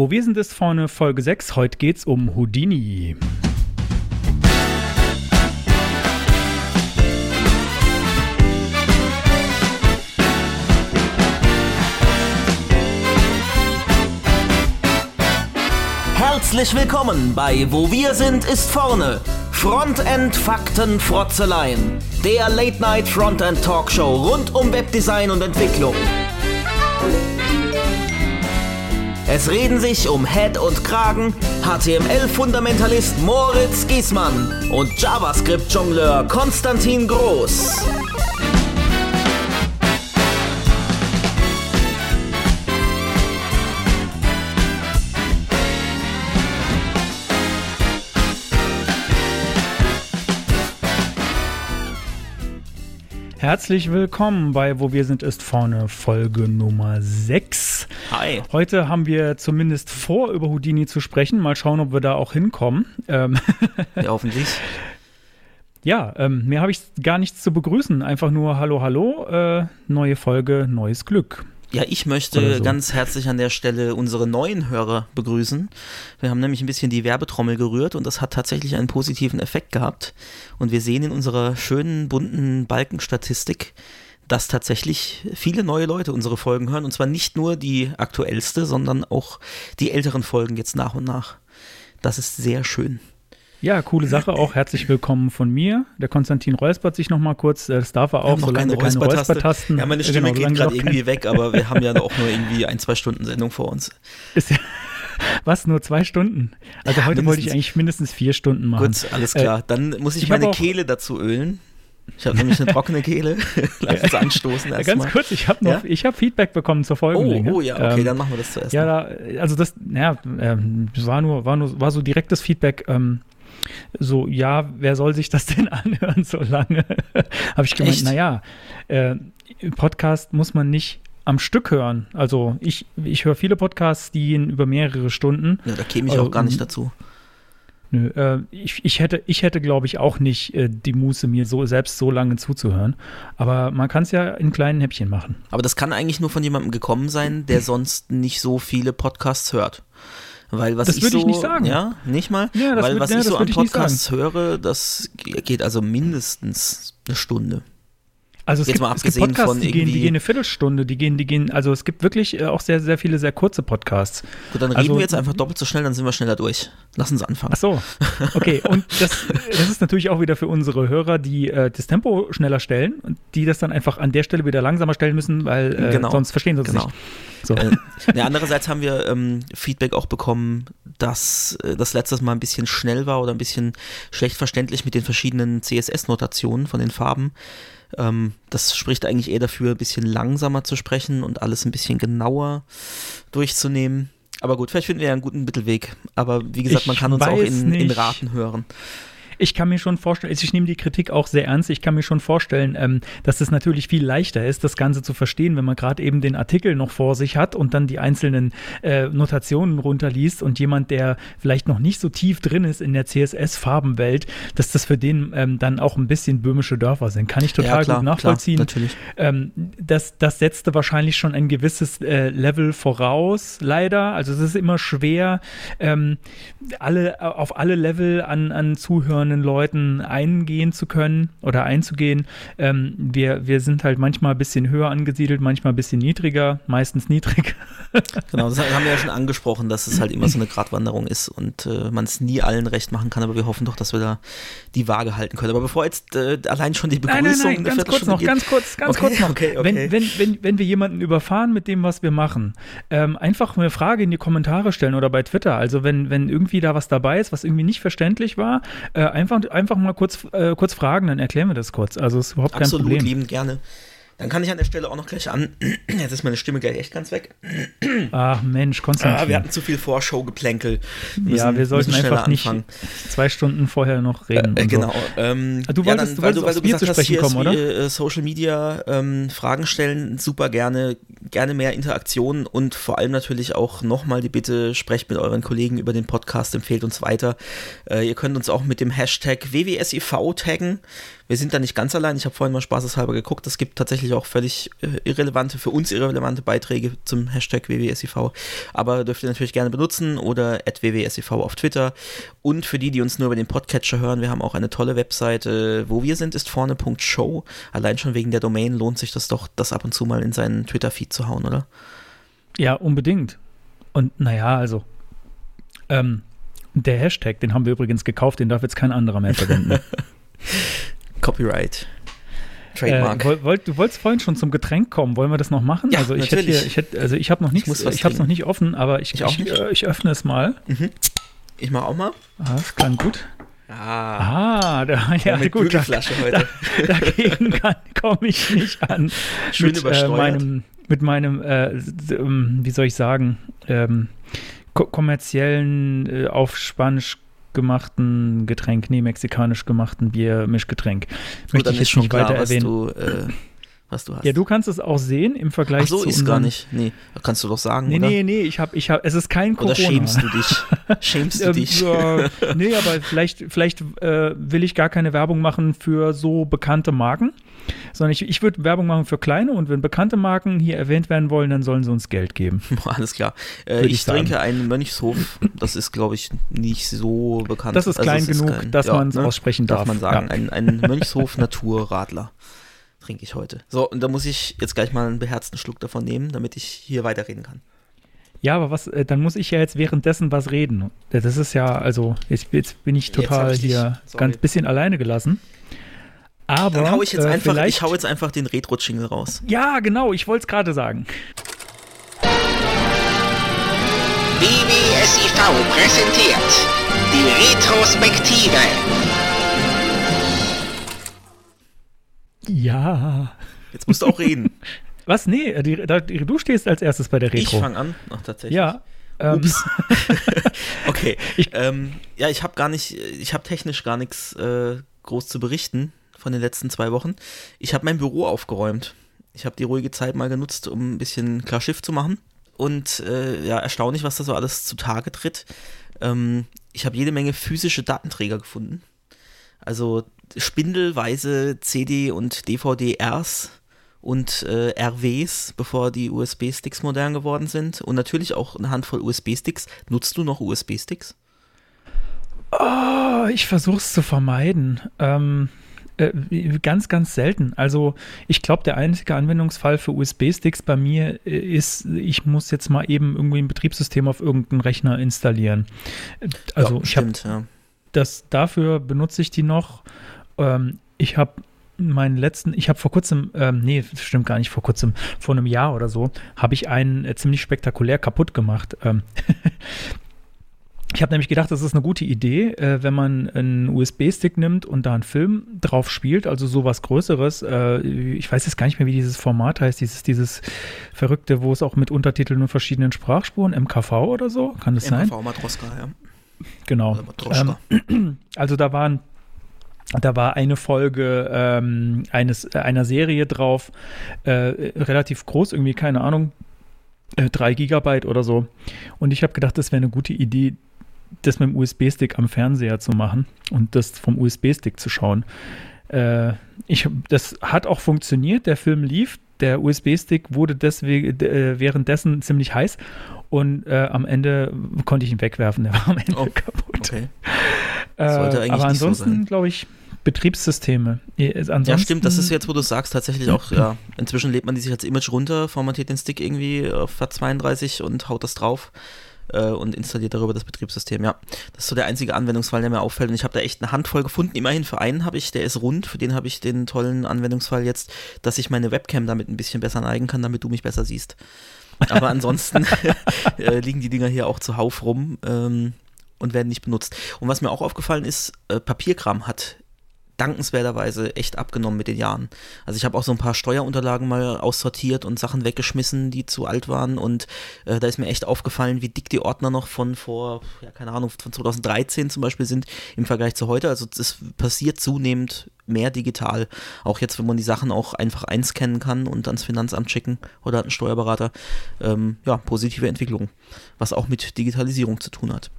Wo wir sind, ist vorne Folge 6. Heute geht's um Houdini. Herzlich willkommen bei Wo wir sind ist vorne. Frontend Fakten Frotzeleien. Der Late Night Frontend Talkshow rund um Webdesign und Entwicklung. Es reden sich um Head und Kragen HTML-Fundamentalist Moritz Giesmann und JavaScript-Jongleur Konstantin Groß. Herzlich willkommen bei Wo wir sind ist vorne Folge Nummer 6. Hi. Heute haben wir zumindest vor, über Houdini zu sprechen. Mal schauen, ob wir da auch hinkommen. Ähm ja, hoffentlich. Ja, ähm, mehr habe ich gar nichts zu begrüßen. Einfach nur Hallo, Hallo, äh, neue Folge, neues Glück. Ja, ich möchte so. ganz herzlich an der Stelle unsere neuen Hörer begrüßen. Wir haben nämlich ein bisschen die Werbetrommel gerührt und das hat tatsächlich einen positiven Effekt gehabt. Und wir sehen in unserer schönen, bunten Balkenstatistik, dass tatsächlich viele neue Leute unsere Folgen hören. Und zwar nicht nur die aktuellste, sondern auch die älteren Folgen jetzt nach und nach. Das ist sehr schön. Ja, coole Sache auch. Herzlich willkommen von mir. Der Konstantin räuspert sich noch mal kurz. Das darf er auch, solange keine wir keine Räuspertasten. Ja, meine Stimme genau, geht gerade irgendwie weg, aber wir haben ja auch nur irgendwie ein, zwei Stunden Sendung vor uns. Ist ja was, nur zwei Stunden? Also ja, heute wollte ich eigentlich mindestens vier Stunden machen. Gut, alles klar. Äh, Dann muss ich, ich meine Kehle dazu ölen. Ich habe nämlich eine trockene Kehle. Lass uns anstoßen erstmal. Ganz kurz, ich habe noch, ja? ich habe Feedback bekommen zur Folgenlänge. Oh, oh ja, okay, ähm, dann machen wir das zuerst. Ja, da, also das, naja, ähm, war nur, war nur, war so direktes Feedback. Ähm, so, ja, wer soll sich das denn anhören so lange? Habe ich gemeint, naja, äh, Podcast muss man nicht am Stück hören. Also ich, ich höre viele Podcasts, die gehen über mehrere Stunden. Ja, da käme ich auch gar nicht ähm, dazu. Nö, äh, ich, ich hätte, ich hätte glaube ich, auch nicht äh, die Muße, mir so selbst so lange zuzuhören. Aber man kann es ja in kleinen Häppchen machen. Aber das kann eigentlich nur von jemandem gekommen sein, der sonst nicht so viele Podcasts hört. Weil was das ich würde so, ich nicht sagen. Ja, nicht mal? Ja, Weil würd, was ja, ich so an Podcasts höre, das geht also mindestens eine Stunde. Also es Jetzt gibt, mal abgesehen es gibt Podcasts, von die gehen, die gehen eine Viertelstunde, die gehen, die gehen, also es gibt wirklich äh, auch sehr, sehr viele sehr kurze Podcasts. Gut, dann reden also, wir jetzt einfach doppelt so schnell, dann sind wir schneller durch. Lass uns anfangen. Ach so, okay. Und das, das ist natürlich auch wieder für unsere Hörer, die äh, das Tempo schneller stellen und die das dann einfach an der Stelle wieder langsamer stellen müssen, weil äh, genau. sonst verstehen sie es genau. nicht. So. Äh, ja, andererseits haben wir ähm, Feedback auch bekommen, dass äh, das letztes Mal ein bisschen schnell war oder ein bisschen schlecht verständlich mit den verschiedenen CSS-Notationen von den Farben. Ähm, das spricht eigentlich eher dafür, ein bisschen langsamer zu sprechen und alles ein bisschen genauer durchzunehmen. Aber gut, vielleicht finden wir ja einen guten Mittelweg. Aber wie gesagt, man kann uns auch in, in Raten hören ich kann mir schon vorstellen, ich nehme die Kritik auch sehr ernst, ich kann mir schon vorstellen, ähm, dass es natürlich viel leichter ist, das Ganze zu verstehen, wenn man gerade eben den Artikel noch vor sich hat und dann die einzelnen äh, Notationen runterliest und jemand, der vielleicht noch nicht so tief drin ist in der CSS-Farbenwelt, dass das für den ähm, dann auch ein bisschen böhmische Dörfer sind. Kann ich total ja, klar, gut nachvollziehen. Klar, natürlich. Ähm, das, das setzte wahrscheinlich schon ein gewisses äh, Level voraus, leider. Also es ist immer schwer, ähm, alle, auf alle Level an, an Zuhörern den Leuten eingehen zu können oder einzugehen. Ähm, wir, wir sind halt manchmal ein bisschen höher angesiedelt, manchmal ein bisschen niedriger, meistens niedrig. genau, das haben wir ja schon angesprochen, dass es halt immer so eine Gratwanderung ist und äh, man es nie allen recht machen kann, aber wir hoffen doch, dass wir da die Waage halten können. Aber bevor jetzt äh, allein schon die Begrüßung nein, nein, nein, ganz kurz noch, geht. ganz kurz, ganz okay, kurz noch. Okay, okay. Wenn, wenn, wenn, wenn wir jemanden überfahren mit dem, was wir machen, ähm, einfach eine Frage in die Kommentare stellen oder bei Twitter. Also wenn, wenn irgendwie da was dabei ist, was irgendwie nicht verständlich war, äh, einfach, einfach mal kurz, äh, kurz fragen, dann erklären wir das kurz. Also ist überhaupt kein Absolut, Problem. Absolut, liebend gerne. Dann kann ich an der Stelle auch noch gleich an. Jetzt ist meine Stimme gleich echt ganz weg. Ach Mensch, Konstantin. Ah, wir hatten zu viel Vorschau-Geplänkel. Ja, wir sollten einfach nicht anfangen. zwei Stunden vorher noch reden. Äh, genau. So. Ähm, ah, du wolltest, ja, dann, du weil du, weil du gesagt hast, hier kommen, oder? Äh, Social Media ähm, Fragen stellen, super gerne. Gerne mehr Interaktion und vor allem natürlich auch nochmal die Bitte, sprecht mit euren Kollegen über den Podcast, empfehlt uns weiter. Äh, ihr könnt uns auch mit dem Hashtag WWSIV taggen wir sind da nicht ganz allein. Ich habe vorhin mal spaßeshalber geguckt. Es gibt tatsächlich auch völlig äh, irrelevante, für uns irrelevante Beiträge zum Hashtag WWSIV. Aber dürft ihr natürlich gerne benutzen oder at WWSIV auf Twitter. Und für die, die uns nur über den Podcatcher hören, wir haben auch eine tolle Webseite. Wo wir sind, ist vorne.show. Allein schon wegen der Domain lohnt sich das doch, das ab und zu mal in seinen Twitter-Feed zu hauen, oder? Ja, unbedingt. Und naja, also ähm, der Hashtag, den haben wir übrigens gekauft, den darf jetzt kein anderer mehr verwenden. Copyright. Trademark. Äh, wollt, du wolltest vorhin schon zum Getränk kommen. Wollen wir das noch machen? Ja, also ich natürlich. hätte, hier, ich hätte, also ich habe noch nichts, ich, ich habe es noch nicht offen, aber ich, Ich ich, nicht. äh, ich öffne es mal. Mhm. Ich mache auch mal. Ah, das klang gut. Ah, Ah, da, ja mit gut. Da, heute. dagegen komme ich nicht an. Schön mit, äh, übersteuert. meinem, mit meinem, äh, ähm, wie soll ich sagen, ähm, ko kommerziellen, äh, auf Spanisch gemachten Getränk, nee, mexikanisch gemachten Bier-Mischgetränk. Möchte ich jetzt schon nicht klar, weiter erwähnen. du, äh, was du hast. Ja, du kannst es auch sehen im Vergleich Ach so, zu ist gar nicht. Nee, kannst du doch sagen, Nee, oder? nee, nee, ich habe, ich hab, es ist kein Corona. Oder schämst du dich? Schämst du Ähm, dich? ja, nee, aber vielleicht, vielleicht äh, will ich gar keine Werbung machen für so bekannte Marken, sondern ich, ich würde Werbung machen für kleine und wenn bekannte Marken hier erwähnt werden wollen, dann sollen sie uns Geld geben. Alles klar. Äh, ich, ich trinke einen Mönchshof. Das ist, glaube ich, nicht so bekannt. Das ist Also klein genug, kein- dass ja, man es ne? aussprechen darf. Darf man sagen. Ja. Ein, ein Mönchshof Naturradler trinke ich heute. So, und da muss ich jetzt gleich mal einen beherzten Schluck davon nehmen, damit ich hier weiterreden kann. Ja, aber was, äh, dann muss ich ja jetzt währenddessen was reden. Das ist ja, also jetzt, jetzt bin ich total ich dich. hier Sorry. ganz bisschen alleine gelassen. Aber Dann hau ich jetzt äh, einfach, ich hau jetzt einfach den Retro-Jingle raus. Ja, genau, ich wollte es gerade sagen. BBSIV präsentiert die Retrospektive. Ja. Jetzt musst du auch reden. Was? Nee, die, da, die, du stehst als erstes bei der ich Retro. fange an. Ach, tatsächlich. ja. Ähm, Ups. okay. Ich- ähm, ja, ich habe gar nicht, ich habe technisch gar nichts äh, groß zu berichten von den letzten zwei Wochen. Ich habe mein Büro aufgeräumt. Ich habe die ruhige Zeit mal genutzt, um ein bisschen klar Schiff zu machen. Und äh, ja, erstaunlich, was da so alles zutage tritt. Ähm, ich habe jede Menge physische Datenträger gefunden. Also spindelweise CD- und DVD-Rs und äh, RWs, bevor die USB-Sticks modern geworden sind. Und natürlich auch eine Handvoll USB-Sticks. Nutzt du noch USB-Sticks? Oh, ich versuche es zu vermeiden. Ähm, äh, ganz, ganz selten. Also ich glaube, der einzige Anwendungsfall für USB-Sticks bei mir äh, ist, ich muss jetzt mal eben irgendwie ein Betriebssystem auf irgendeinen Rechner installieren. Äh, Also ja, ich habe ja. das dafür benutze ich die noch. Ähm, ich habe meinen letzten, ich habe vor kurzem, ähm, nee, das stimmt gar nicht, vor kurzem, vor einem Jahr oder so, habe ich einen äh, ziemlich spektakulär kaputt gemacht. Ähm, ich habe nämlich gedacht, das ist eine gute Idee, äh, wenn man einen USB-Stick nimmt und da einen Film drauf spielt, also sowas Größeres. Äh, ich weiß jetzt gar nicht mehr, wie dieses Format heißt, dieses, dieses Verrückte, wo es auch mit Untertiteln und verschiedenen Sprachspuren, MKV oder so, kann das sein? MKV Matroska, ja. Genau. Matroschka. Also da waren, da war eine Folge ähm, eines, äh, einer Serie drauf, äh, relativ groß, irgendwie, keine Ahnung, äh, drei Gigabyte oder so. Und ich habe gedacht, das wäre eine gute Idee, das mit dem USB-Stick am Fernseher zu machen und das vom USB-Stick zu schauen. Äh, ich, das hat auch funktioniert, der Film lief, der USB-Stick wurde deswegen äh, währenddessen ziemlich heiß und äh, am Ende konnte ich ihn wegwerfen, der war am Ende Oh, kaputt. Okay. Äh, Sollte eigentlich aber so ansonsten, sein. glaube ich, Betriebssysteme. Ist Ansonsten, Ja, stimmt, das ist jetzt, wo du sagst, tatsächlich auch, ja, inzwischen lädt man die sich als Image runter, formatiert den Stick irgendwie auf FAT32 und haut das drauf äh, und installiert darüber das Betriebssystem, ja. Das ist so der einzige Anwendungsfall, der mir auffällt und ich habe da echt eine Handvoll gefunden, immerhin für einen habe ich, der ist rund, für den habe ich den tollen Anwendungsfall jetzt, dass ich meine Webcam damit ein bisschen besser neigen kann, damit du mich besser siehst. Aber ansonsten äh, liegen die Dinger hier auch zuhauf rum ähm, und werden nicht benutzt. Und was mir auch aufgefallen ist, äh, Papierkram hat dankenswerterweise echt abgenommen mit den Jahren. Also ich habe auch so ein paar Steuerunterlagen mal aussortiert und Sachen weggeschmissen, die zu alt waren und äh, da ist mir echt aufgefallen, wie dick die Ordner noch von vor, ja keine Ahnung, von 2013 zum Beispiel sind im Vergleich zu heute. Also es passiert zunehmend mehr digital. Auch jetzt, wenn man die Sachen auch einfach einscannen kann und ans Finanzamt schicken oder an einen Steuerberater. Ähm, ja, positive Entwicklung, was auch mit Digitalisierung zu tun hat.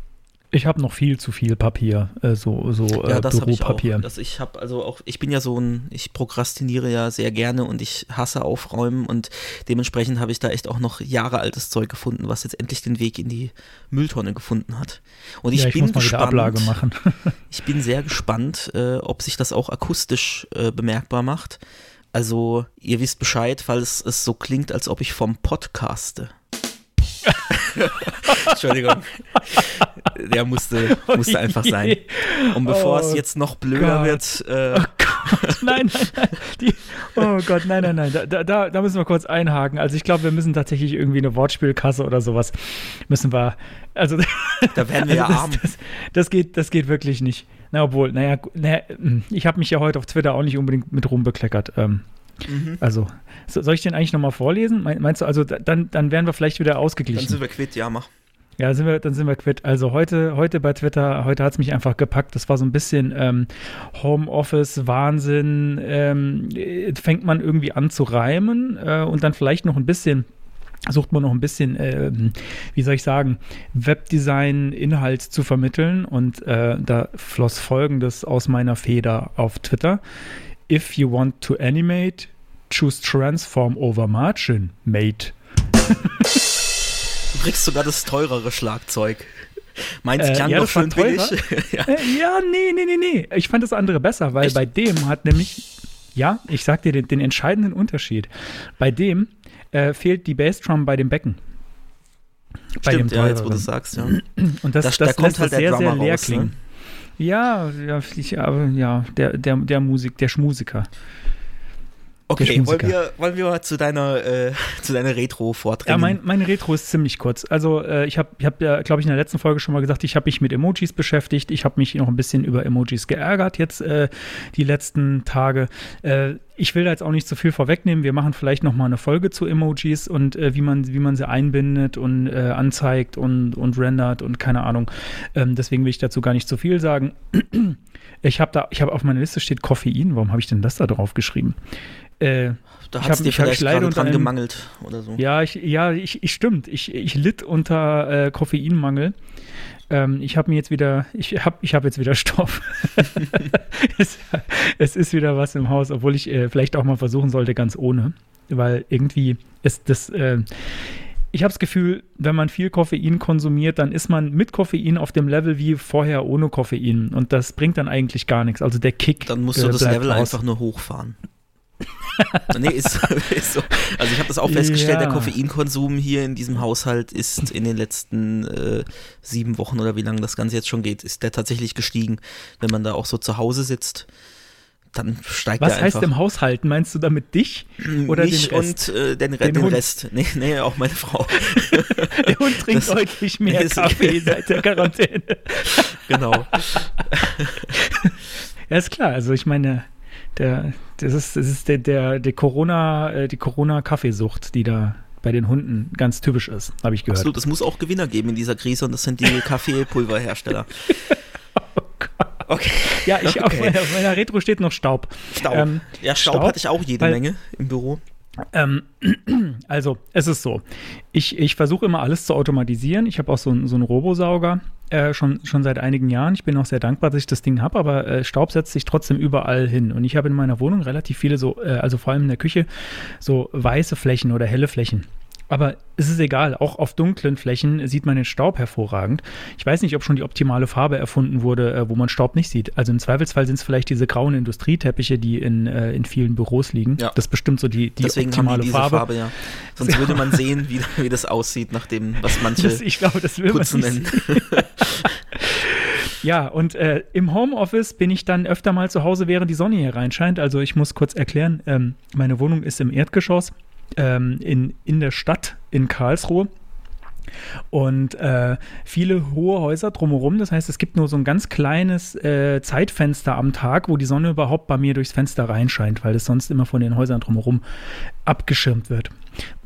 Ich habe noch viel zu viel Papier, äh, so, so Ja, äh, das habe ich Büropapier. auch. Das ich habe also auch, ich bin ja so ein, ich prokrastiniere ja sehr gerne und ich hasse aufräumen und dementsprechend habe ich da echt auch noch Jahre altes Zeug gefunden, was jetzt endlich den Weg in die Mülltonne gefunden hat. Und ich, ja, ich bin muss mal wieder gespannt. Ablage machen. Ich bin sehr gespannt, äh, ob sich das auch akustisch äh, bemerkbar macht. Also, ihr wisst Bescheid, falls es so klingt, als ob ich vom Podcaste. Entschuldigung. Der musste, musste einfach sein. Und bevor Oh es jetzt noch blöder Gott. wird, äh, nein, nein, nein. Die, oh Gott, nein, nein, nein. Da, da, da müssen wir kurz einhaken. Also ich glaube, wir müssen tatsächlich irgendwie eine Wortspielkasse oder sowas müssen wir. Also, da werden wir ja also arm. das, das, geht, das geht wirklich nicht. Na, obwohl, naja, naja ich habe mich ja heute auf Twitter auch nicht unbedingt mit rumbekleckert. Ähm, Mhm. also, so, soll ich den eigentlich nochmal vorlesen? Mein- Meinst du, also da- dann, dann wären wir vielleicht wieder Dann ausgeglichen. sind wir quitt, ja, mach. Ja, sind wir, dann sind wir quitt. Also heute, heute bei Twitter, heute hat es mich einfach gepackt. Das war so ein bisschen ähm, Homeoffice, Wahnsinn. Ähm, äh, fängt man irgendwie an zu reimen äh, und dann vielleicht noch ein bisschen sucht man noch ein bisschen, ähm, wie soll ich sagen, Webdesign-Inhalt zu vermitteln. Und äh, da floss folgendes aus meiner Feder auf Twitter. If you want to animate, choose transform over margin, mate. Du kriegst sogar das teurere Schlagzeug. Meins Äh, klang ja, doch das schon billig. ja. Äh, ja, nee, nee, nee, nee. Ich fand das andere besser, weil Echt? bei dem hat nämlich, ja, ich sag dir den, den entscheidenden Unterschied. Bei dem äh, fehlt die Bassdrum bei dem Becken. Bei Stimmt, dem ja, jetzt wo du teureren. sagst, ja. Und das, Da- das, da kommt halt sehr, sehr leer raus, ne? Ja, ja, ich, ja, der, der, der Musik, der Schmusiker. Okay, wollen wir, wollen wir mal zu deiner, äh, zu deiner Retro vordringen? Ja, mein, mein Retro ist ziemlich kurz. Also äh, ich habe ich hab ja, glaube ich, in der letzten Folge schon mal gesagt, ich habe mich mit Emojis beschäftigt. Ich habe mich noch ein bisschen über Emojis geärgert jetzt äh, die letzten Tage. Äh, ich will da jetzt auch nicht zu viel vorwegnehmen. Wir machen vielleicht noch mal eine Folge zu Emojis und äh, wie, man, wie man sie einbindet und äh, anzeigt und, und rendert und keine Ahnung. Ähm, deswegen will ich dazu gar nicht zu viel sagen. Ich habe da, ich habe auf meiner Liste steht Koffein. Warum habe ich denn das da drauf geschrieben? Äh, da hat es dir vielleicht leide gerade unter dran einem- gemangelt oder so. ja, ich, ja, ich, ich stimmt. Ich, ich litt unter äh, Koffeinmangel. Ähm, ich habe mir jetzt wieder, ich habe ich hab jetzt wieder Stoff. es, es ist wieder was im Haus, obwohl ich äh, vielleicht auch mal versuchen sollte, ganz ohne. Weil irgendwie ist das, äh, ich habe das Gefühl, wenn man viel Koffein konsumiert, dann ist man mit Koffein auf dem Level wie vorher ohne Koffein. Und das bringt dann eigentlich gar nichts. Also der Kick. Dann musst äh, du das bleibt Level raus. einfach nur hochfahren. Nee, ist, ist so. Also ich habe das auch festgestellt, der Ja. Koffeinkonsum hier in diesem Haushalt ist in den letzten äh, sieben Wochen oder wie lange das Ganze jetzt schon geht, ist der tatsächlich gestiegen. Wenn man da auch so zu Hause sitzt, dann steigt Was der heißt im Haushalten? Meinst du damit dich oder Mich den Rest? und äh, den, Den den. Rest. Nee, nee, auch meine Frau. Der Hund trinkt Das- deutlich mehr ist- Kaffee seit der Quarantäne. genau. Ja, ist klar. Also ich meine, der, das ist, das ist der, der, der Corona, äh, die Corona-Kaffeesucht, die da bei den Hunden ganz typisch ist, habe ich gehört. Absolut, es muss auch Gewinner geben in dieser Krise und das sind die Kaffeepulverhersteller. Okay. Ja, ich, auf, Okay. meiner, auf meiner Retro steht noch Staub. Staub. Ähm, ja, Staub, Staub, hatte ich auch jede weil- Menge im Büro. Ähm, also, es ist so. Ich, ich versuche immer alles zu automatisieren. Ich habe auch so, einen- so einen Robosauger äh, schon, schon seit einigen Jahren. Ich bin auch sehr dankbar, dass ich das Ding habe, aber äh, Staub setzt sich trotzdem überall hin. Und ich habe in meiner Wohnung relativ viele so, äh, also vor allem in der Küche, so weiße Flächen oder helle Flächen. Aber es ist egal, auch auf dunklen Flächen sieht man den Staub hervorragend. Ich weiß nicht, ob schon die optimale Farbe erfunden wurde, äh, wo man Staub nicht sieht. Also im Zweifelsfall sind es vielleicht diese grauen Industrieteppiche, die in, äh, in vielen Büros liegen. Ja. Das ist bestimmt so die, die Deswegen haben optimale die diese Farbe. Farbe. ja. Sonst würde man sehen, wie, wie das aussieht, nach dem, was manche Das, ich glaube, das will man Putzen nicht nennen. Ja, und äh, im Homeoffice bin ich dann öfter mal zu Hause, während die Sonne hier reinscheint. Also ich muss kurz erklären, ähm, meine Wohnung ist im Erdgeschoss ähm, in, in der Stadt in Karlsruhe. Und äh, viele hohe Häuser drumherum. Das heißt, es gibt nur so ein ganz kleines äh, Zeitfenster am Tag, wo die Sonne überhaupt bei mir durchs Fenster reinscheint, weil es sonst immer von den Häusern drumherum abgeschirmt wird.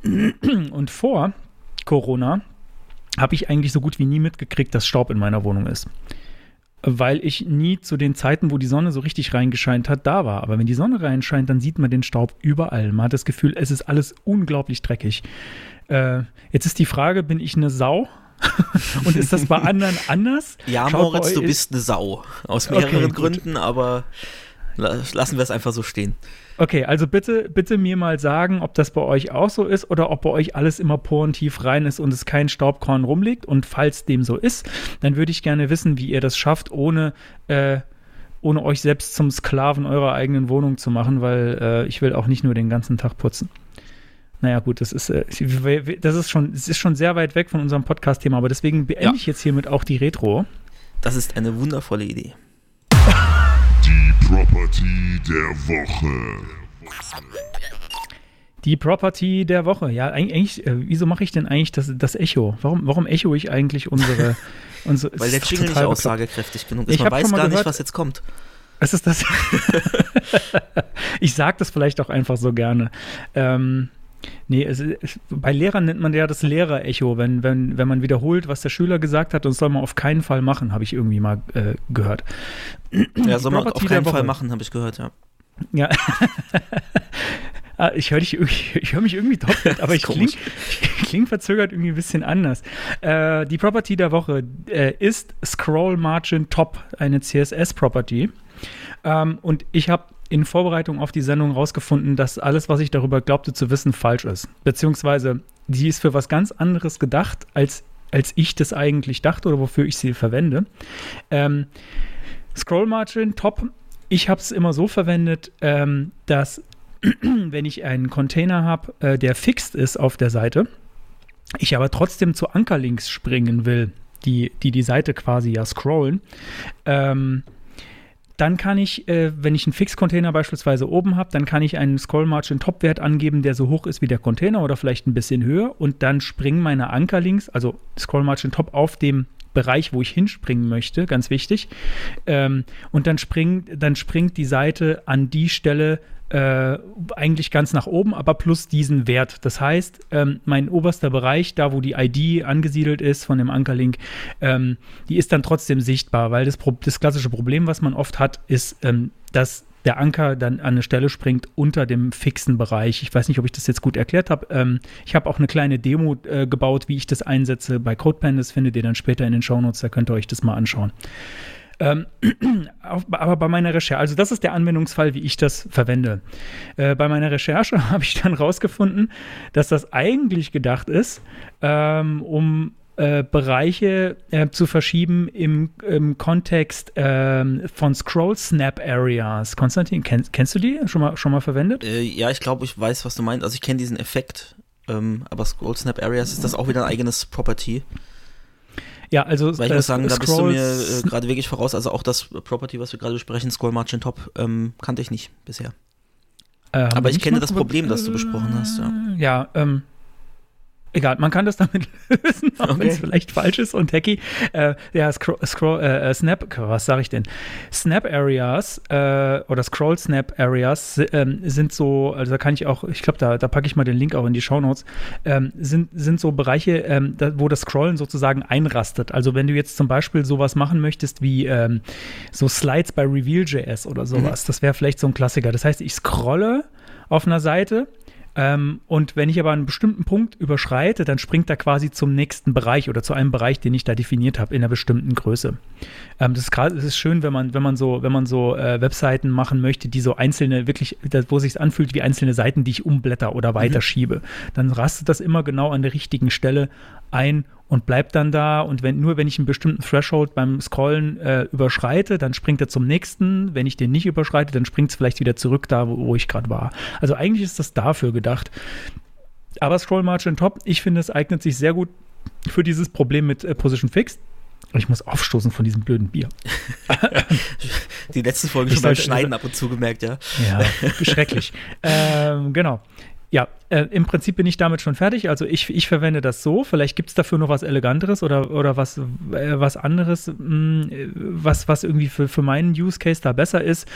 Und vor Corona habe ich eigentlich so gut wie nie mitgekriegt, dass Staub in meiner Wohnung ist. Weil ich nie zu den Zeiten, wo die Sonne so richtig reingescheint hat, da war. Aber wenn die Sonne reinscheint, dann sieht man den Staub überall. Man hat das Gefühl, es ist alles unglaublich dreckig. Äh, jetzt ist die Frage, bin ich eine Sau Und ist das bei anderen anders? Ja, Schaut Moritz, du bist eine Sau. Aus mehreren Okay. Gründen, aber la- lassen wir es einfach so stehen. Okay, also bitte, bitte mir mal sagen, ob das bei euch auch so ist oder ob bei euch alles immer porentief rein ist und es kein Staubkorn rumliegt. Und falls dem so ist, dann würde ich gerne wissen, wie ihr das schafft, ohne, äh, ohne euch selbst zum Sklaven eurer eigenen Wohnung zu machen, weil äh, ich will auch nicht nur den ganzen Tag putzen. Naja, gut, das ist, äh, das ist schon, es ist schon sehr weit weg von unserem Podcast-Thema, aber deswegen beende Ja. ich jetzt hiermit auch die Retro. Das ist eine wundervolle Idee. Die Property der Woche. Die Property der Woche. Ja, eig- eigentlich, äh, wieso mache ich denn eigentlich das, das Echo? Warum, warum echo ich eigentlich unsere. unsere Weil der Jingle nicht aussagekräftig genug ist. Ich Man weiß mal gar nicht, gehört- was jetzt kommt. Es ist das. ich sage das vielleicht auch einfach so gerne. Ähm, nee, es, es, bei Lehrern nennt man ja das Lehrer-Echo, wenn, wenn, wenn man wiederholt, was der Schüler gesagt hat, und das soll man auf keinen Fall machen, habe ich irgendwie mal äh, gehört. Ja, soll man auf keinen Fall machen, habe ich gehört, ja. Ja. Ah, ich höre höre mich irgendwie doppelt, aber ich klinge kling verzögert irgendwie ein bisschen anders. Äh, die Property der Woche äh, ist Scroll Margin Top, eine CSS-Property. Ähm, und ich habe in Vorbereitung auf die Sendung rausgefunden, dass alles, was ich darüber glaubte zu wissen, falsch ist. Beziehungsweise, die ist für was ganz anderes gedacht, als, als ich das eigentlich dachte oder wofür ich sie verwende. Ähm, Scroll Margin Top. Ich habe es immer so verwendet, ähm, dass wenn ich einen Container habe, äh, der fixt ist auf der Seite, ich aber trotzdem zu Ankerlinks springen will, die die, die Seite quasi ja scrollen, ähm, dann kann ich, äh, wenn ich einen Fix-Container beispielsweise oben habe, dann kann ich einen Scroll-Margin-Top-Wert angeben, der so hoch ist wie der Container oder vielleicht ein bisschen höher und dann springen meine Ankerlinks, also Scroll-Margin-Top auf dem Bereich, wo ich hinspringen möchte, ganz wichtig. Ähm, und dann springt, dann springt die Seite an die Stelle äh, eigentlich ganz nach oben, aber plus diesen Wert. Das heißt, ähm, mein oberster Bereich, da wo die ID angesiedelt ist von dem Ankerlink, ähm, die ist dann trotzdem sichtbar, weil das, Pro das klassische Problem, was man oft hat, ist, ähm, dass der Anker dann an eine Stelle springt unter dem fixen Bereich. Ich weiß nicht, ob ich das jetzt gut erklärt habe. Ähm, ich habe auch eine kleine Demo äh, gebaut, wie ich das einsetze bei CodePen. Das findet ihr dann später in den Shownotes, da könnt ihr euch das mal anschauen. Ähm, aber bei meiner Recherche, also das ist der Anwendungsfall, wie ich das verwende. Äh, bei meiner Recherche habe ich dann rausgefunden, dass das eigentlich gedacht ist, ähm, um äh, Bereiche äh, zu verschieben im, im Kontext ähm, von Scroll Snap Areas. Konstantin, kenn, kennst du die schon mal, schon mal verwendet? Äh, ja, ich glaube, ich weiß, was du meinst. Also ich kenne diesen Effekt. Ähm, aber Scroll Snap Areas ist das auch wieder ein eigenes Property. Ja, also Weil ich äh, muss sagen, da bist du mir äh, gerade wirklich voraus. Also auch das Property, was wir gerade besprechen, Scroll Margin Top, ähm, kannte ich nicht bisher. Äh, haben Aber ich kenne das Problem, das du besprochen hast, ja. Ja, ähm, egal, man kann das damit lösen, auch wenn es Okay. vielleicht falsch ist und hacky. Äh, ja, Scroll, Scroll äh, äh, Snap, was sage ich denn? Snap Areas äh, oder Scroll Snap Areas ähm, sind so, also da kann ich auch, ich glaube, da, da packe ich mal den Link auch in die Shownotes, ähm, sind, sind so Bereiche, ähm, da, wo das Scrollen sozusagen einrastet. Also wenn du jetzt zum Beispiel sowas machen möchtest wie ähm, so Slides bei Reveal.js oder sowas, das wäre vielleicht so ein Klassiker. Das heißt, ich scrolle auf einer Seite ähm, und wenn ich aber einen bestimmten Punkt überschreite, dann springt er quasi zum nächsten Bereich oder zu einem Bereich, den ich da definiert habe, in einer bestimmten Größe. Ähm, das ist gerade, es ist schön, wenn man, wenn man so, wenn man so äh, Webseiten machen möchte, die so einzelne, wirklich, das- wo sich anfühlt wie einzelne Seiten, die ich umblätter oder weiterschiebe. Dann rastet das immer genau an der richtigen Stelle ein und bleibt dann da. Und wenn, nur wenn ich einen bestimmten Threshold beim Scrollen äh, überschreite, dann springt er zum nächsten. Wenn ich den nicht überschreite, dann springt es vielleicht wieder zurück da, wo, wo ich gerade war. Also eigentlich ist das dafür gedacht. Aber Scroll Margin Top, ich finde, es eignet sich sehr gut für dieses Problem mit äh, Position Fixed. Ich muss aufstoßen von diesem blöden Bier. Die letzten Folgen schon beim Schneiden ab und zu gemerkt, ja. Ja, schrecklich. ähm, genau. Ja, äh, im Prinzip bin ich damit schon fertig. Also ich, ich verwende das so. Vielleicht gibt es dafür noch was Eleganteres oder, oder was, äh, was anderes, mh, äh, was, was irgendwie für, für meinen Use Case da besser ist.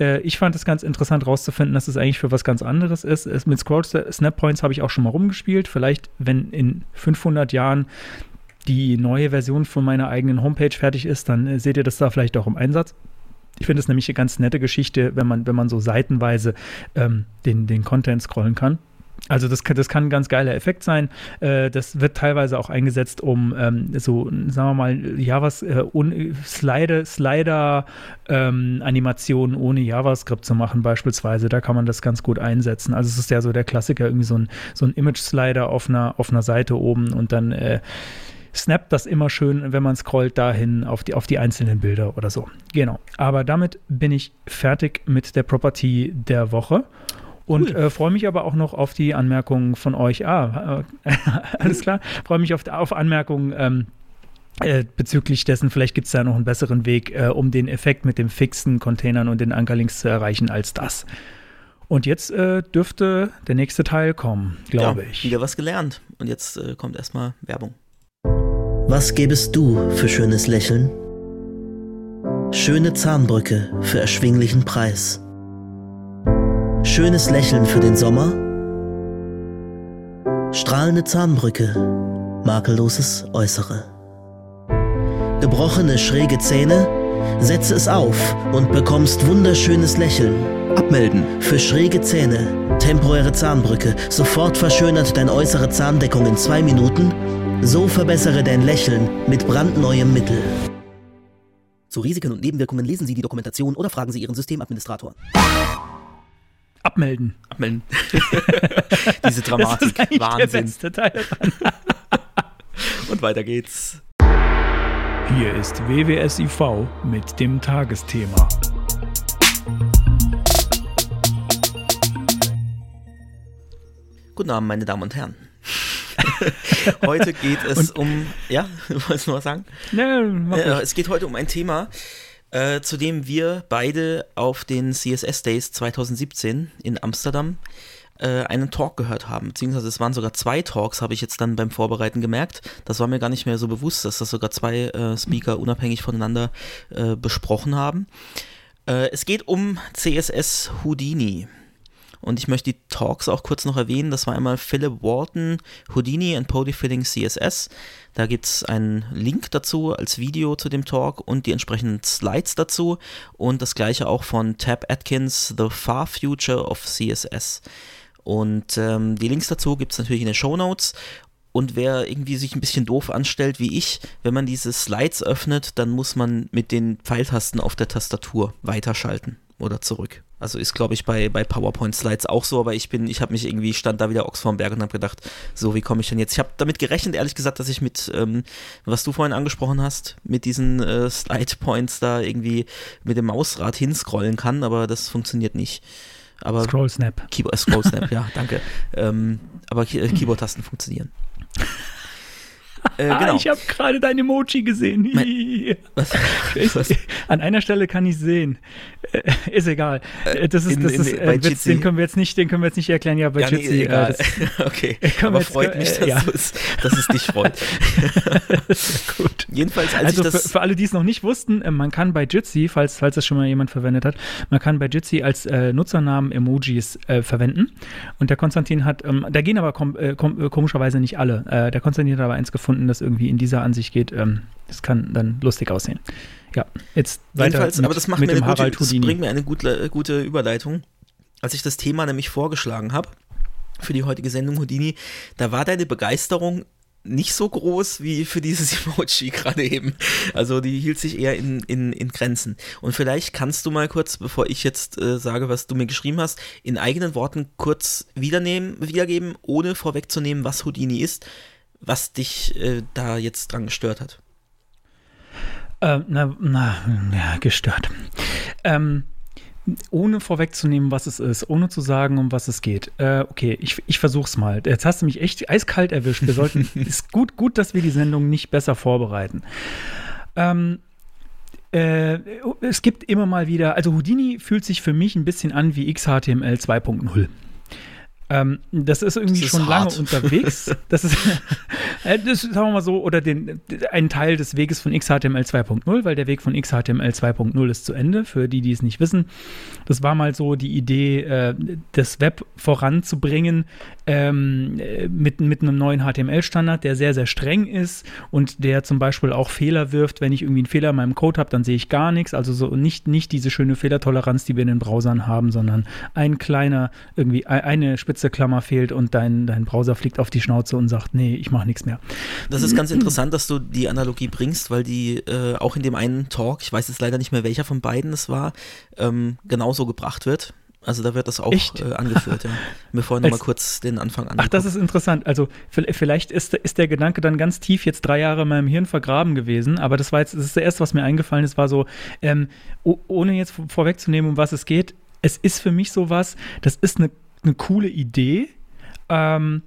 Äh, ich fand es ganz interessant rauszufinden, dass es eigentlich für was ganz anderes ist. Es, mit Scroll Snap Points habe ich auch schon mal rumgespielt. Vielleicht, wenn in 500 Jahren die neue Version von meiner eigenen Homepage fertig ist, dann äh, seht ihr das da vielleicht auch im Einsatz. Ich finde es nämlich eine ganz nette Geschichte, wenn man, wenn man so seitenweise ähm, den, den Content scrollen kann. Also das das kann ein ganz geiler Effekt sein. Äh, das wird teilweise auch eingesetzt, um ähm, so, sagen wir mal, Javas, äh, Slider, Slider ähm, Animationen ohne JavaScript zu machen beispielsweise. Da kann man das ganz gut einsetzen. Also es ist ja so der Klassiker, irgendwie so ein, so ein Image-Slider auf einer, auf einer Seite oben und dann äh, snappt das immer schön, wenn man scrollt dahin auf die, auf die einzelnen Bilder oder so. Genau. Aber damit bin ich fertig mit der Property der Woche. Und cool. äh, freue mich aber auch noch auf die Anmerkungen von euch. Ah, äh, alles klar. Freue mich auf, auf Anmerkungen ähm, äh, bezüglich dessen. Vielleicht gibt es da noch einen besseren Weg, äh, um den Effekt mit dem fixen Containern und den Ankerlinks zu erreichen als das. Und jetzt äh, dürfte der nächste Teil kommen, glaube ja, ich. Wieder was gelernt. Und jetzt äh, kommt erstmal Werbung. Was gäbest du für schönes Lächeln? Schöne Zahnbrücke für erschwinglichen Preis. Schönes Lächeln für den Sommer. Strahlende Zahnbrücke. Makelloses Äußere. Gebrochene schräge Zähne. Setze es auf und bekommst wunderschönes Lächeln. Abmelden. Für schräge Zähne. Temporäre Zahnbrücke. Sofort verschönert dein äußere Zahndeckung in zwei Minuten. So verbessere dein Lächeln mit brandneuem Mittel. Zu Risiken und Nebenwirkungen lesen Sie die Dokumentation oder fragen Sie Ihren Systemadministrator. Abmelden. Abmelden. Diese Dramatik. Das ist Wahnsinn. Der beste Teil Und weiter geht's. Hier ist WWSIV mit dem Tagesthema. Guten Abend, meine Damen und Herren. heute geht es und, um, ja, wolltest du was sagen? Nee, äh, es geht heute um ein Thema, äh, zu dem wir beide auf den CSS Days 2017 in Amsterdam äh, einen Talk gehört haben. Beziehungsweise es waren sogar zwei Talks, habe ich jetzt dann beim Vorbereiten gemerkt. Das war mir gar nicht mehr so bewusst, dass das sogar zwei äh, Speaker unabhängig voneinander äh, besprochen haben. Es geht um CSS Houdini. Und ich möchte die Talks auch kurz noch erwähnen. Das war einmal Philip Walton, Houdini and Polyfilling CSS. Da gibt es einen Link dazu als Video zu dem Talk und die entsprechenden Slides dazu. Und das gleiche auch von Tab Atkins, The Far Future of CSS. Und ähm, die Links dazu gibt es natürlich in den Show Notes. Und wer irgendwie sich ein bisschen doof anstellt wie ich, wenn man diese Slides öffnet, dann muss man mit den Pfeiltasten auf der Tastatur weiterschalten oder zurück. Also ist, glaube ich, bei, bei PowerPoint-Slides auch so, aber ich bin, ich habe mich irgendwie, stand da wieder Ochs vorm Berg und habe gedacht, so, wie komme ich denn jetzt? Ich habe damit gerechnet, ehrlich gesagt, dass ich mit, ähm, was du vorhin angesprochen hast, mit diesen äh, Slide-Points da irgendwie mit dem Mausrad hinscrollen kann, aber das funktioniert nicht. Aber Scroll Snap. Keyboard, äh, Scroll Snap, ja, danke. Ähm, aber Key Keyboard-Tasten funktionieren. Äh, ah, genau. ich habe gerade dein Emoji gesehen. was? was? An einer Stelle kann ich sehen. Äh, ist egal. Äh, das ist, das in, ist, in, äh, Witz, den können wir jetzt nicht, den können wir jetzt nicht erklären. Ja, bei ja, Jitsi. Nee, egal. Äh, okay. Aber jetzt, freut mich, dass, ja. es, dass es dich freut. gut. Jedenfalls, als also das für, für, alle, die es noch nicht wussten, man kann bei Jitsi, falls, falls das schon mal jemand verwendet hat, man kann bei Jitsi als äh, Nutzernamen Emojis äh, verwenden. Und der Konstantin hat, ähm, da gehen aber kom kom komischerweise nicht alle. Äh, der Konstantin hat aber eins gefunden, das irgendwie in dieser Ansicht geht. Ähm, das kann dann lustig aussehen. Ja, jetzt weiter Jedenfalls, mit, aber das macht mir eine gute, das bringt mir eine gute, gute Überleitung. Als ich das Thema nämlich vorgeschlagen habe für die heutige Sendung Houdini, da war deine Begeisterung nicht so groß wie für dieses Emoji gerade eben. Also die hielt sich eher in, in, in Grenzen. Und vielleicht kannst du mal kurz, bevor ich jetzt äh, sage, was du mir geschrieben hast, in eigenen Worten kurz wiedernehmen, wiedergeben, ohne vorwegzunehmen, was Houdini ist, was dich äh, da jetzt dran gestört hat. Äh, na, na, ja, gestört. Ähm, ohne vorwegzunehmen, was es ist, ohne zu sagen, um was es geht. Äh, okay, ich, ich versuch's mal. Jetzt hast du mich echt eiskalt erwischt. Wir sollten, ist gut, gut, dass wir die Sendung nicht besser vorbereiten. Ähm, äh, es gibt immer mal wieder, also Houdini fühlt sich für mich ein bisschen an wie XHTML 2.0. Ähm, das ist irgendwie das ist schon hart. lange unterwegs. Das ist, äh, das, sagen wir mal so, oder den, ein Teil des Weges von XHTML 2.0, weil der Weg von XHTML 2.0 ist zu Ende, für die, die es nicht wissen. Das war mal so die Idee, äh, das Web voranzubringen ähm, mit, mit einem neuen HTML-Standard, der sehr, sehr streng ist und der zum Beispiel auch Fehler wirft. Wenn ich irgendwie einen Fehler in meinem Code habe, dann sehe ich gar nichts. Also so nicht, nicht diese schöne Fehlertoleranz, die wir in den Browsern haben, sondern ein kleiner, irgendwie eine spezielle Klammer fehlt und dein, dein Browser fliegt auf die Schnauze und sagt, nee, ich mache nichts mehr. Das ist ganz interessant, dass du die Analogie bringst, weil die äh, auch in dem einen Talk, ich weiß jetzt leider nicht mehr welcher von beiden es war, ähm, genauso gebracht wird. Also da wird das auch äh, angeführt, ja. Mir vorhin nochmal kurz den Anfang an. Ach, das ist interessant. Also vielleicht ist, ist der Gedanke dann ganz tief jetzt drei Jahre in meinem Hirn vergraben gewesen, aber das war jetzt, das ist das erste, was mir eingefallen ist, war so, ähm, ohne jetzt vorwegzunehmen, um was es geht, es ist für mich sowas, das ist eine, eine coole Idee. Ähm,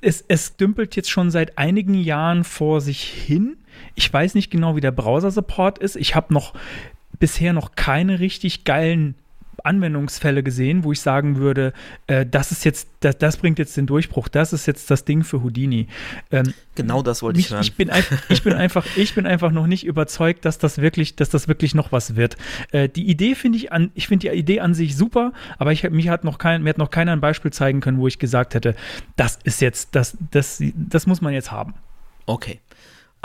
es, es dümpelt jetzt schon seit einigen Jahren vor sich hin. Ich weiß nicht genau, wie der Browser-Support ist. Ich habe noch bisher noch keine richtig geilen Anwendungsfälle gesehen, wo ich sagen würde, äh, das ist jetzt, das, das, bringt jetzt den Durchbruch, das ist jetzt das Ding für Houdini. Ähm, genau das wollte mich, ich hören. Ich bin, ich, bin einfach, ich bin einfach noch nicht überzeugt, dass das wirklich, dass das wirklich noch was wird. Äh, die Idee finde ich an, ich finde die Idee an sich super, aber ich, mich hat noch kein, mir hat noch keiner ein Beispiel zeigen können, wo ich gesagt hätte, das ist jetzt, das, das, das muss man jetzt haben. Okay.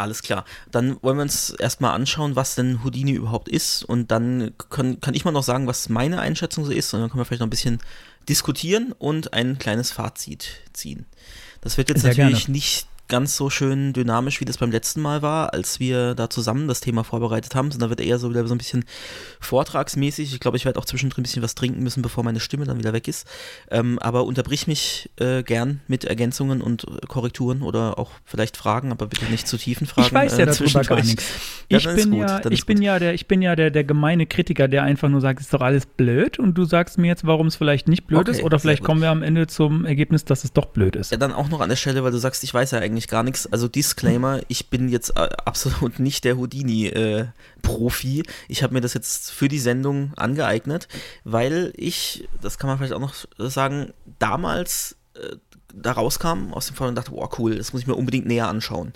Alles klar. Dann wollen wir uns erstmal anschauen, was denn Houdini überhaupt ist. Und dann können, kann ich mal noch sagen, was meine Einschätzung so ist. Und dann können wir vielleicht noch ein bisschen diskutieren und ein kleines Fazit ziehen. Das wird jetzt Sehr natürlich gerne. nicht ganz so schön dynamisch, wie das beim letzten Mal war, als wir da zusammen das Thema vorbereitet haben, sondern wird eher so wieder so ein bisschen vortragsmäßig. Ich glaube, ich werde auch zwischendrin ein bisschen was trinken müssen, bevor meine Stimme dann wieder weg ist. Ähm, aber unterbrich mich äh, gern mit Ergänzungen und Korrekturen oder auch vielleicht Fragen, aber bitte nicht zu tiefen Fragen. Ich weiß ja äh, darüber gar nichts. Ja, ich bin, ja, ich bin ja der, ich bin ja der, der gemeine Kritiker, der einfach nur sagt, es ist doch alles blöd und du sagst mir jetzt, warum es vielleicht nicht blöd okay, ist oder vielleicht kommen wir am Ende zum Ergebnis, dass es doch blöd ist. Ja, dann auch noch an der Stelle, weil du sagst, ich weiß ja eigentlich eigentlich gar nichts. Also Disclaimer, ich bin jetzt äh, absolut nicht der Houdini-Profi. Äh, ich habe mir das jetzt für die Sendung angeeignet, weil ich, das kann man vielleicht auch noch sagen, damals äh, da rauskam aus dem Fall und dachte, boah, cool, das muss ich mir unbedingt näher anschauen.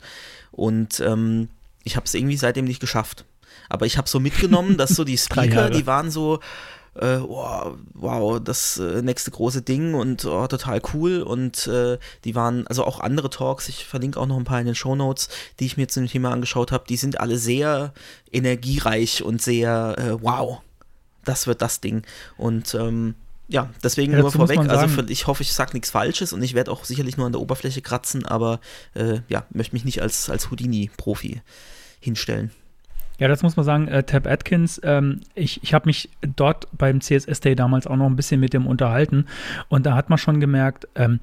Und ähm, ich habe es irgendwie seitdem nicht geschafft. Aber ich habe so mitgenommen, dass so die Speaker, die waren so, äh, oh, wow, das äh, nächste große Ding und oh, total cool. Und äh, die waren, also auch andere Talks, ich verlinke auch noch ein paar in den Show Notes, die ich mir zu dem Thema angeschaut habe, die sind alle sehr energiereich und sehr, äh, wow, das wird das Ding. Und ähm, ja, deswegen ja, nur vorweg, also für, ich hoffe, ich sage nichts Falsches und ich werde auch sicherlich nur an der Oberfläche kratzen, aber äh, ja, möchte mich nicht als, als Houdini-Profi hinstellen. Ja, das muss man sagen, äh, Tab Atkins, ähm, ich, ich habe mich dort beim CSS Day damals auch noch ein bisschen mit dem unterhalten und da hat man schon gemerkt, ähm,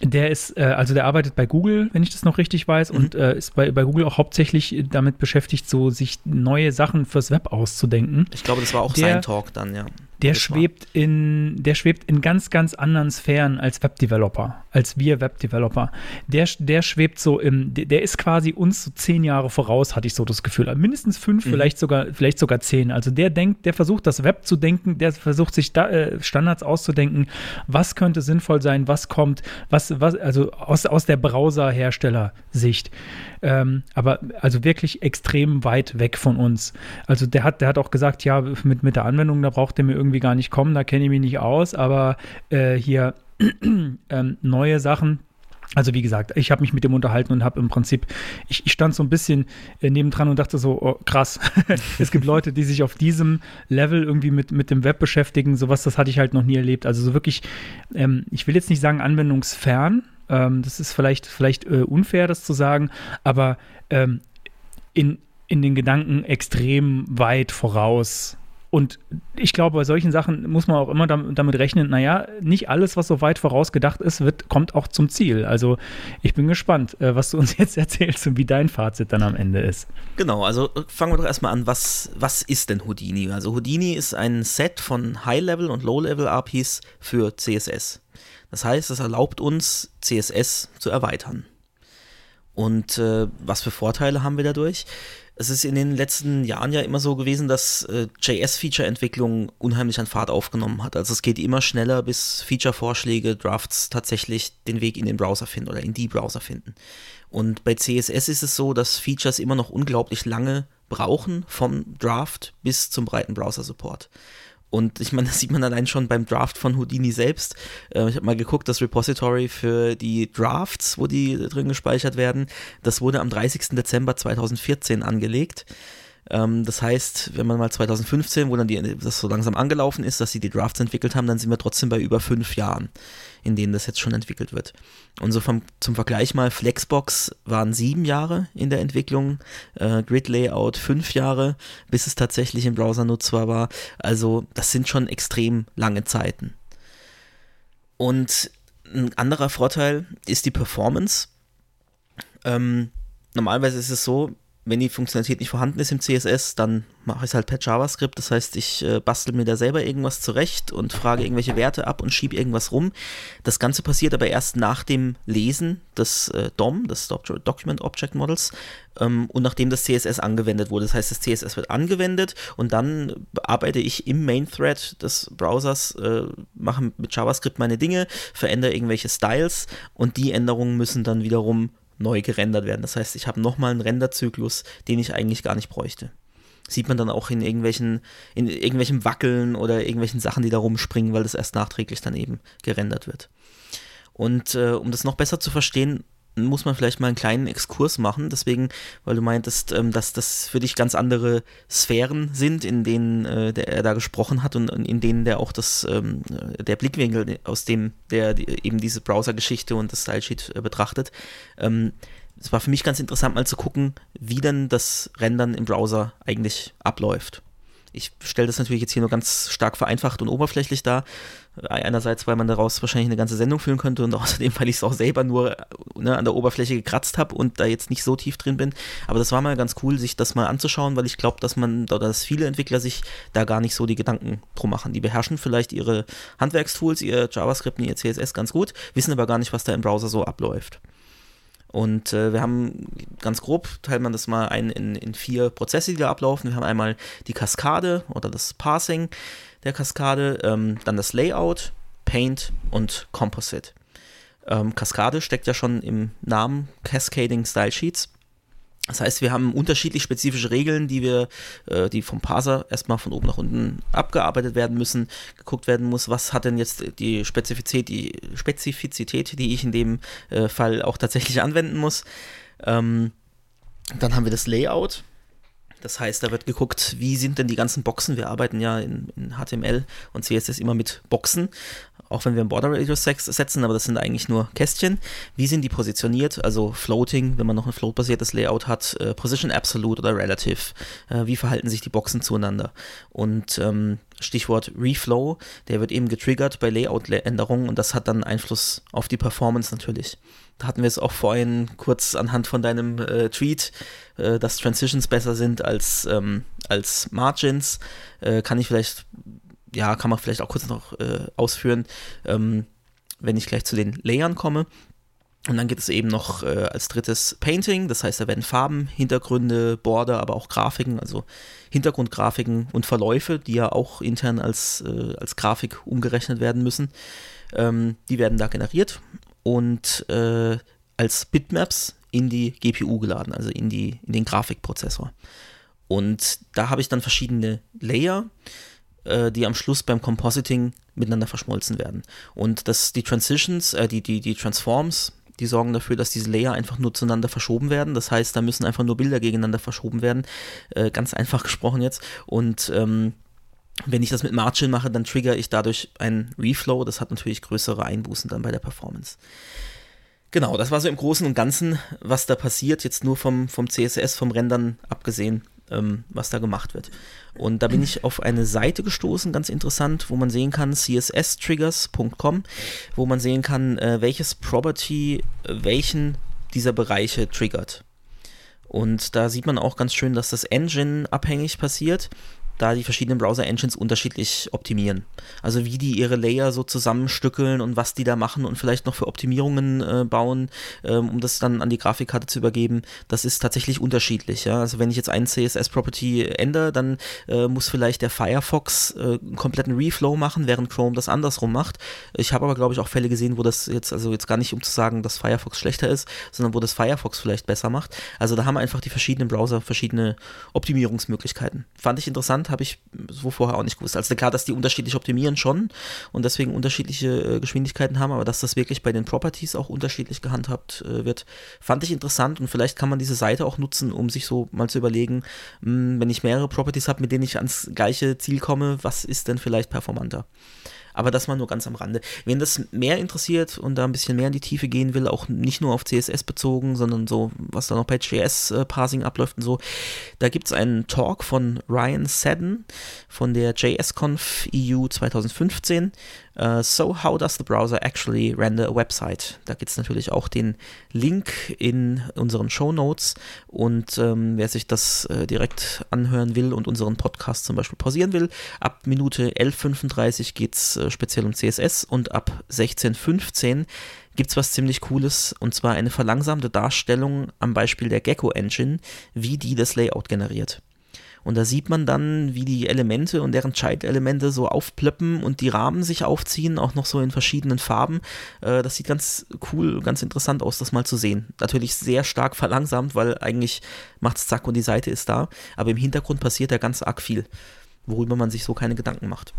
der ist, äh, also der arbeitet bei Google, wenn ich das noch richtig weiß, mhm. und äh, ist bei, bei Google auch hauptsächlich damit beschäftigt, so sich neue Sachen fürs Web auszudenken. Ich glaube, das war auch der, sein Talk dann, ja. Der schwebt in, der schwebt in ganz, ganz anderen Sphären als Webdeveloper, als wir Webdeveloper. Der, der schwebt so im, der ist quasi uns so zehn Jahre voraus, hatte ich so das Gefühl. Mindestens fünf, mhm. vielleicht sogar, vielleicht sogar zehn. Also der denkt, der versucht das Web zu denken, der versucht sich da, äh, Standards auszudenken, was könnte sinnvoll sein, was kommt, was, was, also aus, aus der Browser-Hersteller-Sicht. Ähm, aber also wirklich extrem weit weg von uns. Also der hat, der hat auch gesagt, ja, mit, mit der Anwendung, da braucht er mir irgendwie irgendwie gar nicht kommen, da kenne ich mich nicht aus, aber äh, hier ähm, neue Sachen. Also wie gesagt, ich habe mich mit dem unterhalten und habe im Prinzip, ich, ich, stand so ein bisschen äh, nebendran und dachte so, oh, krass, es gibt Leute, die sich auf diesem Level irgendwie mit, mit dem Web beschäftigen, sowas, das hatte ich halt noch nie erlebt. Also so wirklich, ähm, ich will jetzt nicht sagen anwendungsfern, ähm, das ist vielleicht, vielleicht äh, unfair, das zu sagen, aber ähm, in, in den Gedanken extrem weit voraus und ich glaube, bei solchen Sachen muss man auch immer damit rechnen, naja, nicht alles, was so weit vorausgedacht ist, wird, kommt auch zum Ziel. Also ich bin gespannt, äh, was du uns jetzt erzählst und wie dein Fazit dann am Ende ist. Genau, also äh, fangen wir doch erstmal an, was, was ist denn Houdini? Also Houdini ist ein Set von High-Level und Low-Level-APIs für CSS. Das heißt, es erlaubt uns, CSS zu erweitern. Und äh, was für Vorteile haben wir dadurch? Es ist in den letzten Jahren ja immer so gewesen, dass äh, JS-Feature-Entwicklung unheimlich an Fahrt aufgenommen hat. Also es geht immer schneller, bis Feature-Vorschläge, Drafts tatsächlich den Weg in den Browser finden oder in die Browser finden. Und bei CSS ist es so, dass Features immer noch unglaublich lange brauchen vom Draft bis zum breiten Browser-Support. Und ich meine, das sieht man allein schon beim Draft von Houdini selbst. Äh, ich habe mal geguckt, das Repository für die Drafts, wo die drin gespeichert werden, das wurde am 30. Dezember 2014 angelegt. Ähm, das heißt, wenn man mal 2015, wo dann die, das so langsam angelaufen ist, dass sie die Drafts entwickelt haben, dann sind wir trotzdem bei über fünf Jahren, in denen das jetzt schon entwickelt wird. Und so vom, zum Vergleich mal, Flexbox waren sieben Jahre in der Entwicklung, äh, Grid Layout fünf Jahre, bis es tatsächlich im Browser nutzbar war. Also das sind schon extrem lange Zeiten. Und ein anderer Vorteil ist die Performance. Ähm, normalerweise ist es so, wenn die Funktionalität nicht vorhanden ist im CSS, dann mache ich es halt per JavaScript. Das heißt, ich äh, bastel mir da selber irgendwas zurecht und frage irgendwelche Werte ab und schiebe irgendwas rum. Das Ganze passiert aber erst nach dem Lesen des äh, DOM, des Document Object Models, ähm, und nachdem das CSS angewendet wurde. Das heißt, das CSS wird angewendet und dann arbeite ich im Main Thread des Browsers, äh, mache mit JavaScript meine Dinge, verändere irgendwelche Styles und die Änderungen müssen dann wiederum neu gerendert werden. Das heißt, ich habe nochmal einen Renderzyklus, den ich eigentlich gar nicht bräuchte. Sieht man dann auch in irgendwelchen, in irgendwelchen Wackeln oder irgendwelchen Sachen, die da rumspringen, weil das erst nachträglich dann eben gerendert wird. Und äh, um das noch besser zu verstehen, muss man vielleicht mal einen kleinen Exkurs machen. Deswegen, weil du meintest, ähm, dass das für dich ganz andere Sphären sind, in denen äh, der, er da gesprochen hat und, in denen der auch das, ähm, der Blickwinkel, aus dem der eben diese Browser-Geschichte und das Stylesheet äh, betrachtet. Ähm, es war für mich ganz interessant mal zu gucken, wie denn das Rendern im Browser eigentlich abläuft. Ich stelle das natürlich jetzt hier nur ganz stark vereinfacht und oberflächlich dar. Einerseits, weil man daraus wahrscheinlich eine ganze Sendung füllen könnte und außerdem, weil ich es auch selber nur ne, an der Oberfläche gekratzt habe und da jetzt nicht so tief drin bin. Aber das war mal ganz cool, sich das mal anzuschauen, weil ich glaube, dass man dass viele Entwickler sich da gar nicht so die Gedanken drum machen. Die beherrschen vielleicht ihre Handwerkstools, ihr JavaScript und ihr CSS ganz gut, wissen aber gar nicht, was da im Browser so abläuft. Und äh, wir haben ganz grob, teilt man das mal ein in, in vier Prozesse, die da ablaufen. Wir haben einmal die Kaskade oder das Parsing der Kaskade, ähm, dann das Layout, Paint und Composite. Ähm, Kaskade steckt ja schon im Namen Cascading Style Sheets. Das heißt, wir haben unterschiedlich spezifische Regeln, die wir, äh, die vom Parser erstmal von oben nach unten abgearbeitet werden müssen, geguckt werden muss, was hat denn jetzt die Spezifizität, die Spezifizität, die ich in dem äh, Fall auch tatsächlich anwenden muss. Ähm, dann haben wir das Layout. Das heißt, da wird geguckt, wie sind denn die ganzen Boxen? Wir arbeiten ja in, in HTML und CSS immer mit Boxen auch wenn wir einen Border Radius setzen, aber das sind eigentlich nur Kästchen. Wie sind die positioniert? Also Floating, wenn man noch ein Float-basiertes Layout hat, äh, Position Absolute oder Relative. Äh, wie verhalten sich die Boxen zueinander? Und ähm, Stichwort Reflow, der wird eben getriggert bei Layout-Änderungen und das hat dann Einfluss auf die Performance natürlich. Da hatten wir es auch vorhin kurz anhand von deinem äh, Tweet, äh, dass Transitions besser sind als, ähm, als Margins. Äh, kann ich vielleicht ja, kann man vielleicht auch kurz noch äh, ausführen, ähm, wenn ich gleich zu den Layern komme. Und dann gibt es eben noch äh, als drittes Painting, das heißt, da werden Farben, Hintergründe, Border, aber auch Grafiken, also Hintergrundgrafiken und Verläufe, die ja auch intern als, äh, als Grafik umgerechnet werden müssen, ähm, die werden da generiert und äh, als Bitmaps in die GPU geladen, also in, die, in den Grafikprozessor. Und da habe ich dann verschiedene Layer, äh, die am Schluss beim Compositing miteinander verschmolzen werden. Und dass die Transitions, äh, die, die, die Transforms, die sorgen dafür, dass diese Layer einfach nur zueinander verschoben werden. Das heißt, da müssen einfach nur Bilder gegeneinander verschoben werden. Äh, ganz einfach gesprochen jetzt. Und ähm, wenn ich das mit Margin mache, dann trigger ich dadurch einen Reflow. Das hat natürlich größere Einbußen dann bei der Performance. Genau, das war so im Großen und Ganzen, was da passiert, jetzt nur vom, vom CSS, vom Rendern abgesehen, ähm, was da gemacht wird. Und da bin ich auf eine Seite gestoßen, ganz interessant, wo man sehen kann, csstriggers.com, wo man sehen kann, äh, welches Property äh, welchen dieser Bereiche triggert. Und da sieht man auch ganz schön, dass das Engine abhängig passiert da die verschiedenen Browser-Engines unterschiedlich optimieren. Also wie die ihre Layer so zusammenstückeln und was die da machen und vielleicht noch für Optimierungen äh, bauen, ähm, um das dann an die Grafikkarte zu übergeben, das ist tatsächlich unterschiedlich. Ja? Also wenn ich jetzt ein CSS-Property ändere, dann äh, muss vielleicht der Firefox äh, einen kompletten Reflow machen, während Chrome das andersrum macht. Ich habe aber, glaube ich, auch Fälle gesehen, wo das jetzt, also jetzt gar nicht um zu sagen, dass Firefox schlechter ist, sondern wo das Firefox vielleicht besser macht. Also da haben einfach die verschiedenen Browser verschiedene Optimierungsmöglichkeiten. Fand ich interessant habe ich so vorher auch nicht gewusst. Also klar, dass die unterschiedlich optimieren schon und deswegen unterschiedliche äh, Geschwindigkeiten haben, aber dass das wirklich bei den Properties auch unterschiedlich gehandhabt äh, wird, fand ich interessant und vielleicht kann man diese Seite auch nutzen, um sich so mal zu überlegen, mh, hm, wenn ich mehrere Properties habe, mit denen ich ans gleiche Ziel komme, was ist denn vielleicht performanter? Aber das mal nur ganz am Rande. Wen das mehr interessiert und da ein bisschen mehr in die Tiefe gehen will, auch nicht nur auf CSS bezogen, sondern so, was da noch bei JS-Parsing äh, abläuft und so, da gibt es einen Talk von Ryan Seddon von der JSConf EU 2015 Uh, so, how does the browser actually render a website? Da gibt es natürlich auch den Link in unseren Show Notes und ähm, wer sich das äh, direkt anhören will und unseren Podcast zum Beispiel pausieren will, ab Minute 11.35 geht es äh, speziell um CSS und ab 16.15 gibt es was ziemlich Cooles und zwar eine verlangsamte Darstellung am Beispiel der Gecko Engine, wie die das Layout generiert. Und da sieht man dann, wie die Elemente und deren Child-Elemente so aufplöppen und die Rahmen sich aufziehen, auch noch so in verschiedenen Farben. Äh, das sieht ganz cool, ganz interessant aus, das mal zu sehen. Natürlich sehr stark verlangsamt, weil eigentlich macht es zack und die Seite ist da. Aber im Hintergrund passiert ja ganz arg viel, worüber man sich so keine Gedanken macht.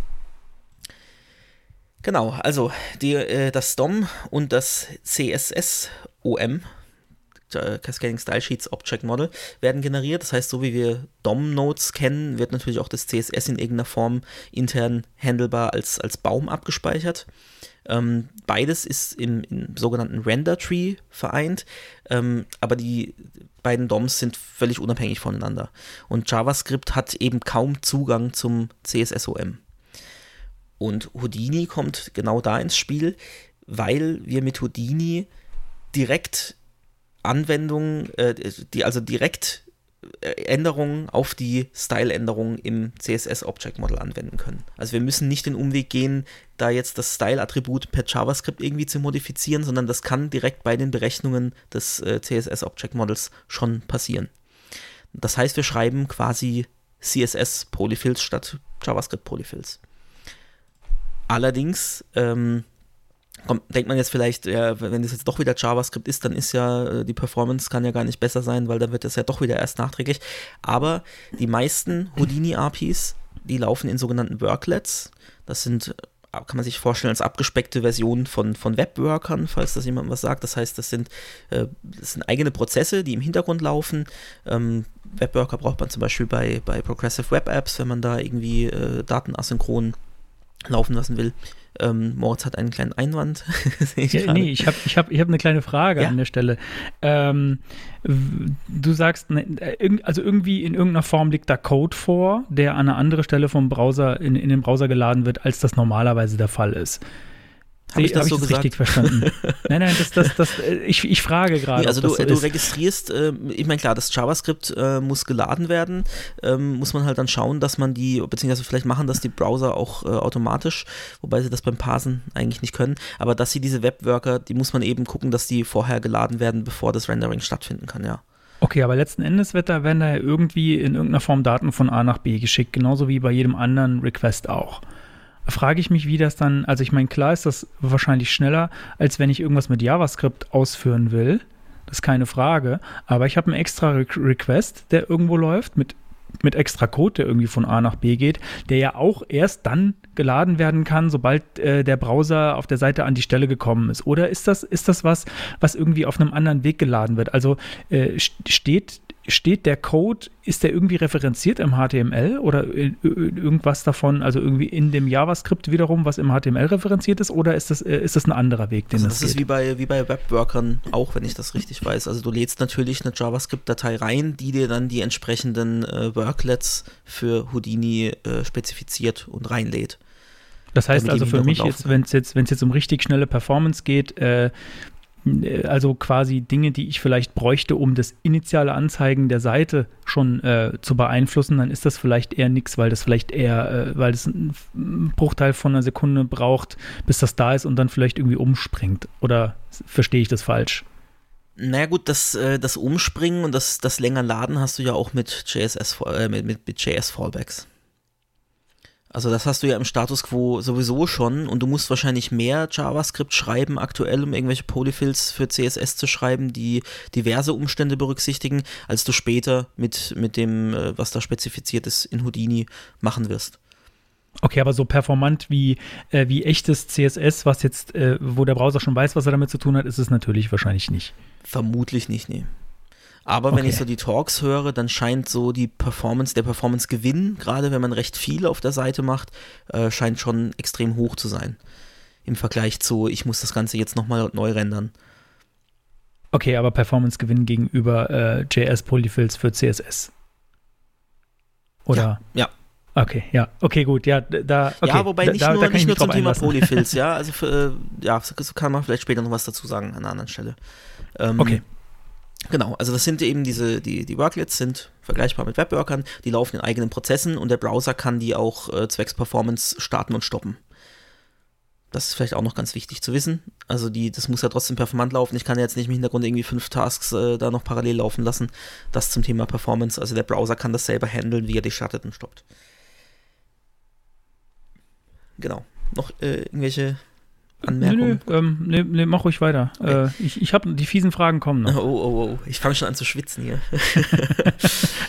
Genau, also die, äh, das DOM und das CSS-OM äh, Cascading Style Sheets Object Model werden generiert. Das heißt, so wie wir DOM-Nodes kennen, wird natürlich auch das CSS in irgendeiner Form intern handelbar als, als Baum abgespeichert. Ähm, beides ist im, im, sogenannten Render Tree vereint, ähm, aber die beiden DOMs sind völlig unabhängig voneinander. Und JavaScript hat eben kaum Zugang zum CSSOM. Und Houdini kommt genau da ins Spiel, weil wir mit Houdini direkt Anwendungen, äh, die also direkt äh, Änderungen auf die Style-Änderungen im CSS Object Model anwenden können. Also wir müssen nicht den Umweg gehen, da jetzt das Style-Attribut per JavaScript irgendwie zu modifizieren, sondern das kann direkt bei den Berechnungen des äh, CSS Object Models schon passieren. Das heißt, wir schreiben quasi CSS Polyfills statt JavaScript Polyfills. Allerdings ähm, Kommt, denkt man jetzt vielleicht, ja, wenn das jetzt doch wieder JavaScript ist, dann ist ja äh, die Performance kann ja gar nicht besser sein, weil dann wird das ja doch wieder erst nachträglich. Aber die meisten Houdini-APIs, die laufen in sogenannten Worklets. Das sind, äh, kann man sich vorstellen, als abgespeckte Versionen von, von Webworkern, falls das jemand was sagt. Das heißt, das sind, äh, das sind eigene Prozesse, die im Hintergrund laufen. Ähm, Webworker braucht man zum Beispiel bei, bei Progressive Web Apps, wenn man da irgendwie Daten asynchron laufen lassen will. Ähm, Moritz hat einen kleinen Einwand. ich ja, nee, ich habe ich hab, ich hab eine kleine Frage ja? an der Stelle. Ähm, du sagst, ne, also irgendwie in irgendeiner Form liegt da Code vor, der an einer anderen Stelle vom Browser in, in den Browser geladen wird, als das normalerweise der Fall ist. Habe ich das hab so ich das richtig verstanden? nein, nein, das, das, das, äh, ich, ich frage gerade. Nee, also du, so du registrierst, äh, ich meine klar, das JavaScript äh, muss geladen werden, ähm, muss man halt dann schauen, dass man die, beziehungsweise vielleicht machen das die Browser auch äh, automatisch, wobei sie das beim Parsen eigentlich nicht können, aber dass sie diese Webworker, die muss man eben gucken, dass die vorher geladen werden, bevor das Rendering stattfinden kann, ja. Okay, aber letzten Endes wird da, werden da irgendwie in irgendeiner Form Daten von A nach B geschickt, genauso wie bei jedem anderen Request auch frage ich mich, wie das dann, also ich meine, klar ist das wahrscheinlich schneller, als wenn ich irgendwas mit JavaScript ausführen will. Das ist keine Frage. Aber ich habe einen extra Re Request, der irgendwo läuft, mit, mit extra Code, der irgendwie von A nach B geht, der ja auch erst dann geladen werden kann, sobald äh, der Browser auf der Seite an die Stelle gekommen ist. Oder ist das, ist das was, was irgendwie auf einem anderen Weg geladen wird? Also äh, steht steht der Code, ist der irgendwie referenziert im HTML oder irgendwas davon, also irgendwie in dem JavaScript wiederum, was im HTML referenziert ist, oder ist das, äh, ist das ein anderer Weg, den also das, das ist wie bei, wie bei Webworkern auch, wenn ich das richtig weiß. Also du lädst natürlich eine JavaScript-Datei rein, die dir dann die entsprechenden äh, Worklets für Houdini äh, spezifiziert und reinlädt. Das heißt also für mich jetzt, wenn es jetzt, jetzt um richtig schnelle Performance geht, äh, also quasi Dinge, die ich vielleicht bräuchte, um das initiale Anzeigen der Seite schon äh, zu beeinflussen, dann ist das vielleicht eher nichts, weil das vielleicht eher, äh, weil das einen Bruchteil von einer Sekunde braucht, bis das da ist und dann vielleicht irgendwie umspringt. Oder verstehe ich das falsch? Naja gut, das, äh, das Umspringen und das, das länger Laden hast du ja auch mit JSS, äh, mit, mit, mit JS Fallbacks. Also das hast du ja im Status quo sowieso schon und du musst wahrscheinlich mehr JavaScript schreiben aktuell, um irgendwelche Polyfills für CSS zu schreiben, die diverse Umstände berücksichtigen, als du später mit, mit dem, äh, was da spezifiziert ist, in Houdini machen wirst. Okay, aber so performant wie, äh, wie echtes CSS, was jetzt, äh, wo der Browser schon weiß, was er damit zu tun hat, ist es natürlich wahrscheinlich nicht. Vermutlich nicht, nee. Aber wenn Okay. ich so die Talks höre, dann scheint so die Performance, der Performance-Gewinn, gerade wenn man recht viel auf der Seite macht, äh, scheint schon extrem hoch zu sein. Im Vergleich zu, ich muss das Ganze jetzt nochmal neu rendern. Okay, aber Performance-Gewinn gegenüber äh, JS-Polyfills für CSS. Oder? Ja. Okay, ja. Okay, gut. Ja, da, okay. ja, wobei nicht da, nur, da nicht ich nur zum Thema. Polyfills, ja, also für, äh, ja, so kann man vielleicht später noch was dazu sagen an einer anderen Stelle. Ähm, Okay. Genau, also das sind eben diese, die, die Worklets sind vergleichbar mit Webworkern, die laufen in eigenen Prozessen und der Browser kann die auch äh, zwecks Performance starten und stoppen. Das ist vielleicht auch noch ganz wichtig zu wissen. Also die, das muss ja trotzdem performant laufen. Ich kann ja jetzt nicht im Hintergrund irgendwie fünf Tasks äh, da noch parallel laufen lassen. Das zum Thema Performance. Also der Browser kann das selber handeln, wie er die startet und stoppt. Genau. Noch äh, irgendwelche Nö, Anmerkungen? nö, ähm, nee, nee, mach ruhig weiter. Okay. Äh, ich ich habe die fiesen Fragen kommen Oh, noch. oh, oh. Ich fange schon an zu schwitzen hier.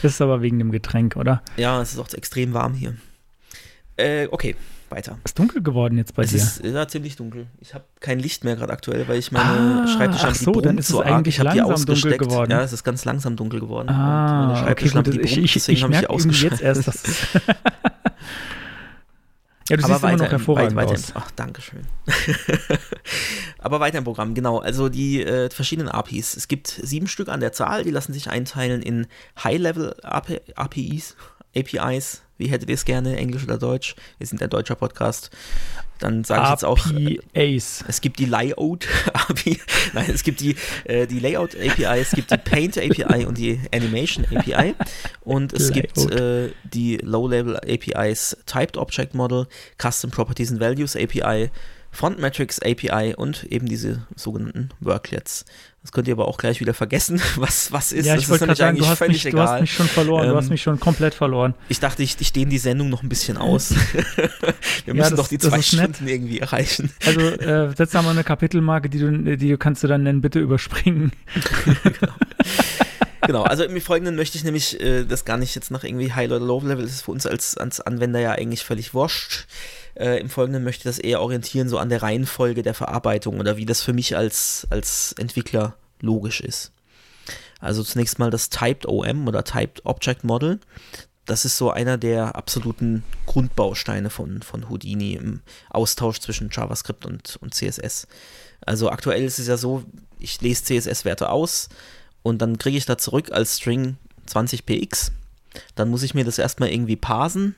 Das ist aber wegen dem Getränk, oder? Ja, es ist auch extrem warm hier. Äh, okay, weiter. Ist dunkel geworden jetzt bei es dir. ist ja, ziemlich dunkel. Ich habe kein Licht mehr gerade aktuell, weil ich meine Ah, Schreibtischlampe ach so, die dann ist es so arg. eigentlich Ich die langsam dunkel geworden. Ja, es ist ganz langsam dunkel geworden. Und Ah, meine okay, gut. Schreibtischlampe, die Ich, brummt, ich, deswegen ich habe ich die merke irgendwie jetzt ausgeschaltet. erst, dass es Ja, du Aber siehst immer noch im- hervorragend weit, aus. Im, ach, danke schön. Aber weiter im Programm, genau. Also die äh, verschiedenen APIs. Es gibt sieben Stück an der Zahl, die lassen sich einteilen in High-Level-APIs, APIs. Wie hättet ihr es gerne, Englisch oder Deutsch? Wir sind ein deutscher Podcast. Dann sage ich jetzt auch. äh, APAs. Es gibt die Layout API, nein, es gibt die, äh, die Layout API, es gibt die Paint API und die Animation API und es gibt Layout. äh, die Low-Level APIs Typed Object Model, Custom Properties and Values API, Font Metrics API und eben diese sogenannten Worklets. Das könnt ihr aber auch gleich wieder vergessen, was, was ist. Ja, das ich wollte gerade sagen, du hast, völlig mich, du hast mich schon verloren. du Ähm, hast mich schon komplett verloren. Ich dachte, ich, ich dehne die Sendung noch ein bisschen aus. Wir müssen das- doch die zwei nett. Stunden irgendwie erreichen. Also äh, setz da mal eine Kapitelmarke, die du, die du kannst du dann nennen, bitte überspringen. Genau, also im Folgenden möchte ich nämlich äh, das gar nicht jetzt nach irgendwie High- oder Low-Level, das ist für uns als, als Anwender ja eigentlich völlig wurscht. Äh, Im Folgenden möchte ich das eher orientieren, so an der Reihenfolge der Verarbeitung oder wie das für mich als, als Entwickler logisch ist. Also zunächst mal das Typed OM oder Typed Object Model. Das ist so einer der absoluten Grundbausteine von, von Houdini im Austausch zwischen JavaScript und, und CSS. Also aktuell ist es ja so, ich lese CSS-Werte aus und dann kriege ich da zurück als String 20px. Dann muss ich mir das erstmal irgendwie parsen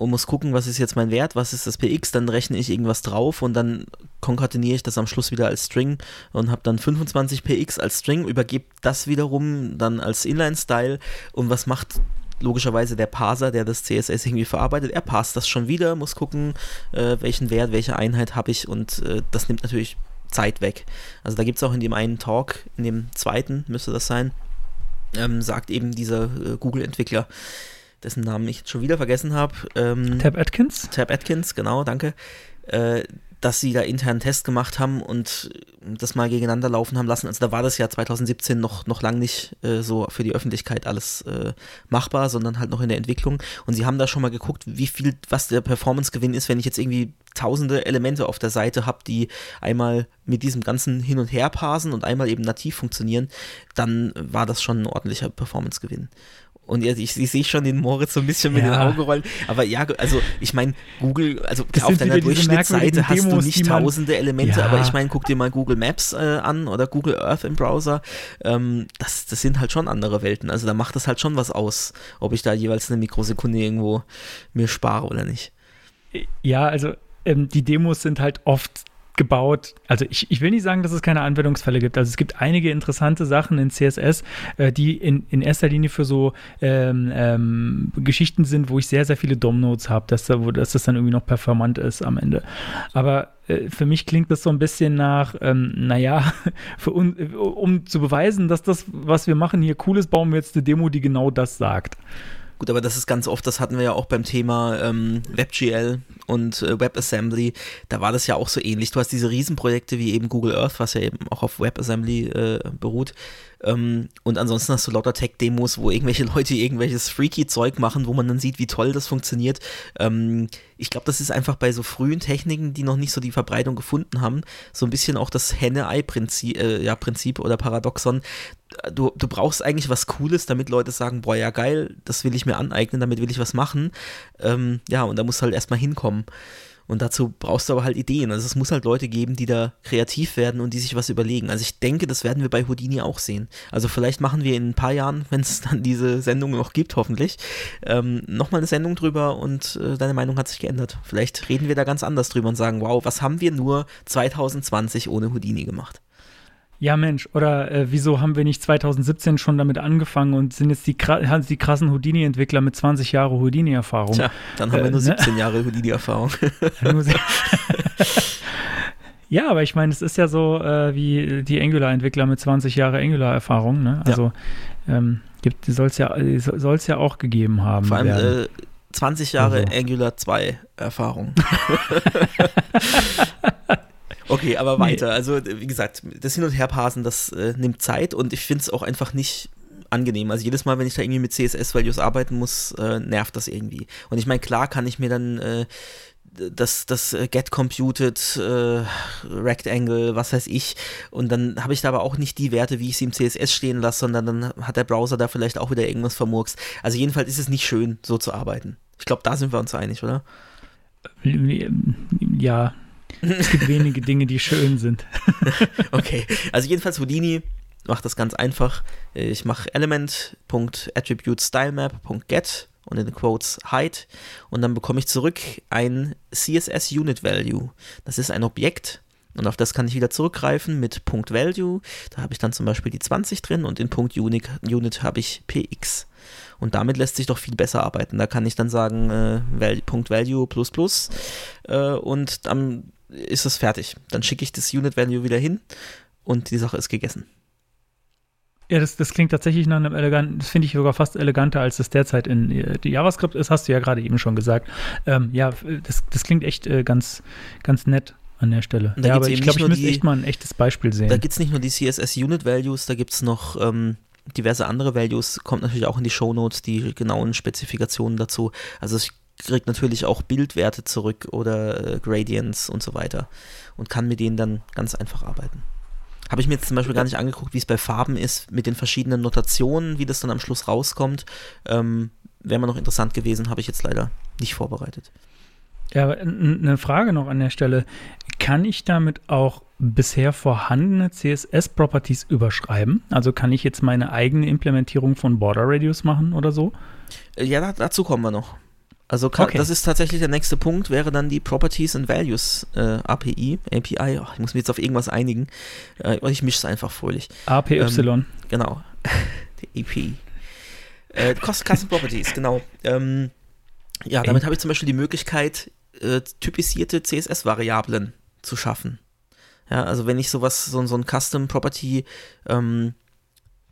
und muss gucken, was ist jetzt mein Wert, was ist das px, dann rechne ich irgendwas drauf und dann konkateniere ich das am Schluss wieder als String und habe dann 25px als String, übergebe das wiederum dann als Inline-Style und was macht logischerweise der Parser, der das CSS irgendwie verarbeitet, er parst das schon wieder, muss gucken, äh, welchen Wert, welche Einheit habe ich und äh, das nimmt natürlich Zeit weg. Also da gibt es auch in dem einen Talk, in dem zweiten müsste das sein, ähm, sagt eben dieser äh, Google-Entwickler, dessen Namen ich jetzt schon wieder vergessen habe, ähm, Tab Atkins? Tab Atkins, genau, danke, äh, dass sie da intern einen Test gemacht haben und das mal gegeneinander laufen haben lassen. Also da war das ja 2017 noch, noch lang nicht äh, so für die Öffentlichkeit alles äh, machbar, sondern halt noch in der Entwicklung. Und sie haben da schon mal geguckt, wie viel, was der Performance-Gewinn ist, wenn ich jetzt irgendwie tausende Elemente auf der Seite habe, die einmal mit diesem ganzen Hin- und Her parsen und einmal eben nativ funktionieren, dann war das schon ein ordentlicher Performance-Gewinn. Und ja, ich, ich sehe schon den Moritz so ein bisschen mit Ja. den Augen rollen. Aber ja, also ich meine, Google, also Das auf deiner Durchschnittsseite hast du Demos, nicht die man- tausende Elemente, Ja. aber ich meine, guck dir mal Google Maps äh, an oder Google Earth im Browser. Ähm, das, das sind halt schon andere Welten. Also da macht das halt schon was aus, ob ich da jeweils eine Mikrosekunde irgendwo mir spare oder nicht. Ja, also ähm, die Demos sind halt oft gebaut. Also ich, ich will nicht sagen, dass es keine Anwendungsfälle gibt. Also es gibt einige interessante Sachen in CSS, äh, die in, in erster Linie für so ähm, ähm, Geschichten sind, wo ich sehr, sehr viele DOM-Nodes habe, dass, da, dass das dann irgendwie noch performant ist am Ende. Aber äh, für mich klingt das so ein bisschen nach, ähm, naja, un, äh, um zu beweisen, dass das, was wir machen, hier cool ist, bauen wir jetzt eine Demo, die genau das sagt. Gut, aber das ist ganz oft, das hatten wir ja auch beim Thema ähm, WebGL und äh, WebAssembly. Da war das ja auch so ähnlich. Du hast diese Riesenprojekte wie eben Google Earth, was ja eben auch auf WebAssembly äh, beruht. Ähm, und ansonsten hast du lauter Tech-Demos, wo irgendwelche Leute irgendwelches freaky Zeug machen, wo man dann sieht, wie toll das funktioniert. Ähm, ich glaube, das ist einfach bei so frühen Techniken, die noch nicht so die Verbreitung gefunden haben, so ein bisschen auch das Henne-Ei-Prinzip äh, ja, Prinzip oder Paradoxon. Du, du brauchst eigentlich was Cooles, damit Leute sagen, boah, ja geil, das will ich mir aneignen, damit will ich was machen. Ähm, ja, und da musst du halt erstmal hinkommen. Und dazu brauchst du aber halt Ideen. Also es muss halt Leute geben, die da kreativ werden und die sich was überlegen. Also ich denke, das werden wir bei Houdini auch sehen. Also vielleicht machen wir in ein paar Jahren, wenn es dann diese Sendung noch gibt, hoffentlich, ähm, nochmal eine Sendung drüber und äh, deine Meinung hat sich geändert. Vielleicht reden wir da ganz anders drüber und sagen, wow, was haben wir nur 2020 ohne Houdini gemacht? Ja, Mensch, oder äh, wieso haben wir nicht 2017 schon damit angefangen und sind jetzt die, die krassen Houdini-Entwickler mit 20 Jahren Houdini-Erfahrung? Tja, dann haben wir nur 17 ne? Jahre Houdini-Erfahrung. ja, aber ich meine, es ist ja so äh, wie die Angular-Entwickler mit 20 Jahren Angular-Erfahrung. Ne? Also ja. ähm, soll es ja, soll's ja auch gegeben haben. Vor allem äh, 20 Jahre also. Angular 2 Erfahrung. Okay, aber weiter. Nee. Also, wie gesagt, das Hin- und Herparsen, das äh, nimmt Zeit und ich finde es auch einfach nicht angenehm. Also jedes Mal, wenn ich da irgendwie mit CSS-Values arbeiten muss, äh, nervt das irgendwie. Und ich meine, klar kann ich mir dann äh, das, das äh, Get Computed, äh, Rectangle, was weiß ich. Und dann habe ich da aber auch nicht die Werte, wie ich sie im CSS stehen lasse, sondern dann hat der Browser da vielleicht auch wieder irgendwas vermurkst. Also jedenfalls ist es nicht schön, so zu arbeiten. Ich glaube, da sind wir uns einig, oder? Ja, es gibt wenige Dinge, die schön sind. okay, also jedenfalls Houdini macht das ganz einfach. Ich mache element.attributestylemap.get und in Quotes height und dann bekomme ich zurück ein CSS Unit Value. Das ist ein Objekt und auf das kann ich wieder zurückgreifen mit Value. Da habe ich dann zum Beispiel die 20 drin und in Unit, Unit habe ich px. Und damit lässt sich doch viel besser arbeiten. Da kann ich dann sagen, äh, Punkt Value plus plus äh, und dann ist es fertig. Dann schicke ich das Unit Value wieder hin und die Sache ist gegessen. Ja, das, das klingt tatsächlich nach einem eleganten, das finde ich sogar fast eleganter, als das derzeit in äh, die JavaScript ist, hast du ja gerade eben schon gesagt. Ähm, ja, das, das klingt echt äh, ganz, ganz nett an der Stelle. Da ja, aber ich glaube, ich müsste echt mal ein echtes Beispiel sehen. Da gibt es nicht nur die CSS-Unit-Values, da gibt es noch ähm, diverse andere Values, kommt natürlich auch in die Show Notes die genauen Spezifikationen dazu. Also ich kriege natürlich auch Bildwerte zurück oder äh, Gradients und so weiter und kann mit denen dann ganz einfach arbeiten. Habe ich mir jetzt zum Beispiel gar nicht angeguckt, wie es bei Farben ist, mit den verschiedenen Notationen, wie das dann am Schluss rauskommt. Ähm, Wäre mal noch interessant gewesen, habe ich jetzt leider nicht vorbereitet. Ja, eine Frage noch an der Stelle. Kann ich damit auch bisher vorhandene CSS-Properties überschreiben? Also kann ich jetzt meine eigene Implementierung von Border Radius machen oder so? Äh, ja, dazu kommen wir noch. Also kann, okay. das ist tatsächlich der nächste Punkt, wäre dann die Properties and Values äh, API. API, oh, ich muss mich jetzt auf irgendwas einigen. Äh, ich mische es einfach fröhlich. APY. Ähm, genau. die API. Äh, Custom Properties, genau. Ähm, ja, damit habe ich zum Beispiel die Möglichkeit, äh, typisierte CSS-Variablen zu schaffen. Ja, also wenn ich sowas, so, so ein Custom Property ähm,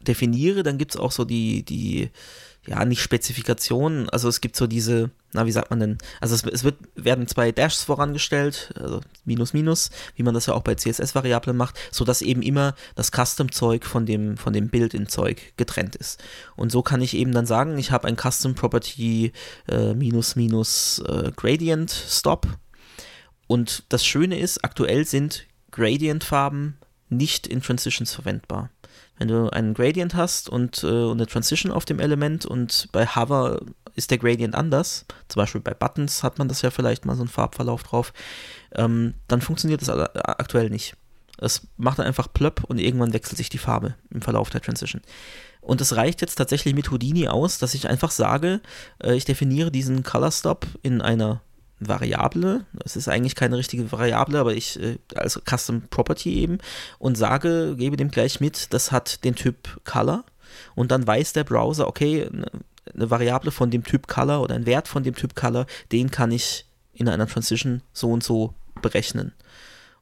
definiere, dann gibt es auch so die, die ja, nicht Spezifikationen, also es gibt so diese, na, wie sagt man denn, also es, es wird, werden zwei Dashs vorangestellt, also Minus, Minus, wie man das ja auch bei CSS-Variablen macht, sodass eben immer das Custom-Zeug von dem, von dem Build-in-Zeug getrennt ist. Und so kann ich eben dann sagen, ich habe ein Custom-Property äh, Minus, Minus äh, Gradient-Stop. Und das Schöne ist, aktuell sind Gradient-Farben nicht in Transitions verwendbar wenn du einen Gradient hast und, äh, eine Transition auf dem Element und bei Hover ist der Gradient anders, zum Beispiel bei Buttons hat man das ja vielleicht mal so einen Farbverlauf drauf, ähm, dann funktioniert das aktuell nicht. Es macht dann einfach plöpp und irgendwann wechselt sich die Farbe im Verlauf der Transition. Und es reicht jetzt tatsächlich mit Houdini aus, dass ich einfach sage, äh, ich definiere diesen Color Stop in einer Variable, es ist eigentlich keine richtige Variable, aber ich äh, als Custom Property eben und sage, gebe dem gleich mit, das hat den Typ Color und dann weiß der Browser, okay, eine Variable von dem Typ Color oder ein Wert von dem Typ Color, den kann ich in einer Transition so und so berechnen.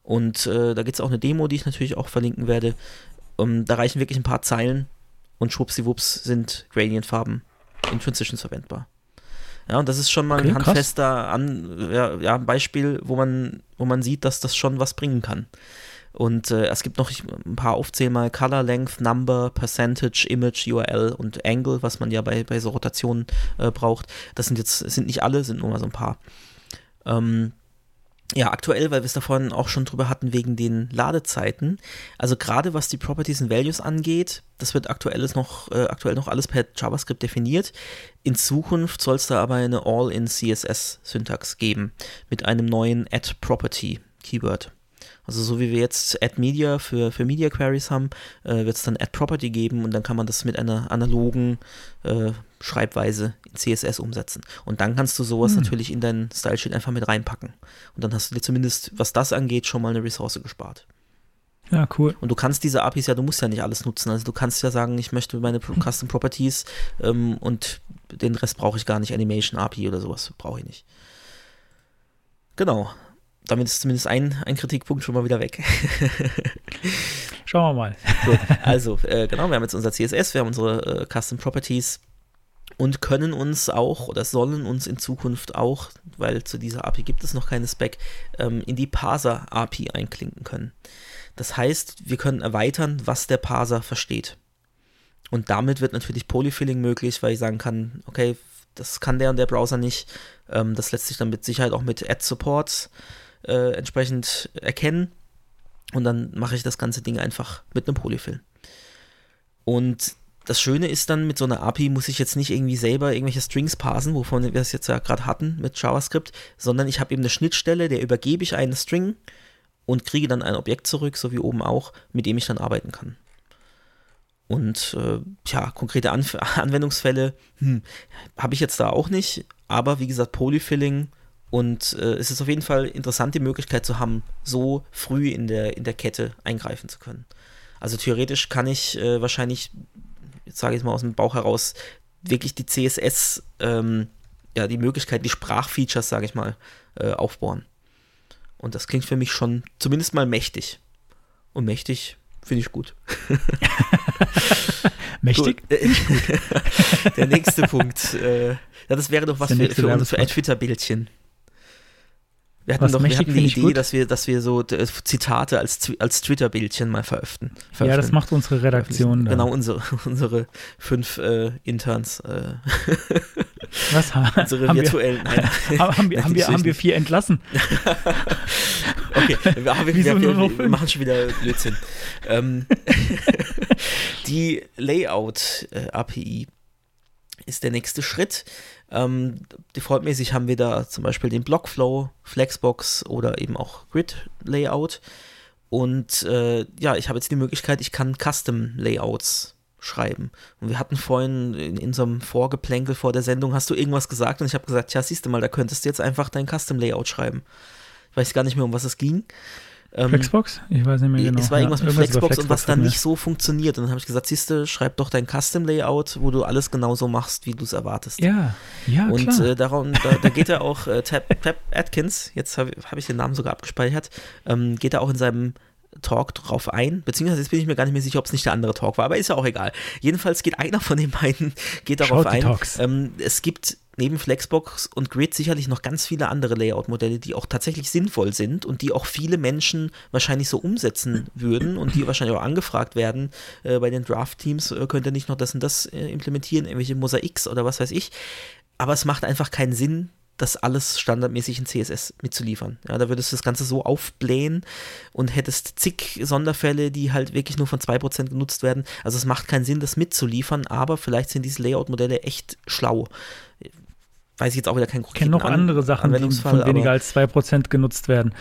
Und äh, da gibt es auch eine Demo, die ich natürlich auch verlinken werde. Um, da reichen wirklich ein paar Zeilen und schwuppsiwupps sind Gradient-Farben in Transitions verwendbar. Ja, und das ist schon mal Okay, ein handfester an, ja, ja, Beispiel, wo man, wo man sieht, dass das schon was bringen kann. Und äh, es gibt noch ein paar aufzählen mal Color, Length, Number, Percentage, Image, URL und Angle, was man ja bei, bei so Rotationen äh, braucht. Das sind jetzt, sind nicht alle, sind nur mal so ein paar. Ähm, ja, aktuell, weil wir es da vorhin auch schon drüber hatten, wegen den Ladezeiten. Also gerade was die Properties und Values angeht, das wird aktuell ist noch, äh, aktuell noch alles per JavaScript definiert. In Zukunft soll es da aber eine All-in-CSS-Syntax geben mit einem neuen Add-Property-Keyword. Also so wie wir jetzt Add Media für, für Media Queries haben, äh, wird es dann Add Property geben und dann kann man das mit einer analogen äh, Schreibweise in CSS umsetzen. Und dann kannst du sowas natürlich in deinen Style Sheet einfach mit reinpacken. Und dann hast du dir zumindest, was das angeht, schon mal eine Ressource gespart. Ja, cool. Und du kannst diese APIs ja, du musst ja nicht alles nutzen. Also du kannst ja sagen, ich möchte meine Custom Properties ähm, und den Rest brauche ich gar nicht. Animation API oder sowas brauche ich nicht. Genau. Damit ist zumindest ein, ein Kritikpunkt schon mal wieder weg. Schauen wir mal. Gut, also, äh, genau, wir haben jetzt unser CSS, wir haben unsere äh, Custom Properties und können uns auch oder sollen uns in Zukunft auch, weil zu dieser API gibt es noch keine Spec, ähm, in die Parser-API einklinken können. Das heißt, wir können erweitern, was der Parser versteht. Und damit wird natürlich Polyfilling möglich, weil ich sagen kann, okay, das kann der und der Browser nicht. Ähm, das lässt sich dann mit Sicherheit auch mit Ad-Supports äh, entsprechend erkennen. Und dann mache ich das ganze Ding einfach mit einem Polyfill. Und das Schöne ist dann, mit so einer API muss ich jetzt nicht irgendwie selber irgendwelche Strings parsen, wovon wir es jetzt ja gerade hatten mit JavaScript, sondern ich habe eben eine Schnittstelle, der übergebe ich einen String und kriege dann ein Objekt zurück, so wie oben auch, mit dem ich dann arbeiten kann. Und äh, ja, konkrete Anf Anwendungsfälle hm, habe ich jetzt da auch nicht, aber wie gesagt, Polyfilling und äh, es ist auf jeden Fall interessant, die Möglichkeit zu haben, so früh in der, in der Kette eingreifen zu können. Also theoretisch kann ich äh, wahrscheinlich, jetzt sage ich mal aus dem Bauch heraus, wirklich die CSS, ähm, ja, die Möglichkeit, die Sprachfeatures, sage ich mal, äh, aufbauen. Und das klingt für mich schon zumindest mal mächtig. Und mächtig finde ich gut. Mächtig? Gut. Äh, Der nächste Punkt. Äh, ja, das wäre doch was für, für, für ein. Twitter-Bildchen. Wir hatten Was doch wir hatten die Idee, gut. dass wir, dass wir so äh, Zitate als, als Twitter-Bildchen mal veröffentlichen. Ja, das macht unsere Redaktion. da. Genau, unsere, unsere fünf äh, Interns, äh, Was unsere haben wir, virtuellen. Nein, haben, wir, Nein, haben, wir, haben wir vier entlassen? Okay, wir, wir, Wieso wir, wir, wir machen schon wieder Blödsinn. ähm, die Layout-API ist der nächste Schritt. Ähm, defaultmäßig haben wir da zum Beispiel den Blockflow, Flexbox oder eben auch Grid-Layout. Und äh, ja, ich habe jetzt die Möglichkeit, ich kann Custom-Layouts schreiben. Und wir hatten vorhin in, in so Vorgeplänkel vor der Sendung, hast du irgendwas gesagt und ich habe gesagt, ja, siehst du mal, da könntest du jetzt einfach dein Custom-Layout schreiben. Ich weiß gar nicht mehr, um was es ging. Ähm, Flexbox? Ich weiß nicht mehr genau. es war Ja, irgendwas mit über Flexbox, und was dann nicht so funktioniert. Und dann habe ich gesagt, siehst du, schreib doch dein Custom-Layout, wo du alles genauso machst, wie du es erwartest. Ja, ja, und klar. äh, darum, da, da geht er auch, äh, Tab, Tab Atkins, jetzt habe hab ich den Namen sogar abgespeichert, ähm, geht er auch in seinem Talk drauf ein, beziehungsweise jetzt bin ich mir gar nicht mehr sicher, ob es nicht der andere Talk war, aber ist ja auch egal. Jedenfalls geht einer von den beiden, geht darauf ein. Ähm, es gibt neben Flexbox und Grid sicherlich noch ganz viele andere Layout-Modelle, die auch tatsächlich sinnvoll sind und die auch viele Menschen wahrscheinlich so umsetzen würden und die wahrscheinlich auch angefragt werden äh, bei den Draft-Teams, äh, könnt ihr nicht noch das und das äh, implementieren, irgendwelche Mosaiks oder was weiß ich. Aber es macht einfach keinen Sinn, das alles standardmäßig in CSS mitzuliefern. Ja, da würdest du das Ganze so aufblähen und hättest zig Sonderfälle, die halt wirklich nur von 2% genutzt werden. Also es macht keinen Sinn, das mitzuliefern, aber vielleicht sind diese Layout-Modelle echt schlau. Weiß ich jetzt auch wieder keinen Ich kenne noch An- andere Sachen, die von weniger als 2% genutzt werden.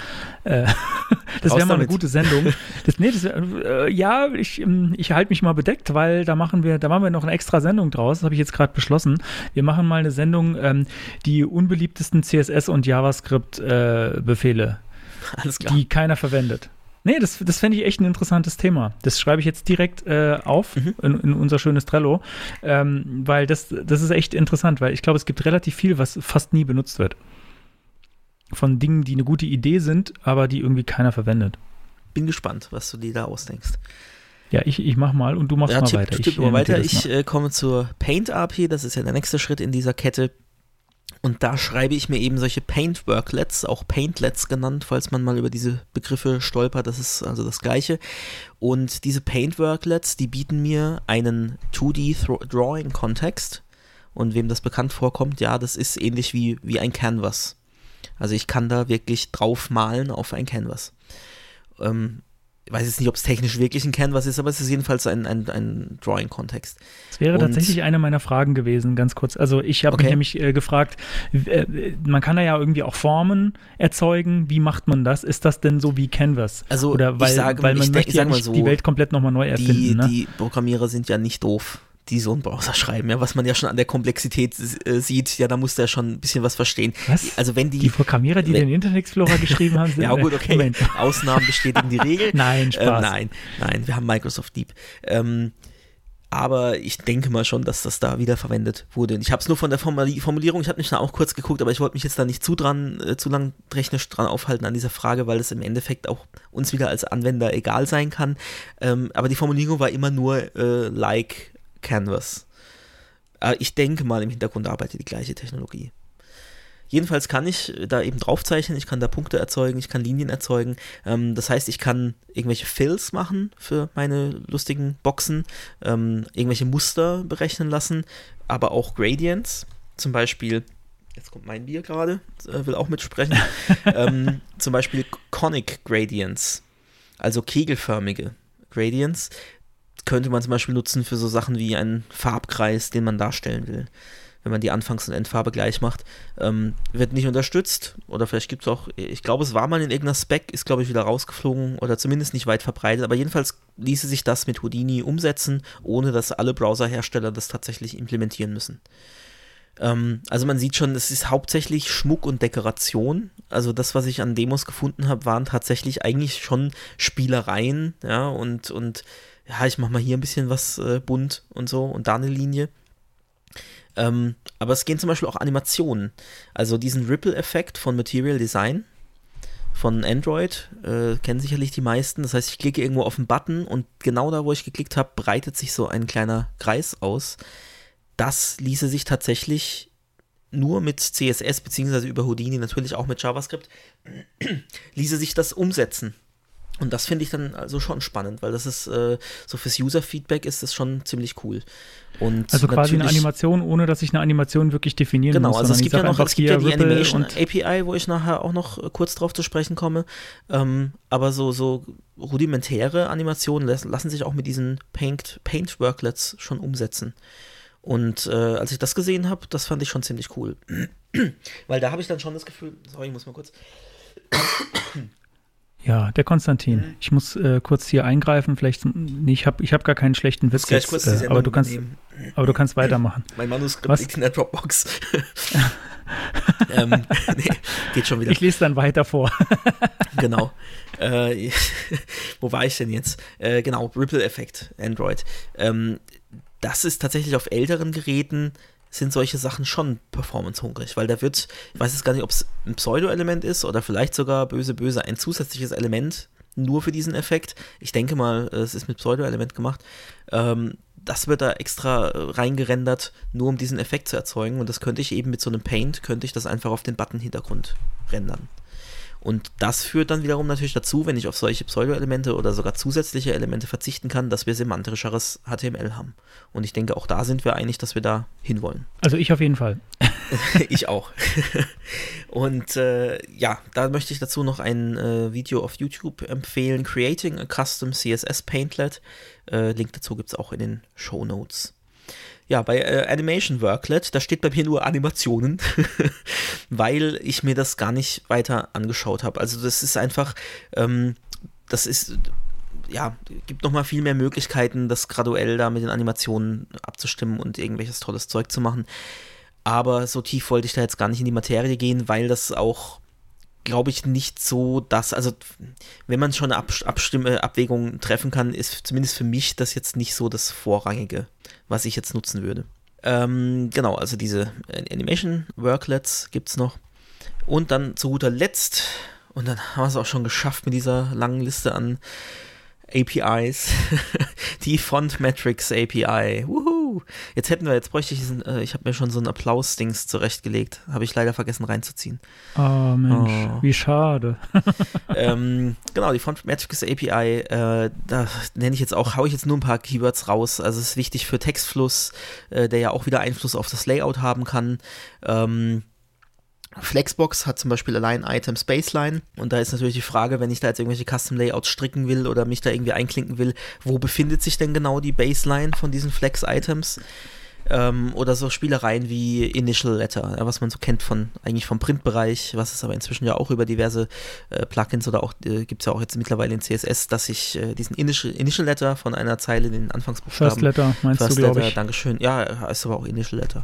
Äh, das wäre mal eine gute Sendung. Das, nee, das, äh, ja, ich, ähm, ich halte mich mal bedeckt, weil da machen wir, da machen wir noch eine extra Sendung draus. Das habe ich jetzt gerade beschlossen. Wir machen mal eine Sendung, ähm, die unbeliebtesten CSS und JavaScript-Befehle, Alles klar. die keiner verwendet. Nee, das, das fände ich echt ein interessantes Thema. Das schreibe ich jetzt direkt äh, auf Mhm. in, in unser schönes Trello, ähm, weil das, das ist echt interessant, weil ich glaube, es gibt relativ viel, was fast nie benutzt wird. Von Dingen, die eine gute Idee sind, aber die irgendwie keiner verwendet. Bin gespannt, was du dir da ausdenkst. Ja, ich, ich mach mal und du machst Ja, mal tipp, weiter. tipp ich, mal äh, weiter. notiere das Ich äh, komme zur Paint API, das ist ja der nächste Schritt in dieser Kette. Und da schreibe ich mir eben solche Paint Worklets, auch Paintlets genannt, falls man mal über diese Begriffe stolpert, das ist also das gleiche. Und diese Paint Worklets, die bieten mir einen 2D Thro- Drawing Kontext. Und wem das bekannt vorkommt, ja, das ist ähnlich wie, wie ein Canvas. Also ich kann da wirklich drauf malen auf ein Canvas. Ähm, ich weiß jetzt nicht, ob es technisch wirklich ein Canvas ist, aber es ist jedenfalls ein, ein, ein Drawing-Kontext. Das wäre Und- tatsächlich eine meiner Fragen gewesen, ganz kurz. Also ich habe Okay. mich nämlich äh, gefragt, äh, man kann da ja irgendwie auch Formen erzeugen. Wie macht man das? Ist das denn so wie Canvas? Also Oder weil, ich sage, weil man ich, möchte ich ja nicht so, die Welt komplett nochmal neu erfinden. die, ne? die Programmierer sind ja nicht doof, die so einen Browser schreiben, ja, was man ja schon an der Komplexität äh, sieht, ja, da muss der schon ein bisschen was verstehen. Was? Also wenn die, die Programmierer, die wenn- den Internet Explorer geschrieben haben, sind ja gut, okay, Moment. Ausnahmen bestätigen die Regel. Nein, Ähm, Spaß. nein, nein, wir haben Microsoft Deep. Ähm, aber ich denke mal schon, dass das da wieder verwendet wurde. Und Ich habe es nur von der Formuli- Formulierung, ich habe mich da auch kurz geguckt, aber ich wollte mich jetzt da nicht zu dran, äh, zu lang technisch dran aufhalten an dieser Frage, weil es im Endeffekt auch uns wieder als Anwender egal sein kann. Ähm, aber die Formulierung war immer nur äh, like Canvas. Äh, ich denke mal, im Hintergrund arbeitet die gleiche Technologie. Jedenfalls kann ich äh, da eben draufzeichnen, ich kann da Punkte erzeugen, ich kann Linien erzeugen. Ähm, das heißt, ich kann irgendwelche Fills machen für meine lustigen Boxen, ähm, irgendwelche Muster berechnen lassen, aber auch Gradients. Zum Beispiel, jetzt kommt mein Bier gerade, äh, will auch mitsprechen. ähm, zum Beispiel Conic Gradients, also kegelförmige Gradients, könnte man zum Beispiel nutzen für so Sachen wie einen Farbkreis, den man darstellen will wenn man die Anfangs- und Endfarbe gleich macht. Ähm, wird nicht unterstützt oder vielleicht gibt es auch, ich glaube, es war mal in irgendeiner Spec, ist glaube ich wieder rausgeflogen oder zumindest nicht weit verbreitet, aber jedenfalls ließe sich das mit Houdini umsetzen, ohne dass alle Browserhersteller das tatsächlich implementieren müssen. Ähm, also man sieht schon, es ist hauptsächlich Schmuck und Dekoration. Also das, was ich an Demos gefunden habe, waren tatsächlich eigentlich schon Spielereien, ja, und, und ja, ich mach mal hier ein bisschen was äh, bunt und so und da eine Linie. Ähm, aber es gehen zum Beispiel auch Animationen. Also diesen Ripple-Effekt von Material Design von Android äh, kennen sicherlich die meisten. Das heißt, ich klicke irgendwo auf einen Button und genau da, wo ich geklickt habe, breitet sich so ein kleiner Kreis aus. Das ließe sich tatsächlich nur mit CSS beziehungsweise über Houdini, natürlich auch mit JavaScript, ließe sich das umsetzen. Und das finde ich dann also schon spannend, weil das ist äh, so fürs User-Feedback ist das schon ziemlich cool. Und Also quasi eine Animation, ohne dass ich eine Animation wirklich definieren Genau, muss. also es gibt ja noch es gibt ja die Ripple Animation API, wo ich nachher auch noch äh, kurz drauf zu sprechen komme. Ähm, aber so, so rudimentäre Animationen lassen, lassen sich auch mit diesen Paint, Paint Worklets schon umsetzen. Und äh, als ich das gesehen habe, das fand ich schon ziemlich cool. Weil da habe ich dann schon das Gefühl, sorry, ich muss mal kurz. Ja, der Konstantin. Mhm. Ich muss äh, kurz hier eingreifen. Vielleicht, nee, ich habe ich hab gar keinen schlechten Witz jetzt, kurz äh, aber, du kannst, aber du kannst weitermachen. Mein Manuskript Was? liegt in der Dropbox. ähm, nee, geht schon wieder. Ich lese dann weiter vor. genau. Äh, wo war ich denn jetzt? Äh, genau, Ripple-Effekt, Android. Ähm, das ist tatsächlich auf älteren Geräten sind solche Sachen schon performance-hungrig, weil da wird, ich weiß jetzt gar nicht, ob es ein Pseudo-Element ist oder vielleicht sogar böse, böse ein zusätzliches Element nur für diesen Effekt. Ich denke mal, es ist mit Pseudo-Element gemacht. Ähm, das wird da extra äh, reingerendert, nur um diesen Effekt zu erzeugen. Und das könnte ich eben mit so einem Paint, könnte ich das einfach auf den Button-Hintergrund rendern. Und das führt dann wiederum natürlich dazu, wenn ich auf solche Pseudo-Elemente oder sogar zusätzliche Elemente verzichten kann, dass wir semantrischeres HTML haben. Und ich denke, auch da sind wir einig, dass wir da hinwollen. Also ich auf jeden Fall. ich auch. Und äh, ja, da möchte ich dazu noch ein äh, Video auf YouTube empfehlen: Creating a Custom CSS Paintlet. Äh, Link dazu gibt es auch in den Show Notes. Ja, bei äh, Animation Worklet, da steht bei mir nur Animationen, weil ich mir das gar nicht weiter angeschaut habe. Also das ist einfach, ähm, das ist, ja, gibt nochmal viel mehr Möglichkeiten, das graduell da mit den Animationen abzustimmen und irgendwelches tolles Zeug zu machen. Aber so tief wollte ich da jetzt gar nicht in die Materie gehen, weil das auch, glaube ich, nicht so das, also wenn man schon eine Ab Abstimme, Abwägung treffen kann, ist zumindest für mich das jetzt nicht so das Vorrangige, was ich jetzt nutzen würde. Ähm, genau, also diese Animation Worklets gibt es noch. Und dann zu guter Letzt, und dann haben wir es auch schon geschafft mit dieser langen Liste an APIs, die Font Metrics API. Wuhu. Jetzt hätten wir, jetzt bräuchte ich diesen, äh, ich habe mir schon so einen Applaus-Dings zurechtgelegt. Habe ich leider vergessen reinzuziehen. Oh Mensch, Oh. wie schade. ähm, genau, die Font Metrics API, äh, da nenne ich jetzt auch, haue ich jetzt nur ein paar Keywords raus. Also es ist wichtig für Textfluss, äh, der ja auch wieder Einfluss auf das Layout haben kann. Ähm, Flexbox hat zum Beispiel Align-Items Baseline und da ist natürlich die Frage, wenn ich da jetzt irgendwelche Custom-Layouts stricken will oder mich da irgendwie einklinken will, wo befindet sich denn genau die Baseline von diesen Flex-Items? Ähm, oder so Spielereien wie Initial Letter, was man so kennt von eigentlich vom Printbereich, was es aber inzwischen ja auch über diverse äh, Plugins oder auch äh, gibt es ja auch jetzt mittlerweile in CSS, dass ich äh, diesen Initial, Initial Letter von einer Zeile in den Anfangsbuchstaben First Letter meinst First du, glaube ich. Dankeschön. Ja, ist aber auch Initial Letter.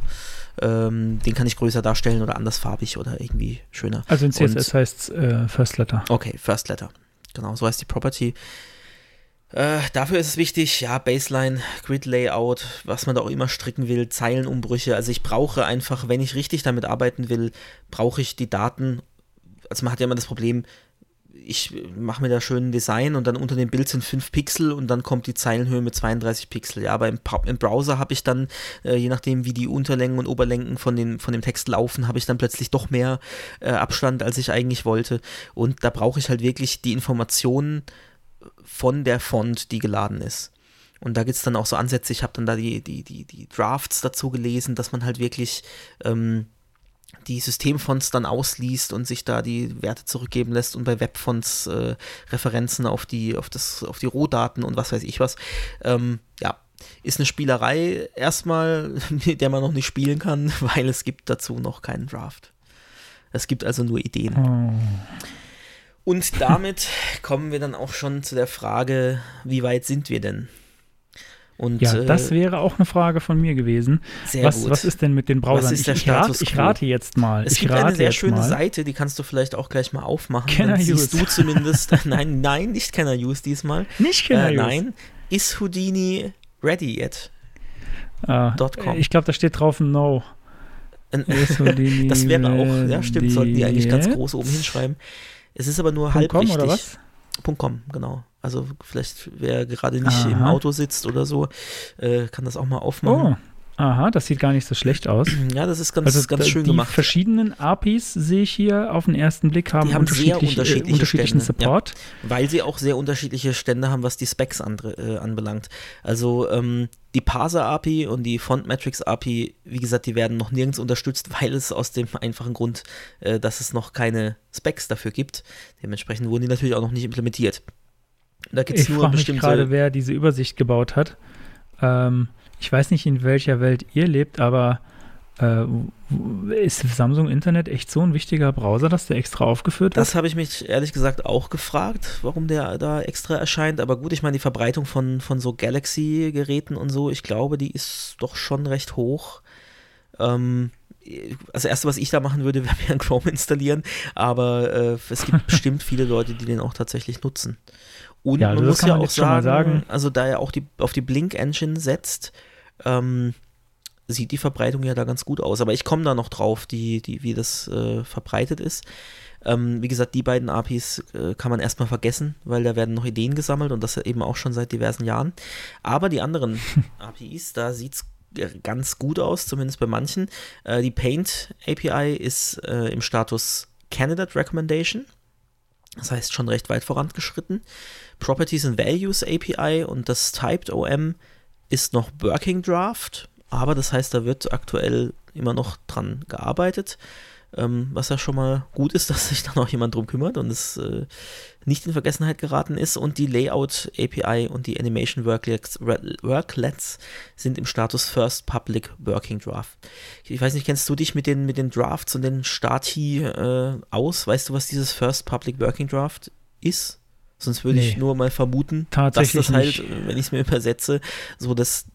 Ähm, den kann ich größer darstellen oder andersfarbig oder irgendwie schöner. Also in CSS heißt es äh, First Letter. Okay, First Letter. Genau, so heißt die Property. Äh, dafür ist es wichtig, ja, Baseline, Grid Layout, was man da auch immer stricken will, Zeilenumbrüche. Also ich brauche einfach, wenn ich richtig damit arbeiten will, brauche ich die Daten. Also man hat ja immer das Problem, ich mache mir da schön ein Design und dann unter dem Bild sind 5 Pixel und dann kommt die Zeilenhöhe mit 32 Pixel. Ja, aber im, im Browser habe ich dann, äh, je nachdem wie die Unterlängen und Oberlängen von, den, von dem Text laufen, habe ich dann plötzlich doch mehr äh, Abstand, als ich eigentlich wollte. Und da brauche ich halt wirklich die Informationen von der Font, die geladen ist. Und da gibt es dann auch so Ansätze, ich habe dann da die, die, die, die Drafts dazu gelesen, dass man halt wirklich ähm, die Systemfonts dann ausliest und sich da die Werte zurückgeben lässt und bei Webfonts äh, Referenzen auf die, auf, das, auf die Rohdaten und was weiß ich was. Ähm, ja, ist eine Spielerei erstmal, mit der man noch nicht spielen kann, weil es gibt dazu noch keinen Draft. Es gibt also nur Ideen. Oh. Und damit kommen wir dann auch schon zu der Frage, wie weit sind wir denn? Und, Ja, äh, das wäre auch eine Frage von mir gewesen. sehr Was, gut. was ist denn mit den Browsern? Was ist der ich, ich, rate, Status ich rate jetzt mal. es ich gibt eine sehr schöne mal. Seite, die kannst du vielleicht auch gleich mal aufmachen. Kenner Dann siehst Use. du zumindest, nein, nein, nicht Kenner Use diesmal. Nicht Kenner Äh, Use. nein, ist Houdini ready yet? Ah. Ich glaube, da steht drauf No. Das wäre auch, ja stimmt, sollten die eigentlich ganz groß oben hinschreiben. Es ist aber nur halb .com richtig. oder was? .com, genau. Also vielleicht, wer gerade nicht im Aha. Auto sitzt oder so, äh, kann das auch mal aufmachen. Oh, aha, das sieht gar nicht so schlecht aus. Ja, das ist ganz, Also ganz d- schön die gemacht. verschiedenen APIs sehe ich hier auf den ersten Blick haben, Die haben sehr unterschiedlich, unterschiedliche äh, unterschiedlichen Stände, ja. Support. Weil sie auch sehr unterschiedliche Stände haben, was die Specs andre, äh, anbelangt. Also ähm, die Parser-API und die Font-Metrics-API, wie gesagt, die werden noch nirgends unterstützt, weil es aus dem einfachen Grund, äh, dass es noch keine Specs dafür gibt. Dementsprechend wurden die natürlich auch noch nicht implementiert. Da gibt es Ich nur frage mich gerade, wer diese Übersicht gebaut hat. Ähm, ich weiß nicht, in welcher Welt ihr lebt, aber äh, ist Samsung Internet echt so ein wichtiger Browser, dass der extra aufgeführt wird? Das habe ich mich ehrlich gesagt auch gefragt, warum der da extra erscheint. Aber gut, ich meine, die Verbreitung von, von so Galaxy-Geräten und so, ich glaube, die ist doch schon recht hoch. Ähm, also, das erste, was ich da machen würde, wäre mir einen Chrome installieren. Aber äh, es gibt bestimmt viele Leute, die den auch tatsächlich nutzen. Und Ja, man das muss kann ja man auch sagen, sagen. also da er auch die, auf die Blink-Engine setzt, ähm, sieht die Verbreitung ja da ganz gut aus. Aber ich komme da noch drauf, die, die, wie das äh, verbreitet ist. Ähm, wie gesagt, die beiden APIs äh, kann man erstmal vergessen, weil da werden noch Ideen gesammelt und das eben auch schon seit diversen Jahren. Aber die anderen APIs, da sieht es ganz gut aus, zumindest bei manchen. Äh, die Paint API ist äh, im Status Candidate Recommendation. Das heißt schon recht weit vorangeschritten. Properties and Values API und das Typed OM ist noch Working Draft, aber das heißt, da wird aktuell immer noch dran gearbeitet, ähm, was ja schon mal gut ist, dass sich da noch jemand drum kümmert und es äh, nicht in Vergessenheit geraten ist. Und die Layout API und die Animation Worklets, Worklets sind im Status First Public Working Draft. Ich weiß nicht, kennst du dich mit den, mit den Drafts und den Stati äh, aus? Weißt du, was dieses First Public Working Draft ist? Sonst würde ich Nee. nur mal vermuten, dass das halt, nicht. wenn ich es mir übersetze, so dass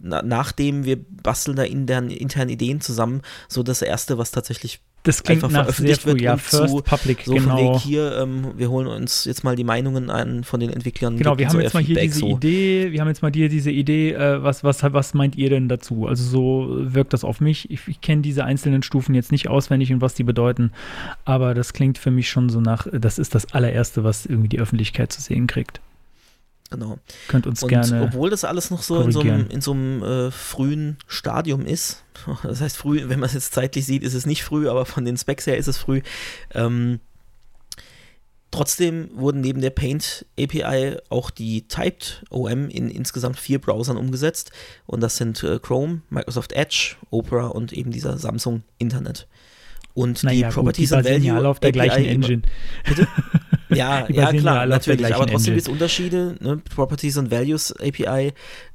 na, nachdem wir basteln da intern, intern Ideen zusammen, so das erste, was tatsächlich das klingt einfach veröffentlicht wird Ja, zu- Public, so von genau. Weg hier, ähm, wir holen uns jetzt mal die Meinungen ein von den Entwicklern. Genau, wir haben jetzt mal hier diese so. Idee, wir haben jetzt mal hier diese Idee, äh, was, was, was meint ihr denn dazu? Also so wirkt das auf mich. Ich, ich kenne diese einzelnen Stufen jetzt nicht auswendig und was die bedeuten, aber das klingt für mich schon so nach, das ist das allererste, was irgendwie die Öffentlichkeit zu sehen kriegt. Genau. Könnt uns Und gerne. obwohl das alles noch so in so einem, in so einem äh, frühen Stadium ist, das heißt früh, wenn man es jetzt zeitlich sieht, ist es nicht früh, aber von den Specs her ist es früh. Ähm, trotzdem wurden neben der Paint API auch die Typed OM in insgesamt vier Browsern umgesetzt. Und das sind äh, Chrome, Microsoft Edge, Opera und eben dieser Samsung Internet. Und die naja, gut, die Properties and basieren ja Value alle auf der API gleichen Engine. Die ja ja klar, natürlich. Aber trotzdem gibt es Unterschiede. Ne? Properties und Values API,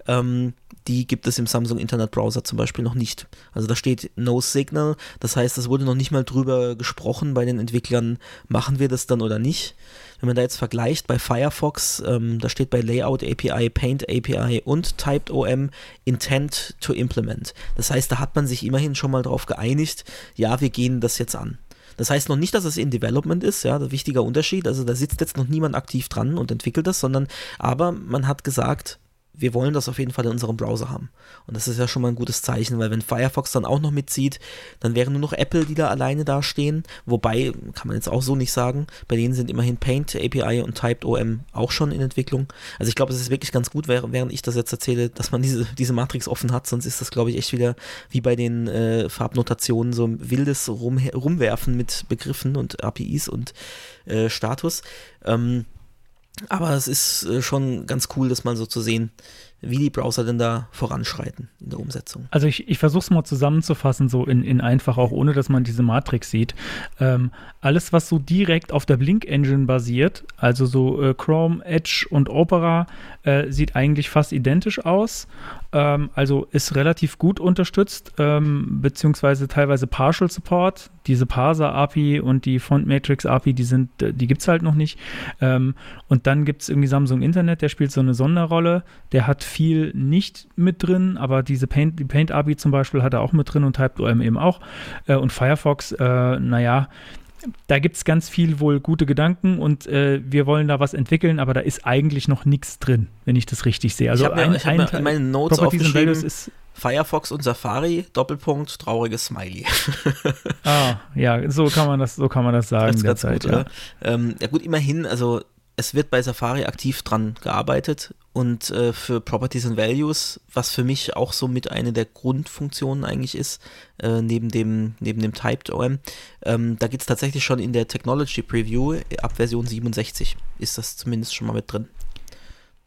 ähm, die gibt es im Samsung Internet Browser zum Beispiel noch nicht. Also da steht No Signal. Das heißt, es wurde noch nicht mal drüber gesprochen bei den Entwicklern, machen wir das dann oder nicht. Wenn man da jetzt vergleicht bei Firefox, ähm, da steht bei Layout API, Paint API und Typed OM Intent to Implement. Das heißt, da hat man sich immerhin schon mal drauf geeinigt, ja, wir gehen das jetzt an. Das heißt noch nicht, dass es in Development ist, ja, wichtiger Unterschied. Also da sitzt jetzt noch niemand aktiv dran und entwickelt das, sondern aber man hat gesagt, wir wollen das auf jeden Fall in unserem Browser haben. Und das ist ja schon mal ein gutes Zeichen, weil wenn Firefox dann auch noch mitzieht, dann wären nur noch Apple, die da alleine dastehen. Wobei, kann man jetzt auch so nicht sagen, bei denen sind immerhin Paint API und Typed OM auch schon in Entwicklung. Also ich glaube, es ist wirklich ganz gut, während ich das jetzt erzähle, dass man diese, diese Matrix offen hat, sonst ist das, glaube ich, echt wieder wie bei den äh, Farbnotationen so ein wildes Rum, Rumwerfen mit Begriffen und APIs und äh, Status. Ähm, aber es ist äh, schon ganz cool, das mal so zu sehen, wie die Browser denn da voranschreiten in der Umsetzung. Also ich, ich versuche es mal zusammenzufassen, so in, in einfach, auch ohne dass man diese Matrix sieht. Ähm, alles, was so direkt auf der Blink-Engine basiert, also so äh, Chrome, Edge und Opera, äh, sieht eigentlich fast identisch aus. Ähm, also ist relativ gut unterstützt, ähm, beziehungsweise teilweise Partial Support. Diese Parser-API und die Font Matrix-API, die sind, äh, die gibt es halt noch nicht. Ähm, und dann gibt es irgendwie Samsung Internet, der spielt so eine Sonderrolle. Der hat viel nicht mit drin, aber diese Paint, die Paint-API zum Beispiel hat er auch mit drin und TypeOM eben auch. Äh, und Firefox, äh, naja, da gibt es ganz viel wohl gute Gedanken und äh, wir wollen da was entwickeln, aber da ist eigentlich noch nichts drin, wenn ich das richtig sehe. Also ich habe mir, ein, ich hab mir meinen Notes Properties aufgeschrieben, ist Firefox und Safari, Doppelpunkt, trauriges Smiley. Ah, ja, so kann man das, so kann man das sagen ganz derzeit, gut, ja. Ähm, ja gut, immerhin, also es wird bei Safari aktiv dran gearbeitet und äh, für Properties and Values, was für mich auch so mit eine der Grundfunktionen eigentlich ist, äh, neben dem, neben dem Typed OM, ähm, da geht es tatsächlich schon in der Technology Preview ab Version 67, ist das zumindest schon mal mit drin.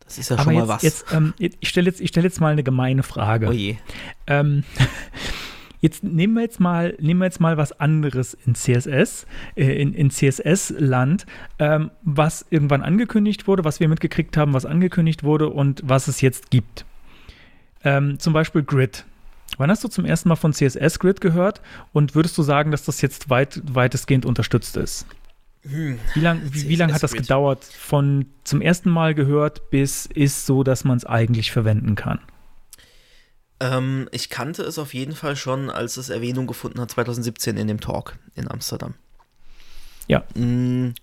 Das ist ja Aber schon mal jetzt, was. jetzt ähm, ich stelle jetzt, ich stell jetzt mal eine gemeine Frage. oh je. Ähm, jetzt nehmen wir jetzt mal, nehmen wir jetzt mal was anderes in CSS, äh, in, in CSS-Land, ähm, was irgendwann angekündigt wurde, was wir mitgekriegt haben, was angekündigt wurde und was es jetzt gibt. Ähm, zum Beispiel Grid. Wann hast du zum ersten Mal von CSS Grid gehört und würdest du sagen, dass das jetzt weit, weitestgehend unterstützt ist? Wie lange wie, wie lang hat das Grid. gedauert von zum ersten Mal gehört bis ist so, dass man es eigentlich verwenden kann? Ähm, ich kannte es auf jeden Fall schon, als es Erwähnung gefunden hat 2017 in dem Talk in Amsterdam. Ja. Mm,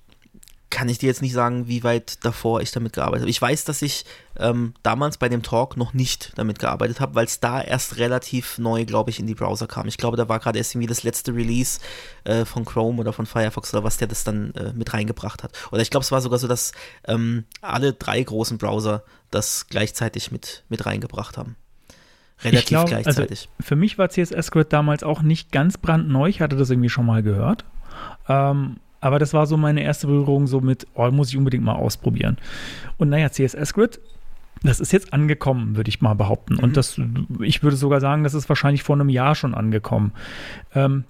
kann ich dir jetzt nicht sagen, wie weit davor ich damit gearbeitet habe. Ich weiß, dass ich ähm, damals bei dem Talk noch nicht damit gearbeitet habe, weil es da erst relativ neu, glaube ich, in die Browser kam. Ich glaube, da war gerade erst irgendwie das letzte Release äh, von Chrome oder von Firefox oder was, der das dann äh, mit reingebracht hat. Oder ich glaube, es war sogar so, dass ähm, alle drei großen Browser das gleichzeitig mit, mit reingebracht haben. Relativ Ich glaub, gleichzeitig. Also für mich war CSS Grid damals auch nicht ganz brandneu. Ich hatte das irgendwie schon mal gehört. Ähm, aber das war so meine erste Berührung so mit, oh, muss ich unbedingt mal ausprobieren. Und naja, CSS Grid, das ist jetzt angekommen, würde ich mal behaupten. Mhm. Und das, ich würde sogar sagen, das ist wahrscheinlich vor einem Jahr schon angekommen. Ähm,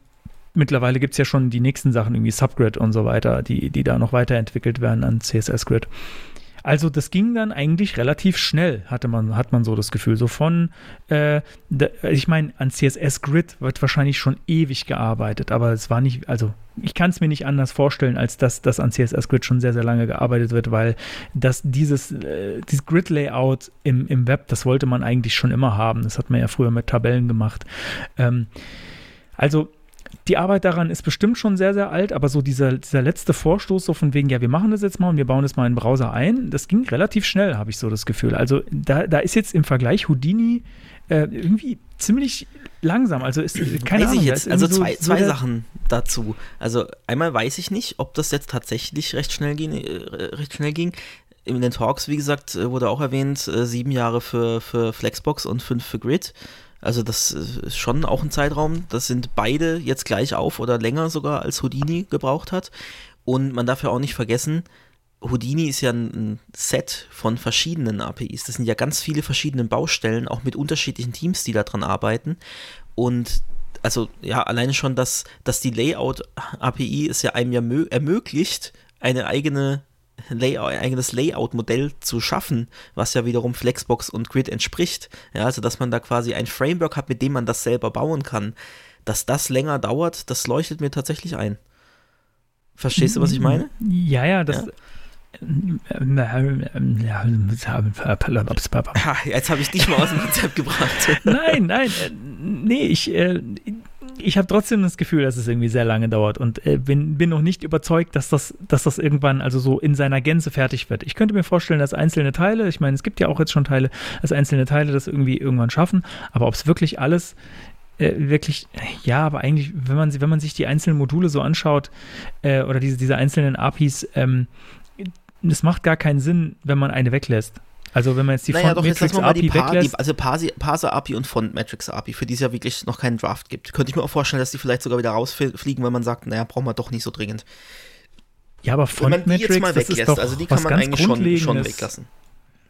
mittlerweile gibt es ja schon die nächsten Sachen, irgendwie Subgrid und so weiter, die, die da noch weiterentwickelt werden an CSS Grid. Also das ging dann eigentlich relativ schnell, hatte man, hat man so das Gefühl. So von, äh, ich meine, an CSS Grid wird wahrscheinlich schon ewig gearbeitet, aber es war nicht, also ich kann es mir nicht anders vorstellen, als dass das an CSS Grid schon sehr, sehr lange gearbeitet wird, weil das dieses, äh, dieses Grid-Layout im, im Web, das wollte man eigentlich schon immer haben. Das hat man ja früher mit Tabellen gemacht. Ähm, also die Arbeit daran ist bestimmt schon sehr, sehr alt, aber so dieser, dieser letzte Vorstoß, so von wegen, ja, wir machen das jetzt mal und wir bauen das mal in den Browser ein, das ging relativ schnell, habe ich so das Gefühl. Also da, da ist jetzt im Vergleich Houdini äh, irgendwie ziemlich langsam. Also ist keine weiß Ahnung. ich jetzt, also zwei, so, zwei so Sachen dazu. Also einmal weiß ich nicht, ob das jetzt tatsächlich recht schnell ging. Äh, recht schnell ging. in den Talks, wie gesagt, äh, wurde auch erwähnt, äh, sieben Jahre für, für Flexbox und fünf für Grid. Also das ist schon auch ein Zeitraum. Das sind beide jetzt gleich auf oder länger sogar als Houdini gebraucht hat. Und man darf ja auch nicht vergessen, Houdini ist ja ein Set von verschiedenen APIs. Das sind ja ganz viele verschiedene Baustellen, auch mit unterschiedlichen Teams, die daran arbeiten. Und also ja, alleine schon, dass, dass die Layout-API es ja einem ja ermöglicht, eine eigene Layout, ein eigenes Layout-Modell zu schaffen, was ja wiederum Flexbox und Grid entspricht. Ja, also dass man da quasi ein Framework hat, mit dem man das selber bauen kann. Dass das länger dauert, das leuchtet mir tatsächlich ein. Verstehst du, was ich meine? Ja, ja, das. Ja. Jetzt habe ich dich mal aus dem Konzept gebracht. Nein, nein, äh, nee, ich, äh, ich habe trotzdem das Gefühl, dass es irgendwie sehr lange dauert und äh, bin, bin noch nicht überzeugt, dass das, dass das irgendwann also so in seiner Gänze fertig wird. Ich könnte mir vorstellen, dass einzelne Teile, ich meine, es gibt ja auch jetzt schon Teile, dass einzelne Teile das irgendwie irgendwann schaffen, aber ob es wirklich alles äh, wirklich, ja, aber eigentlich, wenn man, wenn man sich die einzelnen Module so anschaut äh, oder diese, diese einzelnen APIs, ähm, das macht gar keinen Sinn, wenn man eine weglässt. Also wenn man jetzt die naja, Font Matrix API die pa weglässt. Die, also Parser API und Font Matrix API, für die es ja wirklich noch keinen Draft gibt. Könnte ich mir auch vorstellen, dass die vielleicht sogar wieder rausfliegen, wenn man sagt, naja, brauchen wir doch nicht so dringend. Ja, aber Font Matrix, jetzt mal weglässt, das ist doch also die kann man eigentlich schon, schon weglassen.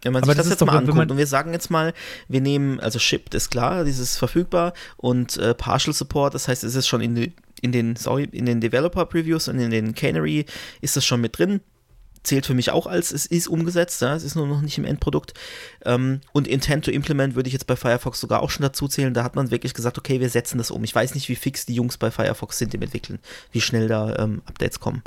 Wenn man sich aber das, das jetzt mal anguckt und wir sagen jetzt mal, wir nehmen, also Shipped ist klar, dieses verfügbar und äh, Partial Support, das heißt, es ist schon in, in den, sorry, in den Developer Previews und in den Canary ist das schon mit drin zählt für mich auch als, es ist umgesetzt, ja, es ist nur noch nicht im Endprodukt. Ähm, und Intent to Implement würde ich jetzt bei Firefox sogar auch schon dazu zählen. Da hat man wirklich gesagt, okay, wir setzen das um. Ich weiß nicht, wie fix die Jungs bei Firefox sind im Entwickeln, wie schnell da ähm, Updates kommen.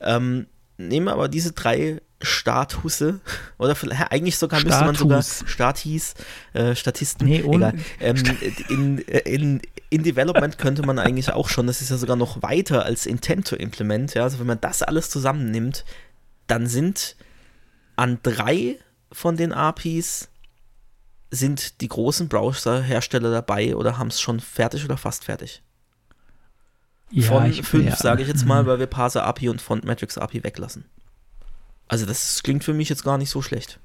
Ähm, nehmen wir aber diese drei Starthusse oder vielleicht, eigentlich sogar müsste man sogar Starthis, äh, Statisten, nee, egal. Ähm, in, in, in Development könnte man eigentlich auch schon, das ist ja sogar noch weiter als Intent to Implement, ja, also wenn man das alles zusammennimmt, dann sind an drei von den APIs sind die großen Browser-Hersteller dabei oder haben es schon fertig oder fast fertig. Ja, von fünf, ja, sage ich jetzt mal, weil wir Parser API und Font Matrix API weglassen. Also das klingt für mich jetzt gar nicht so schlecht.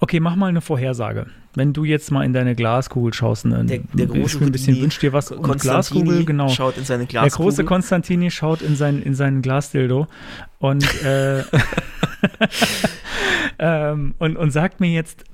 Okay, mach mal eine Vorhersage. Wenn du jetzt mal in deine Glaskugel schaust, ne, der, der große ein bisschen wünscht dir was und Glaskugel, genau. Schaut in seine Glaskugel. Der große Konstantini schaut in sein in seinen Glasdildo und äh, ähm, und und sagt mir jetzt,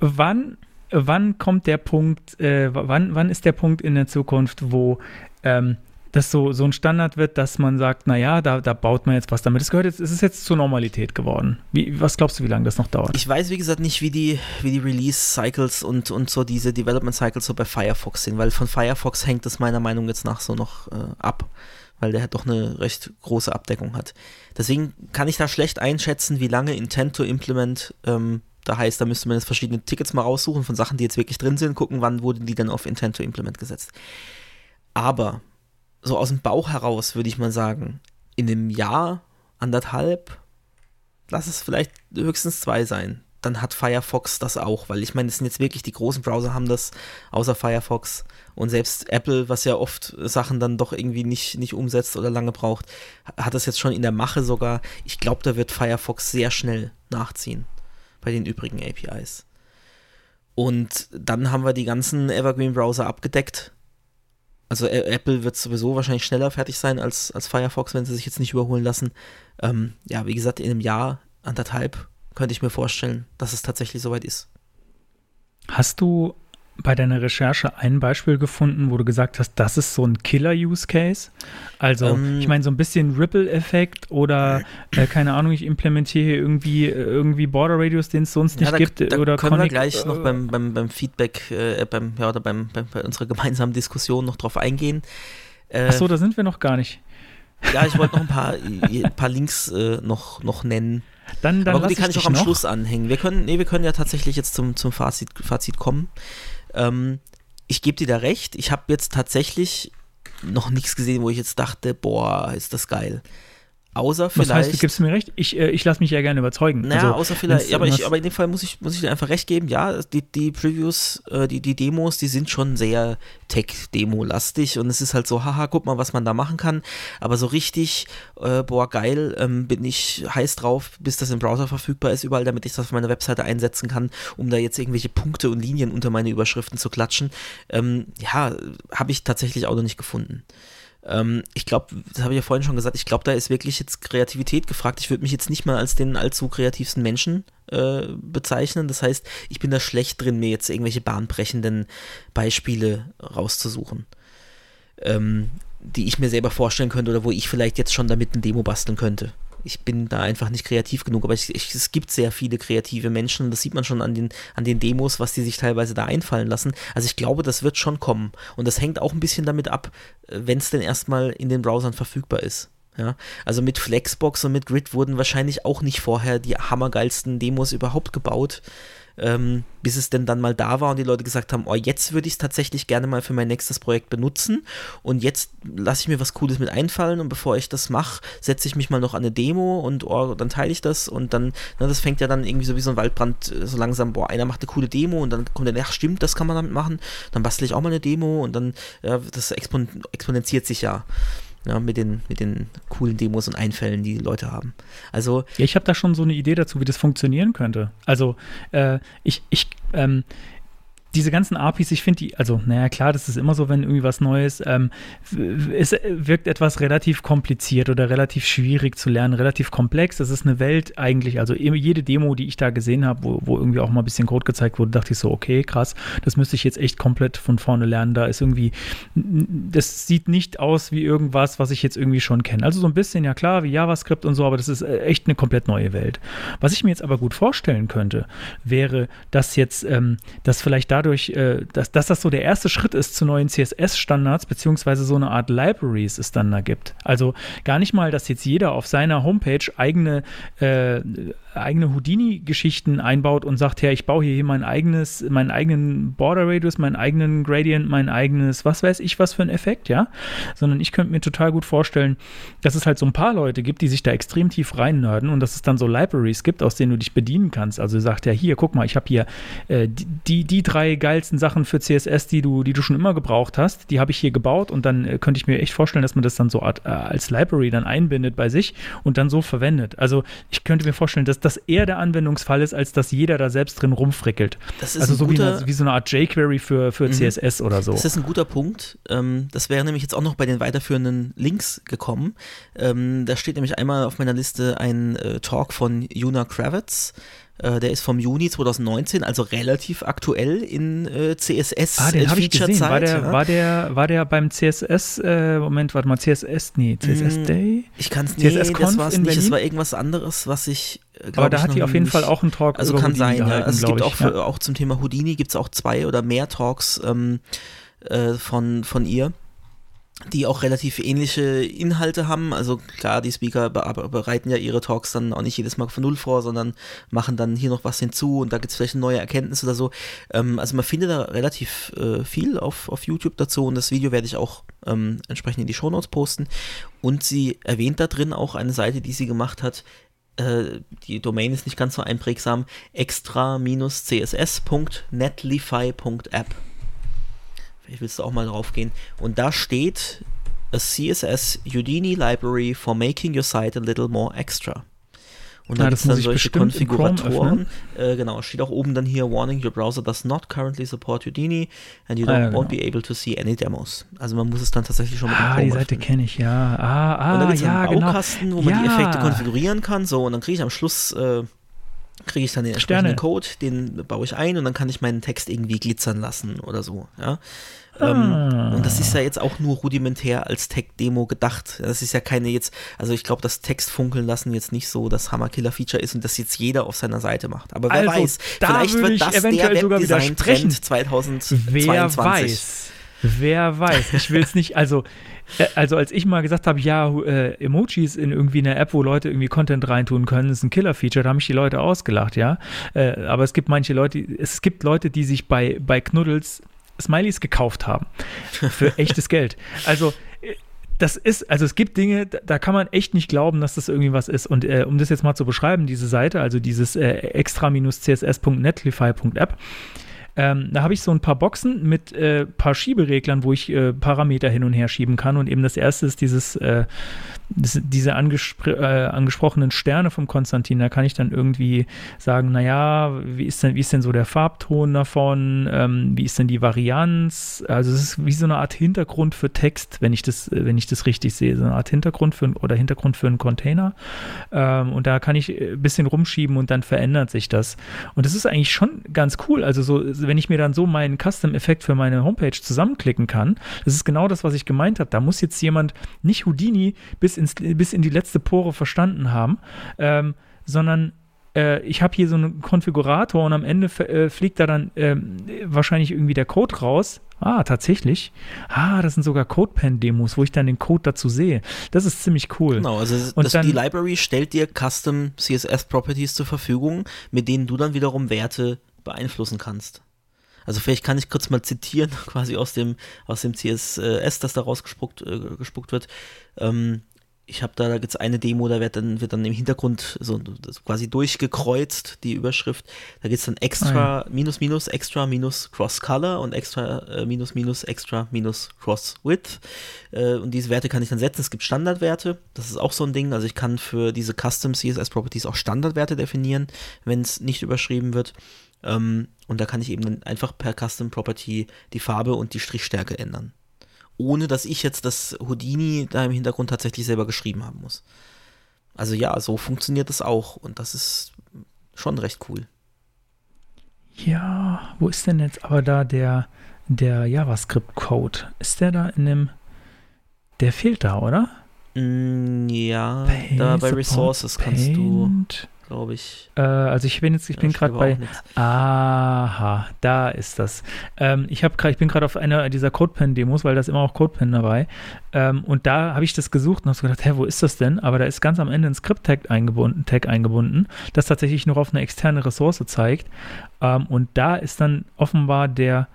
wann wann kommt der Punkt, äh, wann wann ist der Punkt in der Zukunft, wo ähm, das so, so ein Standard wird, dass man sagt, naja, da, da baut man jetzt was damit. Es gehört jetzt, es ist jetzt zur Normalität geworden. Wie, was glaubst du, wie lange das noch dauert? Ich weiß, wie gesagt, nicht, wie die, wie die Release-Cycles und, und so diese Development-Cycles so bei Firefox sind, weil von Firefox hängt das meiner Meinung jetzt nach so noch äh, ab, weil der halt doch eine recht große Abdeckung hat. Deswegen kann ich da schlecht einschätzen, wie lange Intent to Implement ähm, da heißt, da müsste man jetzt verschiedene Tickets mal raussuchen von Sachen, die jetzt wirklich drin sind, gucken, wann wurden die denn auf Intent to Implement gesetzt. Aber so aus dem Bauch heraus würde ich mal sagen, in einem Jahr, anderthalb, lass es vielleicht höchstens zwei sein. Dann hat Firefox das auch, weil ich meine, es sind jetzt wirklich die großen Browser haben das, außer Firefox. Und selbst Apple, was ja oft Sachen dann doch irgendwie nicht, nicht umsetzt oder lange braucht, hat das jetzt schon in der Mache sogar. Ich glaube, da wird Firefox sehr schnell nachziehen bei den übrigen APIs. Und dann haben wir die ganzen Evergreen-Browser abgedeckt also Apple wird sowieso wahrscheinlich schneller fertig sein als, als Firefox, wenn sie sich jetzt nicht überholen lassen. Ähm, ja, wie gesagt, in einem Jahr, anderthalb, könnte ich mir vorstellen, dass es tatsächlich soweit ist. Hast du bei deiner Recherche ein Beispiel gefunden, wo du gesagt hast, das ist so ein Killer-Use-Case? Also, ähm, ich meine, so ein bisschen Ripple-Effekt oder, äh, keine Ahnung, ich implementiere hier irgendwie, äh, irgendwie Border-Radius, den es sonst nicht da, gibt. Da oder können Connect, wir gleich äh, noch beim, beim, beim Feedback, äh, beim, ja, oder beim, beim, bei unserer gemeinsamen Diskussion noch drauf eingehen. Äh, Ach da sind wir noch gar nicht. Ja, ich wollte noch ein paar, ein paar Links äh, noch, noch nennen. Dann, dann Aber die kann ich auch am noch. Schluss anhängen. Wir können, nee, wir können ja tatsächlich jetzt zum, zum Fazit, Fazit kommen. Ähm, ich gebe dir da recht. Ich habe jetzt tatsächlich noch nichts gesehen, wo ich jetzt dachte, boah, ist das geil. Außer Was vielleicht. heißt, du gibst mir recht? Ich, äh, ich lasse mich ja gerne überzeugen. Naja, Also, außer vielleicht, ja, aber, ich, aber in dem Fall muss ich, muss ich dir einfach recht geben, ja, die, die Previews, äh, die, die Demos, die sind schon sehr Tech-Demo-lastig und es ist halt so, haha, guck mal, was man da machen kann, aber so richtig, äh, boah, geil, ähm, bin ich heiß drauf, bis das im Browser verfügbar ist, überall, damit ich das auf meiner Webseite einsetzen kann, um da jetzt irgendwelche Punkte und Linien unter meine Überschriften zu klatschen. Ähm, ja, habe ich tatsächlich auch noch nicht gefunden. Ähm, ich glaube, das habe ich ja vorhin schon gesagt, ich glaube, da ist wirklich jetzt Kreativität gefragt. Ich würde mich jetzt nicht mal als den allzu kreativsten Menschen äh, bezeichnen. Das heißt, ich bin da schlecht drin, mir jetzt irgendwelche bahnbrechenden Beispiele rauszusuchen, ähm, die ich mir selber vorstellen könnte oder wo ich vielleicht jetzt schon damit ein Demo basteln könnte. Ich bin da einfach nicht kreativ genug, aber ich, ich, es gibt sehr viele kreative Menschen das sieht man schon an den, an den Demos, was die sich teilweise da einfallen lassen. Also ich glaube, das wird schon kommen und das hängt auch ein bisschen damit ab, wenn es denn erstmal in den Browsern verfügbar ist. Ja, also mit Flexbox und mit Grid wurden wahrscheinlich auch nicht vorher die hammergeilsten Demos überhaupt gebaut, ähm, bis es denn dann mal da war und die Leute gesagt haben, oh, jetzt würde ich es tatsächlich gerne mal für mein nächstes Projekt benutzen. Und jetzt lasse ich mir was Cooles mit einfallen und bevor ich das mache, setze ich mich mal noch an eine Demo und oh, dann teile ich das. Und dann, na, das fängt ja dann irgendwie so wie so ein Waldbrand äh, so langsam, boah, einer macht eine coole Demo und dann kommt der, ach stimmt, das kann man damit machen, dann bastle ich auch mal eine Demo und dann, ja, das expon exponentiert sich ja. Ja, mit den, mit den coolen Demos und Einfällen, die die Leute haben. Also, Ja, ich habe da schon so eine Idee dazu, wie das funktionieren könnte. Also, äh, ich, ich, ähm, diese ganzen APIs, ich finde die, also, naja, klar, das ist immer so, wenn irgendwie was Neues, ähm, es wirkt etwas relativ kompliziert oder relativ schwierig zu lernen, relativ komplex. Das ist eine Welt eigentlich, also jede Demo, die ich da gesehen habe, wo, wo irgendwie auch mal ein bisschen Code gezeigt wurde, dachte ich so, okay, krass, das müsste ich jetzt echt komplett von vorne lernen. Da ist irgendwie, das sieht nicht aus wie irgendwas, was ich jetzt irgendwie schon kenne. Also so ein bisschen, ja klar, wie JavaScript und so, aber das ist äh, echt eine komplett neue Welt. Was ich mir jetzt aber gut vorstellen könnte, wäre, dass jetzt, ähm, dass vielleicht dadurch, äh, dass, dass das so der erste Schritt ist zu neuen CSS-Standards, beziehungsweise so eine Art Libraries es dann da gibt. Also gar nicht mal, dass jetzt jeder auf seiner Homepage eigene, äh, eigene Houdini-Geschichten einbaut und sagt, ja, ich baue hier mein eigenes, meinen eigenen Border Radius, meinen eigenen Gradient, mein eigenes, was weiß ich, was für ein Effekt, ja. Sondern ich könnte mir total gut vorstellen, dass es halt so ein paar Leute gibt, die sich da extrem tief reinnörden und dass es dann so Libraries gibt, aus denen du dich bedienen kannst. Also sagt ja, hier, guck mal, ich habe hier äh, die, die, die drei geilsten Sachen für CSS, die du, die du schon immer gebraucht hast, die habe ich hier gebaut und dann äh, könnte ich mir echt vorstellen, dass man das dann so art, äh, als Library dann einbindet bei sich und dann so verwendet. Also ich könnte mir vorstellen, dass das eher der Anwendungsfall ist, als dass jeder da selbst drin rumfrickelt. Also so wie, guter- eine, wie so eine Art jQuery für, für CSS oder so. Das ist ein guter Punkt. Ähm, das wäre nämlich jetzt auch noch bei den weiterführenden Links gekommen. Ähm, da steht nämlich einmal auf meiner Liste ein äh, Talk von Juna Kravitz. Äh, der ist vom Juni 2019, also relativ aktuell in äh, CSS Ah, den habe ich gesehen. War der, ja. war, der, war der beim CSS, äh, Moment, warte mal, CSS, nee, CSS Mm, Day? Ich kann es nicht, CSS das Conf war es nicht, es war irgendwas anderes, was ich äh, Aber da ich, hat die auf jeden nicht- Fall auch einen Talk Also kann Houdini sein, ja. gehalten, Also es gibt glaub auch, ich. für, ja. auch zum Thema Houdini gibt es auch zwei oder mehr Talks ähm, äh, von, von ihr, die auch relativ ähnliche Inhalte haben. Also klar, die Speaker be bereiten ja ihre Talks dann auch nicht jedes Mal von Null vor, sondern machen dann hier noch was hinzu und da gibt es vielleicht eine neue Erkenntnis oder so. Ähm, also man findet da relativ äh, viel auf, auf YouTube dazu und das Video werde ich auch ähm, entsprechend in die Shownotes posten. Und sie erwähnt da drin auch eine Seite, die sie gemacht hat, äh, die Domain ist nicht ganz so einprägsam, extra-css.netlify.app. Vielleicht willst du auch mal drauf gehen. Und da steht a CSS Houdini Library for making your site a little more extra. Und Ja, da gibt es dann ich solche Konfiguratoren. Äh, genau, steht auch oben dann hier, warning, your browser does not currently support Houdini and you Ah, ja, genau. won't be able to see any demos. Also man muss es dann tatsächlich schon mit dem Ah, die Seite kenne ich, ja. Ah, Und ah, da gibt es ja, einen genau. Baukasten, wo man die. Effekte konfigurieren kann. So, und dann kriege ich am Schluss, äh, kriege ich dann den entsprechenden Sterne. Code, den baue ich ein und dann kann ich meinen Text irgendwie glitzern lassen oder so. Ja. Ähm, Ah. und das ist ja jetzt auch nur rudimentär als Tech-Demo gedacht. Das ist ja keine jetzt, also ich glaube, das Text funkeln lassen jetzt nicht so das Hammer-Killer-Feature ist und das jetzt jeder auf seiner Seite macht. Aber wer Also, weiß, vielleicht wird das der. Webdesign-Trend 2022. Wer weiß. Wer weiß. Ich will es nicht, also, also als ich mal gesagt habe, ja, äh, Emojis in irgendwie einer App, wo Leute irgendwie Content reintun können, ist ein Killer-Feature, da haben mich die Leute ausgelacht, ja. Äh, aber es gibt manche Leute, es gibt Leute, die sich bei, bei Knuddels Smileys gekauft haben. Für echtes Geld. Also, äh, das ist, also es gibt Dinge, da, da kann man echt nicht glauben, dass das irgendwie was ist. Und äh, um das jetzt mal zu beschreiben, diese Seite, also dieses äh, extra-css.netlify.app, ähm, da habe ich so ein paar Boxen mit äh, paar Schiebereglern, wo ich äh, Parameter hin und her schieben kann. Und eben das erste ist dieses, äh, das, diese angespr äh, angesprochenen Sterne vom Konstantin. Da kann ich dann irgendwie sagen, naja, wie ist denn, wie ist denn so der Farbton davon? Ähm, wie ist denn die Varianz? Also es ist wie so eine Art Hintergrund für Text, wenn ich das, wenn ich das richtig sehe. So eine Art Hintergrund für oder Hintergrund für einen Container. Ähm, und da kann ich ein bisschen rumschieben und dann verändert sich das. Und das ist eigentlich schon ganz cool. Also so, wenn ich mir dann so meinen Custom-Effekt für meine Homepage zusammenklicken kann, das ist genau das, was ich gemeint habe. Da muss jetzt jemand nicht Houdini bis, ins, bis in die letzte Pore verstanden haben, ähm, sondern äh, ich habe hier so einen Konfigurator und am Ende äh, fliegt da dann äh, wahrscheinlich irgendwie der Code raus. Ah, tatsächlich. Ah, das sind sogar CodePen-Demos, wo ich dann den Code dazu sehe. Das ist ziemlich cool. Genau, also das, dann, die Library stellt dir Custom CSS-Properties zur Verfügung, mit denen du dann wiederum Werte beeinflussen kannst. Also vielleicht kann ich kurz mal zitieren, quasi aus dem, aus dem CSS, das da rausgespuckt äh, gespuckt wird. Ähm, ich habe da, da gibt es eine Demo, da wird dann, wird dann im Hintergrund so, so quasi durchgekreuzt, die Überschrift. Da gibt es dann extra, oh minus, minus, extra, minus, cross color und extra, äh, minus, minus, extra, minus, cross width. Äh, und diese Werte kann ich dann setzen. Es gibt Standardwerte. Das ist auch so ein Ding. Also ich kann für diese Custom CSS Properties auch Standardwerte definieren, wenn es nicht überschrieben wird. Ähm, und da kann ich eben dann einfach per Custom Property die Farbe und die Strichstärke ändern. Ohne dass ich jetzt das Houdini da im Hintergrund tatsächlich selber geschrieben haben muss. Also ja, so funktioniert das auch und das ist schon recht cool. Ja, wo ist denn jetzt aber da der, der JavaScript-Code? Ist der da in dem. Der fehlt da, oder? Mm, ja, Pay, da bei Resources kannst Paint. du glaube ich. Äh, also ich bin jetzt, ich bin gerade bei. Aha, da ist das. Ähm, ich habe ich bin gerade auf einer dieser CodePen-Demos, weil da ist immer auch CodePen dabei. Ähm, und da habe ich das gesucht und habe gedacht, hä, wo ist das denn? Aber da ist ganz am Ende ein Script-Tag eingebunden, Tag eingebunden, das tatsächlich nur auf eine externe Ressource zeigt. Ähm, und da ist dann offenbar der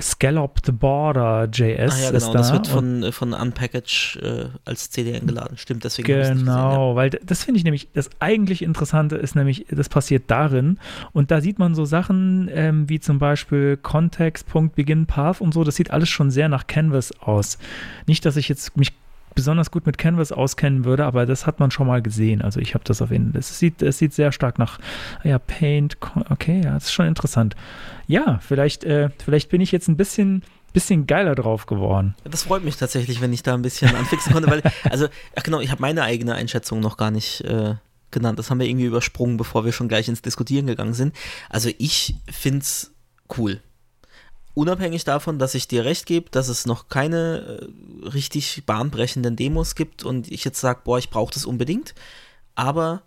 Scalloped Border JS. Ah, ja, genau. Da. Das wird von, von Unpackage äh, als CDN geladen. Stimmt, deswegen. Genau, gesehen, ja. weil das finde ich nämlich, das eigentlich Interessante ist nämlich, das passiert darin. Und da sieht man so Sachen ähm, wie zum Beispiel Context, Begin, Path und so. Das sieht alles schon sehr nach Canvas aus. Nicht, dass ich jetzt mich besonders gut mit Canvas auskennen würde, aber das hat man schon mal gesehen. Also ich habe das auf jeden Fall. Es sieht, es sieht sehr stark nach ja, Paint. Okay, ja, das ist schon interessant. Ja, vielleicht, äh, vielleicht bin ich jetzt ein bisschen bisschen geiler drauf geworden. Das freut mich tatsächlich, wenn ich da ein bisschen anfixen konnte, weil, also, ach genau, ich habe meine eigene Einschätzung noch gar nicht äh, genannt. Das haben wir irgendwie übersprungen, bevor wir schon gleich ins Diskutieren gegangen sind. Also ich finde es cool unabhängig davon, dass ich dir recht gebe, dass es noch keine äh, richtig bahnbrechenden Demos gibt und ich jetzt sage, boah, ich brauche das unbedingt, aber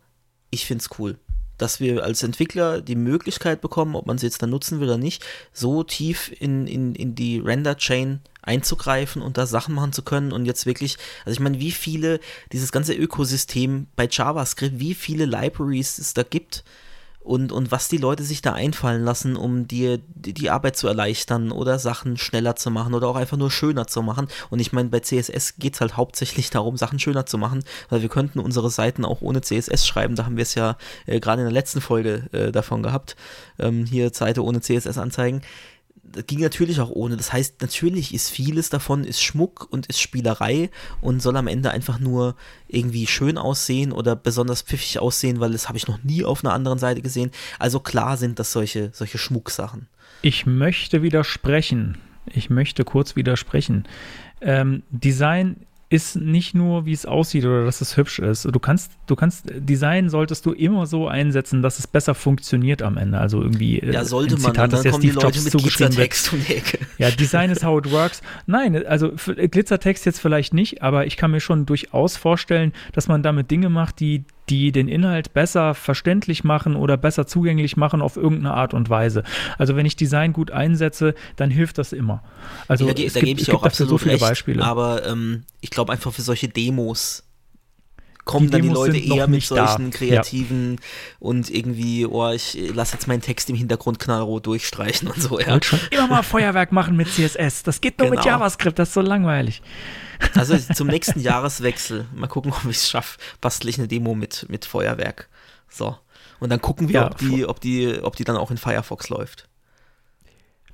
ich finde es cool, dass wir als Entwickler die Möglichkeit bekommen, ob man sie jetzt dann nutzen will oder nicht, so tief in, in, in die Render-Chain einzugreifen und da Sachen machen zu können und jetzt wirklich, also ich meine, wie viele, dieses ganze Ökosystem bei JavaScript, wie viele Libraries es da gibt, und, und was die Leute sich da einfallen lassen, um dir die, Arbeit zu erleichtern oder Sachen schneller zu machen oder auch einfach nur schöner zu machen. Und ich meine, bei CSS geht es halt hauptsächlich darum, Sachen schöner zu machen, weil wir könnten unsere Seiten auch ohne CSS schreiben. Da haben wir es ja äh, gerade in der letzten Folge äh, davon gehabt. Ähm, hier Seite ohne CSS anzeigen das ging natürlich auch ohne. Das heißt, natürlich ist vieles davon ist Schmuck und ist Spielerei und soll am Ende einfach nur irgendwie schön aussehen oder besonders pfiffig aussehen, weil das habe ich noch nie auf einer anderen Seite gesehen. Also klar sind das solche, solche Schmucksachen. Ich möchte widersprechen. Ich möchte kurz widersprechen. Ähm, Design ist nicht nur, wie es aussieht oder dass es hübsch ist. Du kannst, du kannst, Design solltest du immer so einsetzen, dass es besser funktioniert am Ende. Also irgendwie. Äh, ja, sollte man. Zitat, dann kommen Steve die Leute Jobs mit Glitzertext um die Ecke. Ja, Design is how it works. Nein, also Glitzertext jetzt vielleicht nicht, aber ich kann mir schon durchaus vorstellen, dass man damit Dinge macht, die die den Inhalt besser verständlich machen oder besser zugänglich machen auf irgendeine Art und Weise. Also wenn ich Design gut einsetze, dann hilft das immer. Also ja, da, es da gibt, gebe ich auch absolut so viele recht, Beispiele. Aber ähm, ich glaube einfach für solche Demos kommen Die dann die Demos Leute sind noch eher mit nicht da. solchen kreativen und irgendwie, oh, ich lasse jetzt meinen Text im Hintergrund knallrot durchstreichen und so, Ich ja. immer mal Feuerwerk machen mit CSS. Das geht nur mit Genau. JavaScript, das ist so langweilig. Also zum nächsten Jahreswechsel, mal gucken, ob ich es schaffe, bastel ich eine Demo mit, mit Feuerwerk. So. Und dann gucken wir, Ja, ob, die, ob, die, ob die dann auch in Firefox läuft.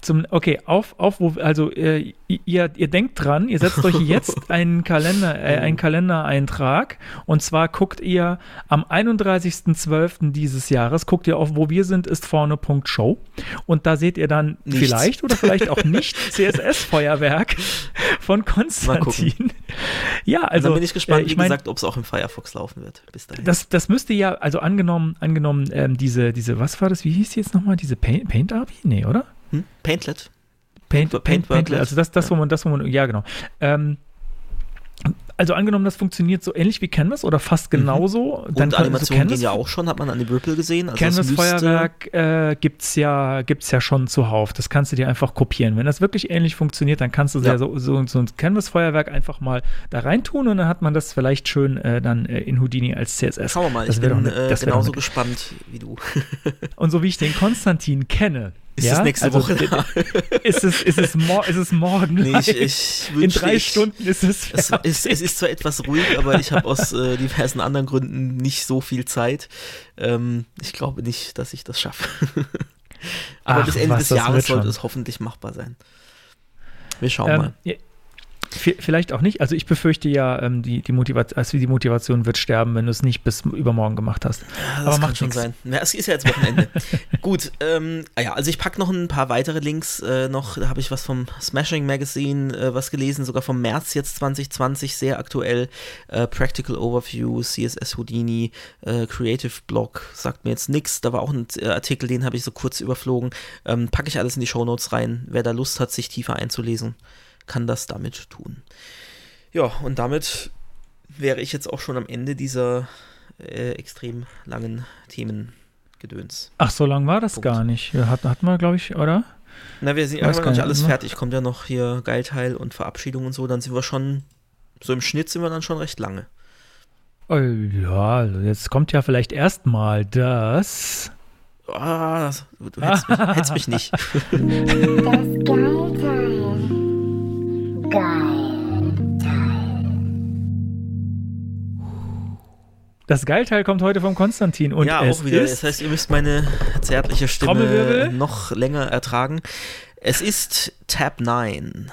Zum, okay, auf, auf, wo, also äh, ihr, ihr denkt dran, ihr setzt euch jetzt einen Kalender, äh, einen Kalendereintrag und zwar guckt ihr am 31.12. dieses Jahres, guckt ihr auf, wo wir sind, ist vorne.show und da seht ihr dann Nichts. vielleicht oder vielleicht auch nicht CSS-Feuerwerk von Konstantin. Ja, Also, dann bin ich gespannt, äh, ich wie mein, gesagt, ob es auch im Firefox laufen wird. Bis dahin. das, das müsste ja, also angenommen, angenommen, ähm, diese, diese, was war das, wie hieß die jetzt nochmal, diese Paint, Paint Army? Nee, oder? Hm? Paintlet. Paint, Paint Paint, Paint, Worklet. also das, das, wo man, das, wo man, ja, genau. Ähm, also angenommen, das funktioniert so ähnlich wie Canvas oder fast genauso, Mhm. Und dann kann- also Animationen Canvas, gehen ja auch schon, hat man an die Ripple gesehen. Also Canvas-Feuerwerk äh, gibt es ja, gibt's ja schon zuhauf. Das kannst du dir einfach kopieren. Wenn das wirklich ähnlich funktioniert, dann kannst du Ja. so, so, so ein Canvas-Feuerwerk einfach mal da reintun und dann hat man das vielleicht schön äh, dann äh, in Houdini als CSS. Schauen wir mal, Das ich bin ne- das genauso gespannt wie du. Und so wie ich den Konstantin kenne, Ist ja, das nächste also, Woche da? ist es, ist es, mor ist es morgen Nee, ich, ich In drei ich, Stunden ist es Es fertig. ist, es ist zwar etwas ruhig, aber ich habe aus äh, diversen anderen Gründen nicht so viel Zeit. Ähm, ich glaube nicht, dass ich das schaffe. aber Ach, bis Ende was, des Jahres sollte es hoffentlich machbar sein. Wir schauen Ähm, mal. Vielleicht auch nicht. Also ich befürchte ja, ähm, die, die, Motivation, also die Motivation wird sterben, wenn du es nicht bis übermorgen gemacht hast. Ja, aber das kann macht schon nix. sein. Ja, es ist ja jetzt Wochenende. Gut, ähm, ah ja, also ich packe noch ein paar weitere Links äh, noch. Da habe ich was vom Smashing Magazine äh, was gelesen, sogar vom März jetzt 2020, sehr aktuell. Äh, Practical Overview, CSS Houdini, äh, Creative Blog, sagt mir jetzt nichts. Da war auch ein äh, Artikel, den habe ich so kurz überflogen. Ähm, packe ich alles in die Shownotes rein. Wer da Lust hat, sich tiefer einzulesen, kann das damit tun. Ja, und damit wäre ich jetzt auch schon am Ende dieser äh, extrem langen Themengedöns. Ach, so lang war das Punkt. gar nicht. Ja, Hat, hatten wir, glaube ich, oder? Na, wir sind gar noch nicht alles ne? fertig. Kommt ja noch hier Geilteil und Verabschiedung und so. Dann sind wir schon, so im Schnitt sind wir dann schon recht lange. Oh, ja, jetzt kommt ja vielleicht erstmal das. Ah, das, du, du hättest, mich, hättest mich nicht. Das Geilteil. Das Geilteil kommt heute vom Konstantin und ja, es auch wieder. ist Das heißt, ihr müsst meine zärtliche Stimme noch länger ertragen. Es ist Tab 9.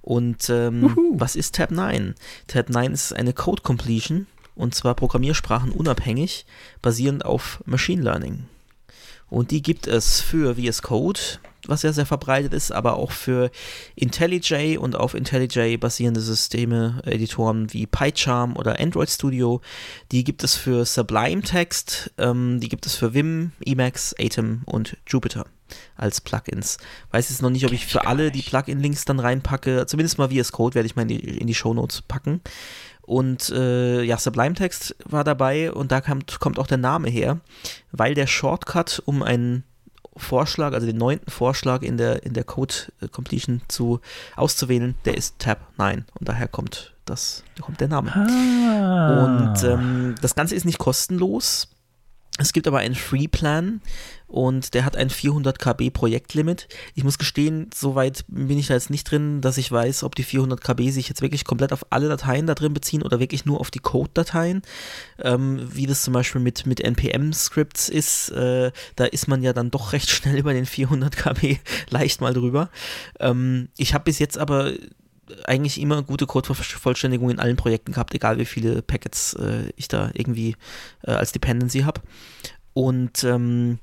Und ähm, was ist Tab 9? Tab 9 ist eine Code Completion und zwar Programmiersprachen unabhängig, basierend auf Machine Learning. Und die gibt es für VS Code, was ja sehr verbreitet ist, aber auch für IntelliJ und auf IntelliJ basierende Systeme, Editoren wie PyCharm oder Android Studio. Die gibt es für Sublime Text, ähm, die gibt es für Vim, Emacs, Atom und Jupyter als Plugins. Weiß jetzt noch nicht, ob ich für alle die Plugin-Links dann reinpacke. Zumindest mal VS Code werde ich mal in die, in die Shownotes packen. Und äh, ja, Sublime Text war dabei und da kommt, kommt auch der Name her, weil der Shortcut, um einen Vorschlag, also den neunten Vorschlag in der, in der Code äh, Completion zu auszuwählen, der ist Tab 9 und daher kommt das, da kommt der Name. Ah. Und ähm, das Ganze ist nicht kostenlos. Es gibt aber einen Free-Plan und der hat ein 400 KB Projektlimit. Ich muss gestehen, soweit bin ich da jetzt nicht drin, dass ich weiß, ob die 400 KB sich jetzt wirklich komplett auf alle Dateien da drin beziehen oder wirklich nur auf die Code-Dateien. Ähm, wie das zum Beispiel mit, mit NPM-Scripts ist, äh, da ist man ja dann doch recht schnell über den 400 KB leicht mal drüber. Ähm, ich habe bis jetzt aber eigentlich immer gute Codevervollständigung in allen Projekten gehabt, egal wie viele Packets äh, ich da irgendwie äh, als Dependency habe. Und ähm,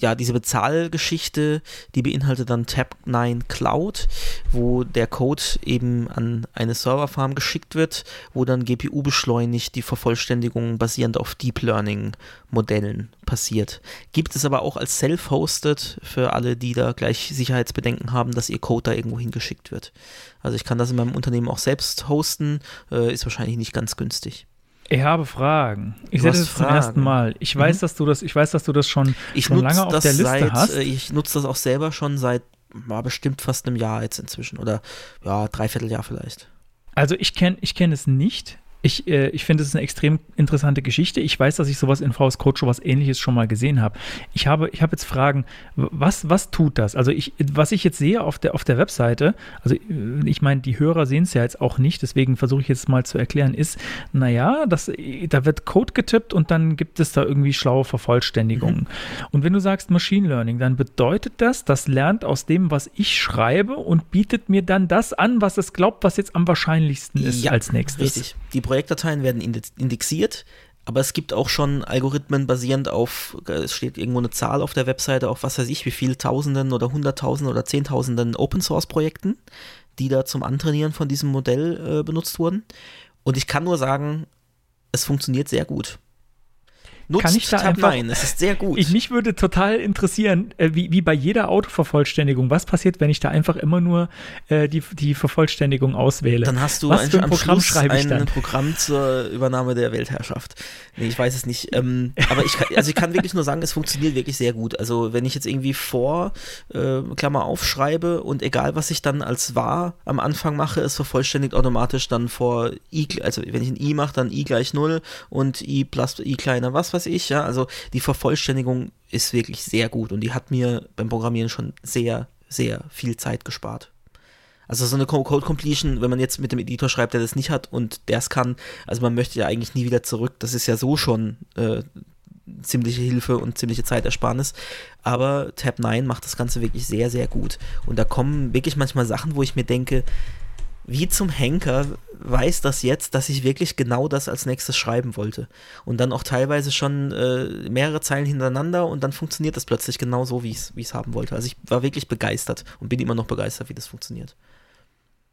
ja, diese Bezahlgeschichte, die beinhaltet dann Tab9 Cloud, wo der Code eben an eine Serverfarm geschickt wird, wo dann GPU beschleunigt die Vervollständigung basierend auf Deep Learning Modellen passiert. Gibt es aber auch als Self-Hosted für alle, die da gleich Sicherheitsbedenken haben, dass ihr Code da irgendwo hingeschickt wird. Also ich kann das in meinem Unternehmen auch selbst hosten, äh, ist wahrscheinlich nicht ganz günstig. Ich habe Fragen. Ich sehe das zum Fragen. ersten Mal. Ich weiß, dass du das, ich weiß, dass du das schon, Ich schon lange auf der Liste seit, hast. äh, ich nutze das auch selber schon seit war bestimmt fast einem Jahr jetzt inzwischen oder ja, dreiviertel Jahr vielleicht. Also ich kenne ich kenn es nicht. Ich, äh, ich finde, es ist eine extrem interessante Geschichte. Ich weiß, dass ich sowas in VS Code schon was ähnliches schon mal gesehen habe. Ich habe, ich habe jetzt Fragen, was, was tut das? Also ich, was ich jetzt sehe auf der, auf der Webseite, also äh, ich meine, die Hörer sehen es ja jetzt auch nicht, deswegen versuche ich jetzt mal zu erklären, ist, naja, das, da wird Code getippt und dann gibt es da irgendwie schlaue Vervollständigungen. Mhm. Und wenn du sagst Machine Learning, dann bedeutet das, das lernt aus dem, was ich schreibe und bietet mir dann das an, was es glaubt, was jetzt am wahrscheinlichsten ist Ja, als nächstes. Richtig. Die Projektdateien werden inde- indexiert, aber es gibt auch schon Algorithmen basierend auf, es steht irgendwo eine Zahl auf der Webseite, auf was weiß ich, wie viel Tausenden oder Hunderttausenden oder Zehntausenden Open Source Projekten, die da zum Antrainieren von diesem Modell äh, benutzt wurden. Und ich kann nur sagen, es funktioniert sehr gut. Nutzt Kann ich da einfach- 9, es ist sehr gut. Ich, mich würde total interessieren, äh, wie, wie bei jeder Autovervollständigung, was passiert, wenn ich da einfach immer nur äh, die, die Vervollständigung auswähle? Dann hast du was ein, für ein am Programm schreibe ich ein dann? Programm zur Übernahme der Weltherrschaft. Nee, ich weiß es nicht. Ähm, aber ich kann, also ich kann wirklich nur sagen, es funktioniert wirklich sehr gut. Also wenn ich jetzt irgendwie vor, äh, Klammer aufschreibe und egal was ich dann als wahr am Anfang mache, es vervollständigt automatisch dann vor i, also wenn ich ein i mache, dann i gleich 0 und i plus i kleiner was weiß ich, ja. Also die Vervollständigung ist wirklich sehr gut und die hat mir beim Programmieren schon sehr, sehr viel Zeit gespart. Also so eine Co- Code Completion, wenn man jetzt mit dem Editor schreibt, der das nicht hat und der es kann, also man möchte ja eigentlich nie wieder zurück. Das ist ja so schon äh, ziemliche Hilfe und ziemliche Zeitersparnis. Aber Tab 9 macht das Ganze wirklich sehr, sehr gut. Und da kommen wirklich manchmal Sachen, wo ich mir denke, wie zum Henker weiß das jetzt, dass ich wirklich genau das als nächstes schreiben wollte. Und dann auch teilweise schon äh, mehrere Zeilen hintereinander und dann funktioniert das plötzlich genau so, wie ich es haben wollte. Also ich war wirklich begeistert und bin immer noch begeistert, wie das funktioniert.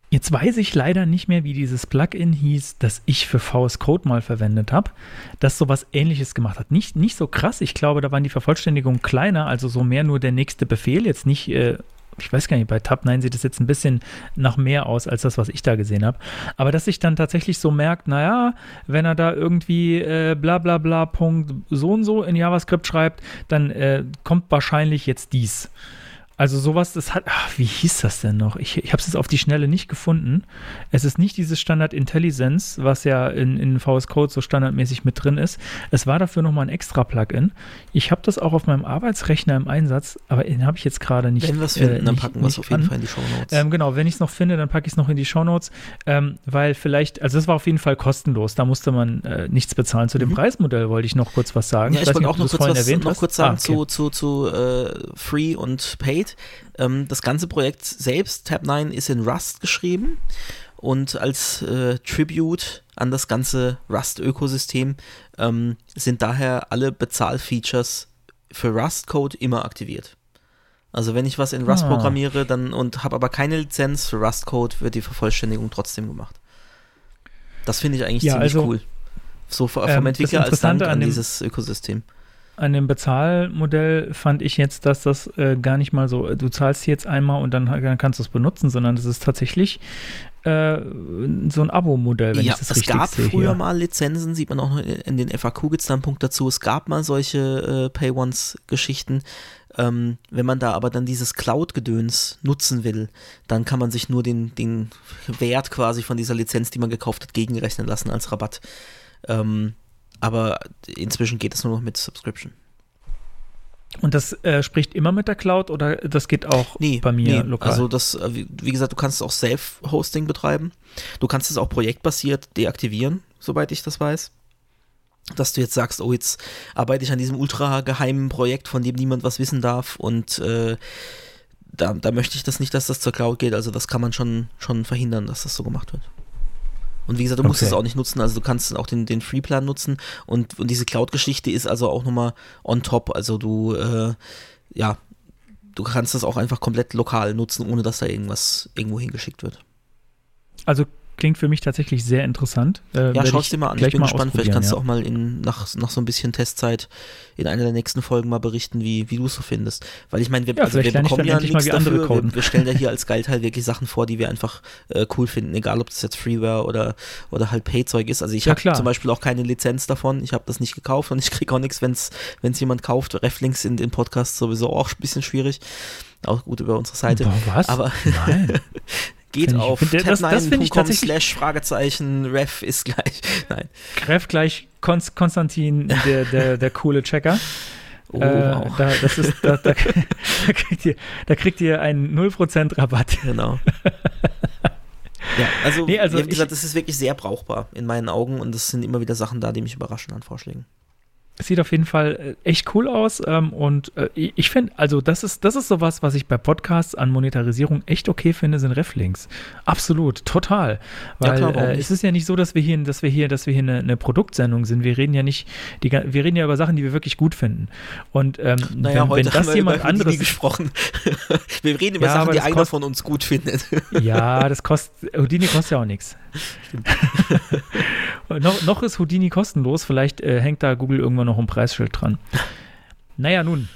Jetzt weiß ich leider nicht mehr, wie dieses Plugin hieß, das ich für VS Code mal verwendet habe, das sowas ähnliches gemacht hat. Nicht, nicht so krass, ich glaube, da waren die Vervollständigungen kleiner, also so mehr nur der nächste Befehl, jetzt nicht, äh, ich weiß gar nicht, bei Tab 9 sieht es jetzt ein bisschen nach mehr aus als das, was ich da gesehen habe. Aber dass sich dann tatsächlich so merkt, naja, wenn er da irgendwie äh, bla bla bla Punkt so und so in JavaScript schreibt, dann äh, kommt wahrscheinlich jetzt dies. Also sowas, das hat, ach, wie hieß das denn noch? Ich, ich habe es jetzt auf die Schnelle nicht gefunden. Es ist nicht dieses Standard Intelligence, was ja in, in VS Code so standardmäßig mit drin ist. Es war dafür nochmal ein extra Plugin. Ich habe das auch auf meinem Arbeitsrechner im Einsatz, aber den habe ich jetzt gerade nicht. Wenn wir es finden, äh, dann nicht- packen wir es auf jeden an. Fall in die Show Notes. Ähm, genau, wenn ich es noch finde, dann packe ich es noch in die Shownotes, ähm, weil vielleicht, also es war auf jeden Fall kostenlos, da musste man äh, nichts bezahlen. Zu dem Preismodell wollte ich noch kurz was sagen. Mhm. ja, ich weiß wollte auch noch das kurz, was, noch kurz sagen Ah, okay. zu, zu, zu äh, Free und Paid. Ähm, das ganze Projekt selbst, Tab 9, ist in Rust geschrieben und als äh, Tribute an das ganze Rust-Ökosystem ähm, sind daher alle Bezahlfeatures für Rust-Code immer aktiviert. Also wenn ich was in Rust Ah. programmiere dann und habe aber keine Lizenz für Rust-Code, wird die Vervollständigung trotzdem gemacht. Das finde ich eigentlich Ja, ziemlich also, cool. So vom ähm, Entwickler als Dank an an dieses Ökosystem. An dem Bezahlmodell fand ich jetzt, dass das äh, gar nicht mal so, du zahlst jetzt einmal und dann, dann kannst du es benutzen, sondern das ist tatsächlich äh, so ein Abo-Modell, wenn ja, ich das es richtig gab sehe. früher mal Lizenzen, sieht man auch noch in den FAQ gibt es da einen Punkt dazu. Es gab mal solche äh, Pay-Once-Geschichten. Ähm, wenn man da aber dann dieses Cloud-Gedöns nutzen will, dann kann man sich nur den, den Wert quasi von dieser Lizenz, die man gekauft hat, gegenrechnen lassen als Rabatt. Ähm, aber inzwischen geht es nur noch mit Subscription. Und das äh, spricht immer mit der Cloud oder das geht auch Nee, bei mir nee. lokal? Also das, äh, wie, wie gesagt, du kannst auch Self-Hosting betreiben. Du kannst es auch projektbasiert deaktivieren, soweit ich das weiß. Dass du jetzt sagst, oh, jetzt arbeite ich an diesem ultra geheimen Projekt, von dem niemand was wissen darf und äh, da, da möchte ich das nicht, dass das zur Cloud geht. Also das kann man schon, schon verhindern, dass das so gemacht wird. Und wie gesagt, du musst Okay. es auch nicht nutzen, also du kannst auch den, den Free-Plan nutzen und, und diese Cloud-Geschichte ist also auch nochmal on top. Also du, äh, ja, du kannst das auch einfach komplett lokal nutzen, ohne dass da irgendwas irgendwo hingeschickt wird. Also klingt für mich tatsächlich sehr interessant. Äh, Ja, schau es dir mal an. Ich bin gespannt. Vielleicht kannst ja. du auch mal in, nach, nach so ein bisschen Testzeit in einer der nächsten Folgen mal berichten, wie, wie du es so findest. Weil ich meine, wir, Ja, also wir bekommen ja nichts dafür. Wir, wir stellen ja hier als Geilteil wirklich Sachen vor, die wir einfach äh, cool finden, egal ob das jetzt Freeware oder, oder halt Pay-Zeug ist. Also ich Ja, habe zum Beispiel auch keine Lizenz davon. Ich habe das nicht gekauft und ich kriege auch nichts, wenn es jemand kauft. Reflinks in den Podcast sowieso auch ein bisschen schwierig. Auch gut über unsere Seite. Boah, was? Aber Nein. Geht Find auf find- das- das find ich tab9.com tatsächlich- slash Fragezeichen ref ist gleich. Nein. Greff gleich Konst Konstantin, der, der, der coole Checker. Oh, äh, wow. da, das ist, da, da, da, kriegt ihr, da kriegt ihr einen 0% Rabatt. Genau. ja, also, Nee, also wie gesagt, das ist wirklich sehr brauchbar in meinen Augen und es sind immer wieder Sachen da, die mich überraschen an Vorschlägen. Sieht auf jeden Fall äh, echt cool aus ähm, und äh, ich finde, also das ist, das ist sowas, was ich bei Podcasts an Monetarisierung echt okay finde, sind Reflinks. Absolut, total. Ja, Weil klar, warum äh, es ist ja nicht so, dass wir hier, dass wir hier, dass wir hier eine, eine Produktsendung sind. Wir reden ja nicht, die, wir reden ja über Sachen, die wir wirklich gut finden. Und ähm, Naja, wenn, heute wenn haben das wir jemand über anderes gesprochen. wir reden über Ja, Sachen, die einer von uns gut findet. Ja, das kostet, Houdini kostet ja auch nichts. noch, noch ist Houdini kostenlos, vielleicht äh, hängt da Google irgendwann noch ein Preisschild dran. Naja, nun.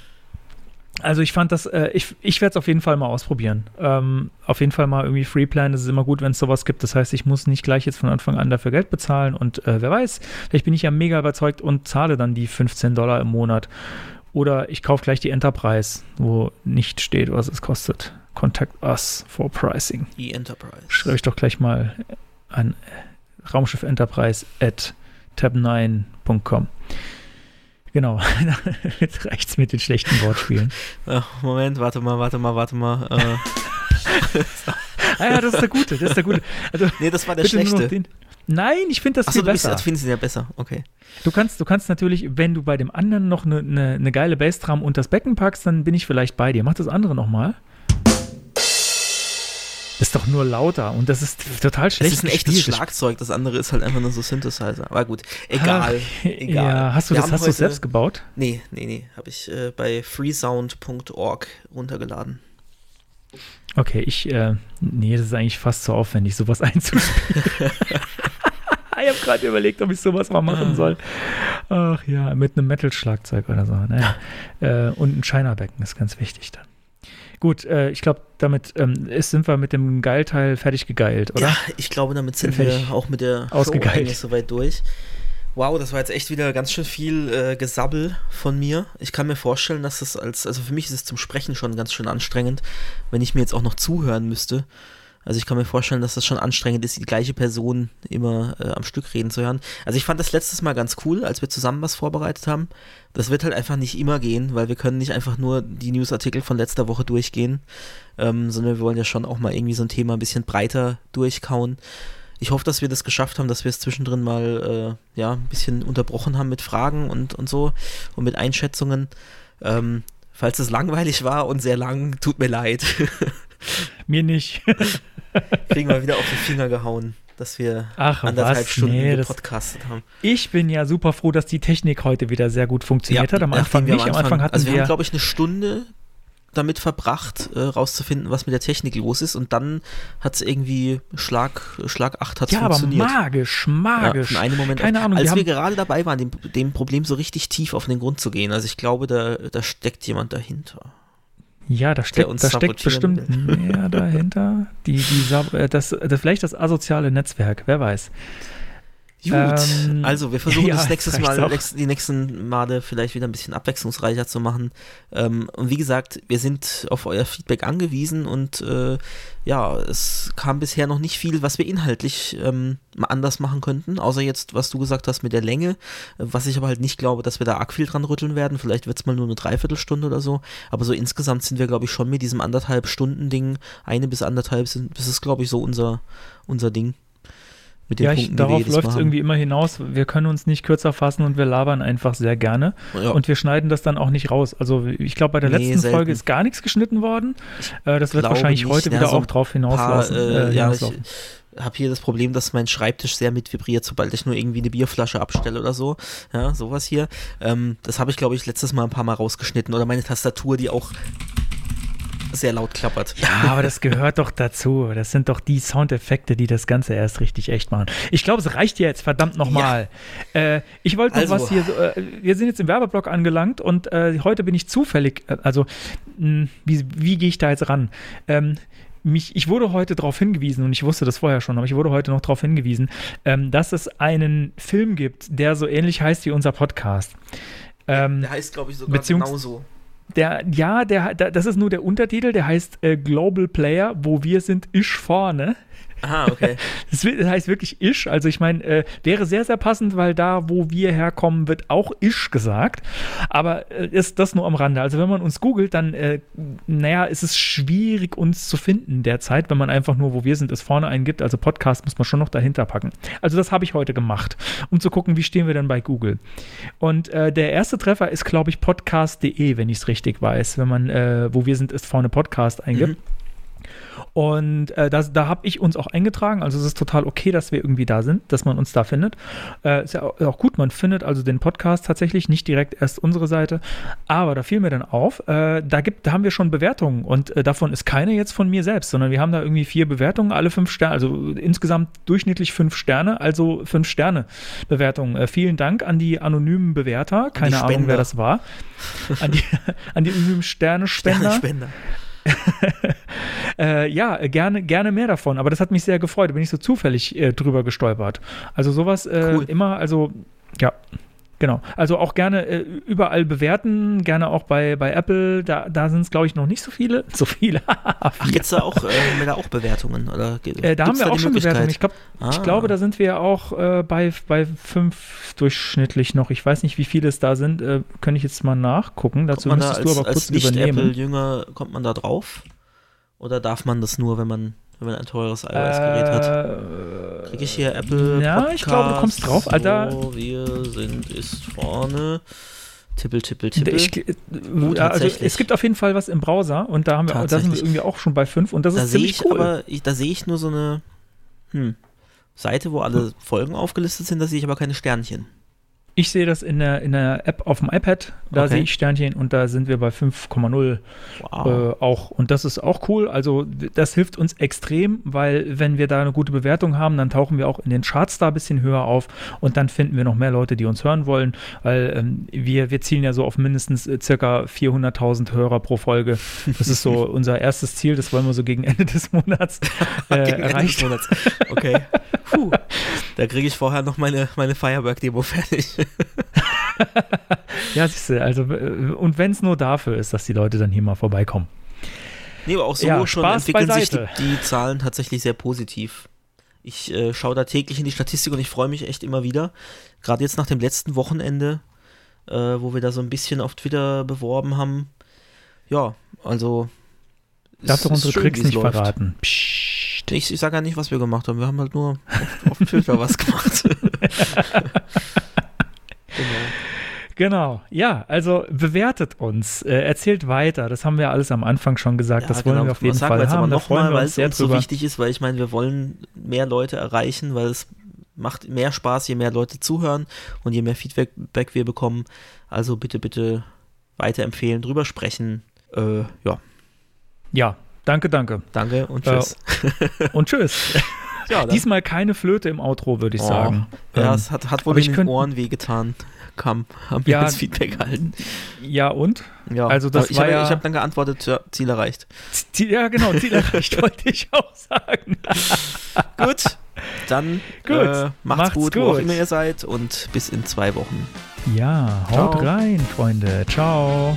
Also ich fand das, äh, ich, ich werde es auf jeden Fall mal ausprobieren. Ähm, auf jeden Fall mal irgendwie Freeplan, das ist immer gut, wenn es sowas gibt. Das heißt, ich muss nicht gleich jetzt von Anfang an dafür Geld bezahlen und äh, wer weiß, vielleicht bin ich ja mega überzeugt und zahle dann die 15 Dollar im Monat. Oder ich kaufe gleich die Enterprise, wo nicht steht, was es kostet. Contact us for pricing. Die Enterprise. Schreibe ich doch gleich mal an äh, Raumschiff Enterprise at tab9.com. Genau, jetzt reicht's mit den schlechten Wortspielen. Ach, Moment, warte mal, warte mal, warte mal. Äh, Ah ja, das ist der Gute, das ist der Gute. Also, nee, das war der schlechte. Nein, ich finde das Achso, viel du bist, besser. du findest ihn ja besser. Okay. Du kannst, du kannst natürlich, wenn du bei dem anderen noch eine ne, ne geile Bassdrum und das Becken packst, dann bin ich vielleicht bei dir. Mach das andere nochmal. Ist doch nur lauter und das ist total schlecht. ist ein echtes gespielt. Schlagzeug, das andere ist halt einfach nur so Synthesizer. Aber gut, egal. Ach, egal. Ja, hast du Wir das hast du heute- selbst gebaut? Nee, nee, nee. Habe ich äh, bei freesound.org runtergeladen. Okay, ich, äh, nee, das ist eigentlich fast zu aufwendig, sowas einzuspielen. ich habe gerade überlegt, ob ich sowas mal machen soll. Ach ja, mit einem Metal-Schlagzeug oder so. Naja. äh, und ein China-Becken ist ganz wichtig dann. Gut, äh, ich glaube, damit ähm, ist, sind wir mit dem Geilteil fertig gegeilt, oder? Ja, ich glaube, damit sind Bin wir fertig. auch mit der Show soweit durch. Wow, das war jetzt echt wieder ganz schön viel äh, Gesabbel von mir. Ich kann mir vorstellen, dass das als, also für mich ist es zum Sprechen schon ganz schön anstrengend, wenn ich mir jetzt auch noch zuhören müsste. Also ich kann mir vorstellen, dass das schon anstrengend ist, die gleiche Person immer äh, am Stück reden zu hören. Also ich fand das letztes Mal ganz cool, als wir zusammen was vorbereitet haben. Das wird halt einfach nicht immer gehen, weil wir können nicht einfach nur die Newsartikel von letzter Woche durchgehen, ähm, sondern wir wollen ja schon auch mal irgendwie so ein Thema ein bisschen breiter durchkauen. Ich hoffe, dass wir das geschafft haben, dass wir es zwischendrin mal äh, ja, ein bisschen unterbrochen haben mit Fragen und, und so und mit Einschätzungen. Ähm, falls es langweilig war und sehr lang, tut mir leid. Mir nicht. Kriegen wir wieder auf die Finger gehauen, dass wir Ach, anderthalb was? Stunden Nee, gepodcastet haben. Ich bin ja super froh, dass die Technik heute wieder sehr gut funktioniert hat. Am Anfang wir nicht. Am Anfang hatten also wir, wir. haben, glaube ich, eine Stunde damit verbracht, äh, rauszufinden, was mit der Technik los ist. Und dann hat es irgendwie Schlag, Schlag 8 hat ja, aber funktioniert. magisch, Ja, magisch. von einem Moment Keine Ahnung, als wir wir gerade dabei waren, dem, dem Problem so richtig tief auf den Grund zu gehen. Also ich glaube, da, da steckt jemand dahinter. Ja, da steckt, da steckt bestimmt mehr dahinter. Die, die, äh, das, das, vielleicht das asoziale Netzwerk, wer weiß. Gut, Ähm, also wir versuchen ja, das nächstes Mal, die nächsten Male vielleicht wieder ein bisschen abwechslungsreicher zu machen. Ähm, und wie gesagt, wir sind auf euer Feedback angewiesen und äh, ja, es kam bisher noch nicht viel, was wir inhaltlich ähm, anders machen könnten, außer jetzt, was du gesagt hast mit der Länge, was ich aber halt nicht glaube, dass wir da arg viel dran rütteln werden. Vielleicht wird es mal nur eine Dreiviertelstunde oder so, aber so insgesamt sind wir, glaube ich, schon mit diesem anderthalb Stunden Ding, eine bis anderthalb sind, das ist, glaube ich, so unser, unser Ding. Mit den Ja, Punkten, darauf läuft es irgendwie immer hinaus. Wir können uns nicht kürzer fassen und wir labern einfach sehr gerne. Ja. Und wir schneiden das dann auch nicht raus. Also ich glaube, bei der Nee, letzten selten. Folge ist gar nichts geschnitten worden. Äh, das wird wahrscheinlich nicht. heute Ja, wieder so auch drauf hinauslassen. paar, äh, äh, ja, ich hinauslaufen. habe hier das Problem, dass mein Schreibtisch sehr mitvibriert, sobald ich nur irgendwie eine Bierflasche abstelle oder so. Ja, sowas hier. Ähm, das habe ich, glaube ich, letztes Mal ein paar Mal rausgeschnitten. Oder meine Tastatur, die auch sehr laut klappert. Ja, aber das gehört doch dazu. Das sind doch die Soundeffekte, die das Ganze erst richtig echt machen. Ich glaube, es reicht jetzt verdammt nochmal. Äh, ich wollte noch Also. was hier. So, äh, wir sind jetzt im Werbeblock angelangt und äh, heute bin ich zufällig. Äh, also, mh, wie, wie gehe ich da jetzt ran? Ähm, mich, ich wurde heute darauf hingewiesen, und ich wusste das vorher schon, aber ich wurde heute noch darauf hingewiesen, ähm, dass es einen Film gibt, der so ähnlich heißt wie unser Podcast. Ähm, Der heißt, glaube ich, sogar genauso. Der, ja, der, das ist nur der Untertitel, der heißt äh, Global Player, wo wir sind, isch vorne. Aha, okay. Das, heißt wirklich isch. Also ich meine, äh, wäre sehr, sehr passend, weil da, wo wir herkommen, wird auch isch gesagt. Aber äh, ist das nur am Rande. Also wenn man uns googelt, dann, äh, naja, ist es schwierig, uns zu finden derzeit, wenn man einfach nur, wo wir sind, es vorne eingibt. Also Podcast muss man schon noch dahinter packen. Also das habe ich heute gemacht, um zu gucken, wie stehen wir denn bei Google. Und äh, der erste Treffer ist, glaube ich, podcast.de, wenn ich es richtig weiß. Wenn man, äh, wo wir sind, ist vorne Podcast eingibt. Und äh, das, da habe ich uns auch eingetragen. Also es ist total okay, dass wir irgendwie da sind, dass man uns da findet. Äh, ist ja auch, auch gut, man findet also den Podcast tatsächlich, nicht direkt erst unsere Seite. Aber da fiel mir dann auf, äh, da, gibt, da haben wir schon Bewertungen und äh, davon ist keine jetzt von mir selbst, sondern wir haben da irgendwie vier Bewertungen, alle fünf Sterne, also insgesamt durchschnittlich fünf Sterne, also fünf Sterne Bewertungen. Äh, vielen Dank an die anonymen Bewerter, keine Ahnung, wer das war. An die, an die anonymen Sternespender. Spender. Äh, ja, gerne, gerne mehr davon. Aber das hat mich sehr gefreut. Da bin ich so zufällig äh, drüber gestolpert. Also sowas äh, Cool. immer, also ja. Genau. Also auch gerne äh, überall bewerten, gerne auch bei, bei Apple. Da, da sind es, glaube ich, noch nicht so viele. So viele. Ach, gibt's da auch, äh, da auch Bewertungen? Oder äh, da haben wir die auch schon Bewertungen. Ich, glaub, ich Ah. glaube, da sind wir auch äh, bei, bei fünf durchschnittlich noch. Ich weiß nicht, wie viele es da sind. Äh, könnte ich jetzt mal nachgucken. Dazu man da müsstest als, du aber kurz als übernehmen. Nicht-Apple-Jünger, kommt man da drauf? Oder darf man das nur, wenn man, wenn man ein teures iOS-Gerät hat? Äh, Kriege ich hier Apple ja, ich glaube, du kommst drauf, Alter. So, wir sind, ist vorne. Tippel, tippel, tippel. Ich, äh, also tatsächlich. es gibt auf jeden Fall was im Browser und da haben wir, da sind wir irgendwie auch schon bei fünf und das da ist ziemlich ich cool. aber, ich, da sehe ich nur so eine hm, Seite, wo alle Folgen aufgelistet sind, da sehe ich aber keine Sternchen. Ich sehe das in der, in der App auf dem iPad, da Okay. sehe ich Sternchen und da sind wir bei 5,0 Wow. äh, auch und das ist auch cool. Also das hilft uns extrem, weil wenn wir da eine gute Bewertung haben, dann tauchen wir auch in den Charts da ein bisschen höher auf und dann finden wir noch mehr Leute, die uns hören wollen, weil ähm, wir, wir zielen ja so auf mindestens äh, circa 400.000 Hörer pro Folge. Das ist so unser erstes Ziel, das wollen wir so gegen Ende des Monats äh, Gegen Ende des erreicht. Monats. Okay. Puh. Da kriege ich vorher noch meine, meine Firework-Demo fertig. Ja, siehst du, also und wenn es nur dafür ist, dass die Leute dann hier mal vorbeikommen. Nee, aber auch so Ja, schon Spaß entwickeln sich die, beiseite. die Zahlen tatsächlich sehr positiv. Ich äh, schaue da täglich in die Statistik und ich freue mich echt immer wieder. Gerade jetzt nach dem letzten Wochenende, äh, wo wir da so ein bisschen auf Twitter beworben haben. Ja, also. Darfst es doch unsere schön, Tricks nicht läuft. verraten. Psst. Ich, ich sage ja nicht, was wir gemacht haben. Wir haben halt nur auf, auf Twitter was gemacht. genau. Genau, ja, also bewertet uns, äh, erzählt weiter. Das haben wir alles am Anfang schon gesagt. das wollen wir auf jeden Fall wir jetzt haben. aber nochmal, weil es uns so wichtig ist, weil ich meine, wir wollen mehr Leute erreichen, weil es macht mehr Spaß, je mehr Leute zuhören und je mehr Feedback Back wir bekommen. Also bitte, bitte weiterempfehlen, drüber sprechen. Äh, ja, Ja, danke, danke. danke und Äh, tschüss. Und tschüss. ja, Diesmal keine Flöte im Outro, würde ich Oh, sagen. Ja, Ähm, es hat, hat wohl in den Ohren wehgetan. Kam, haben wir Ja, als Feedback erhalten. ja, und? Ja, also das ich war habe ja- ich hab dann geantwortet, ja, Ziel erreicht. Ziel- Ja, genau, Ziel erreicht, wollte ich auch sagen. Gut, dann Gut, äh, macht's, macht's gut, wo auch gut. immer ihr seid und bis in zwei Wochen. Ja, haut Ciao. rein, Freunde. Ciao.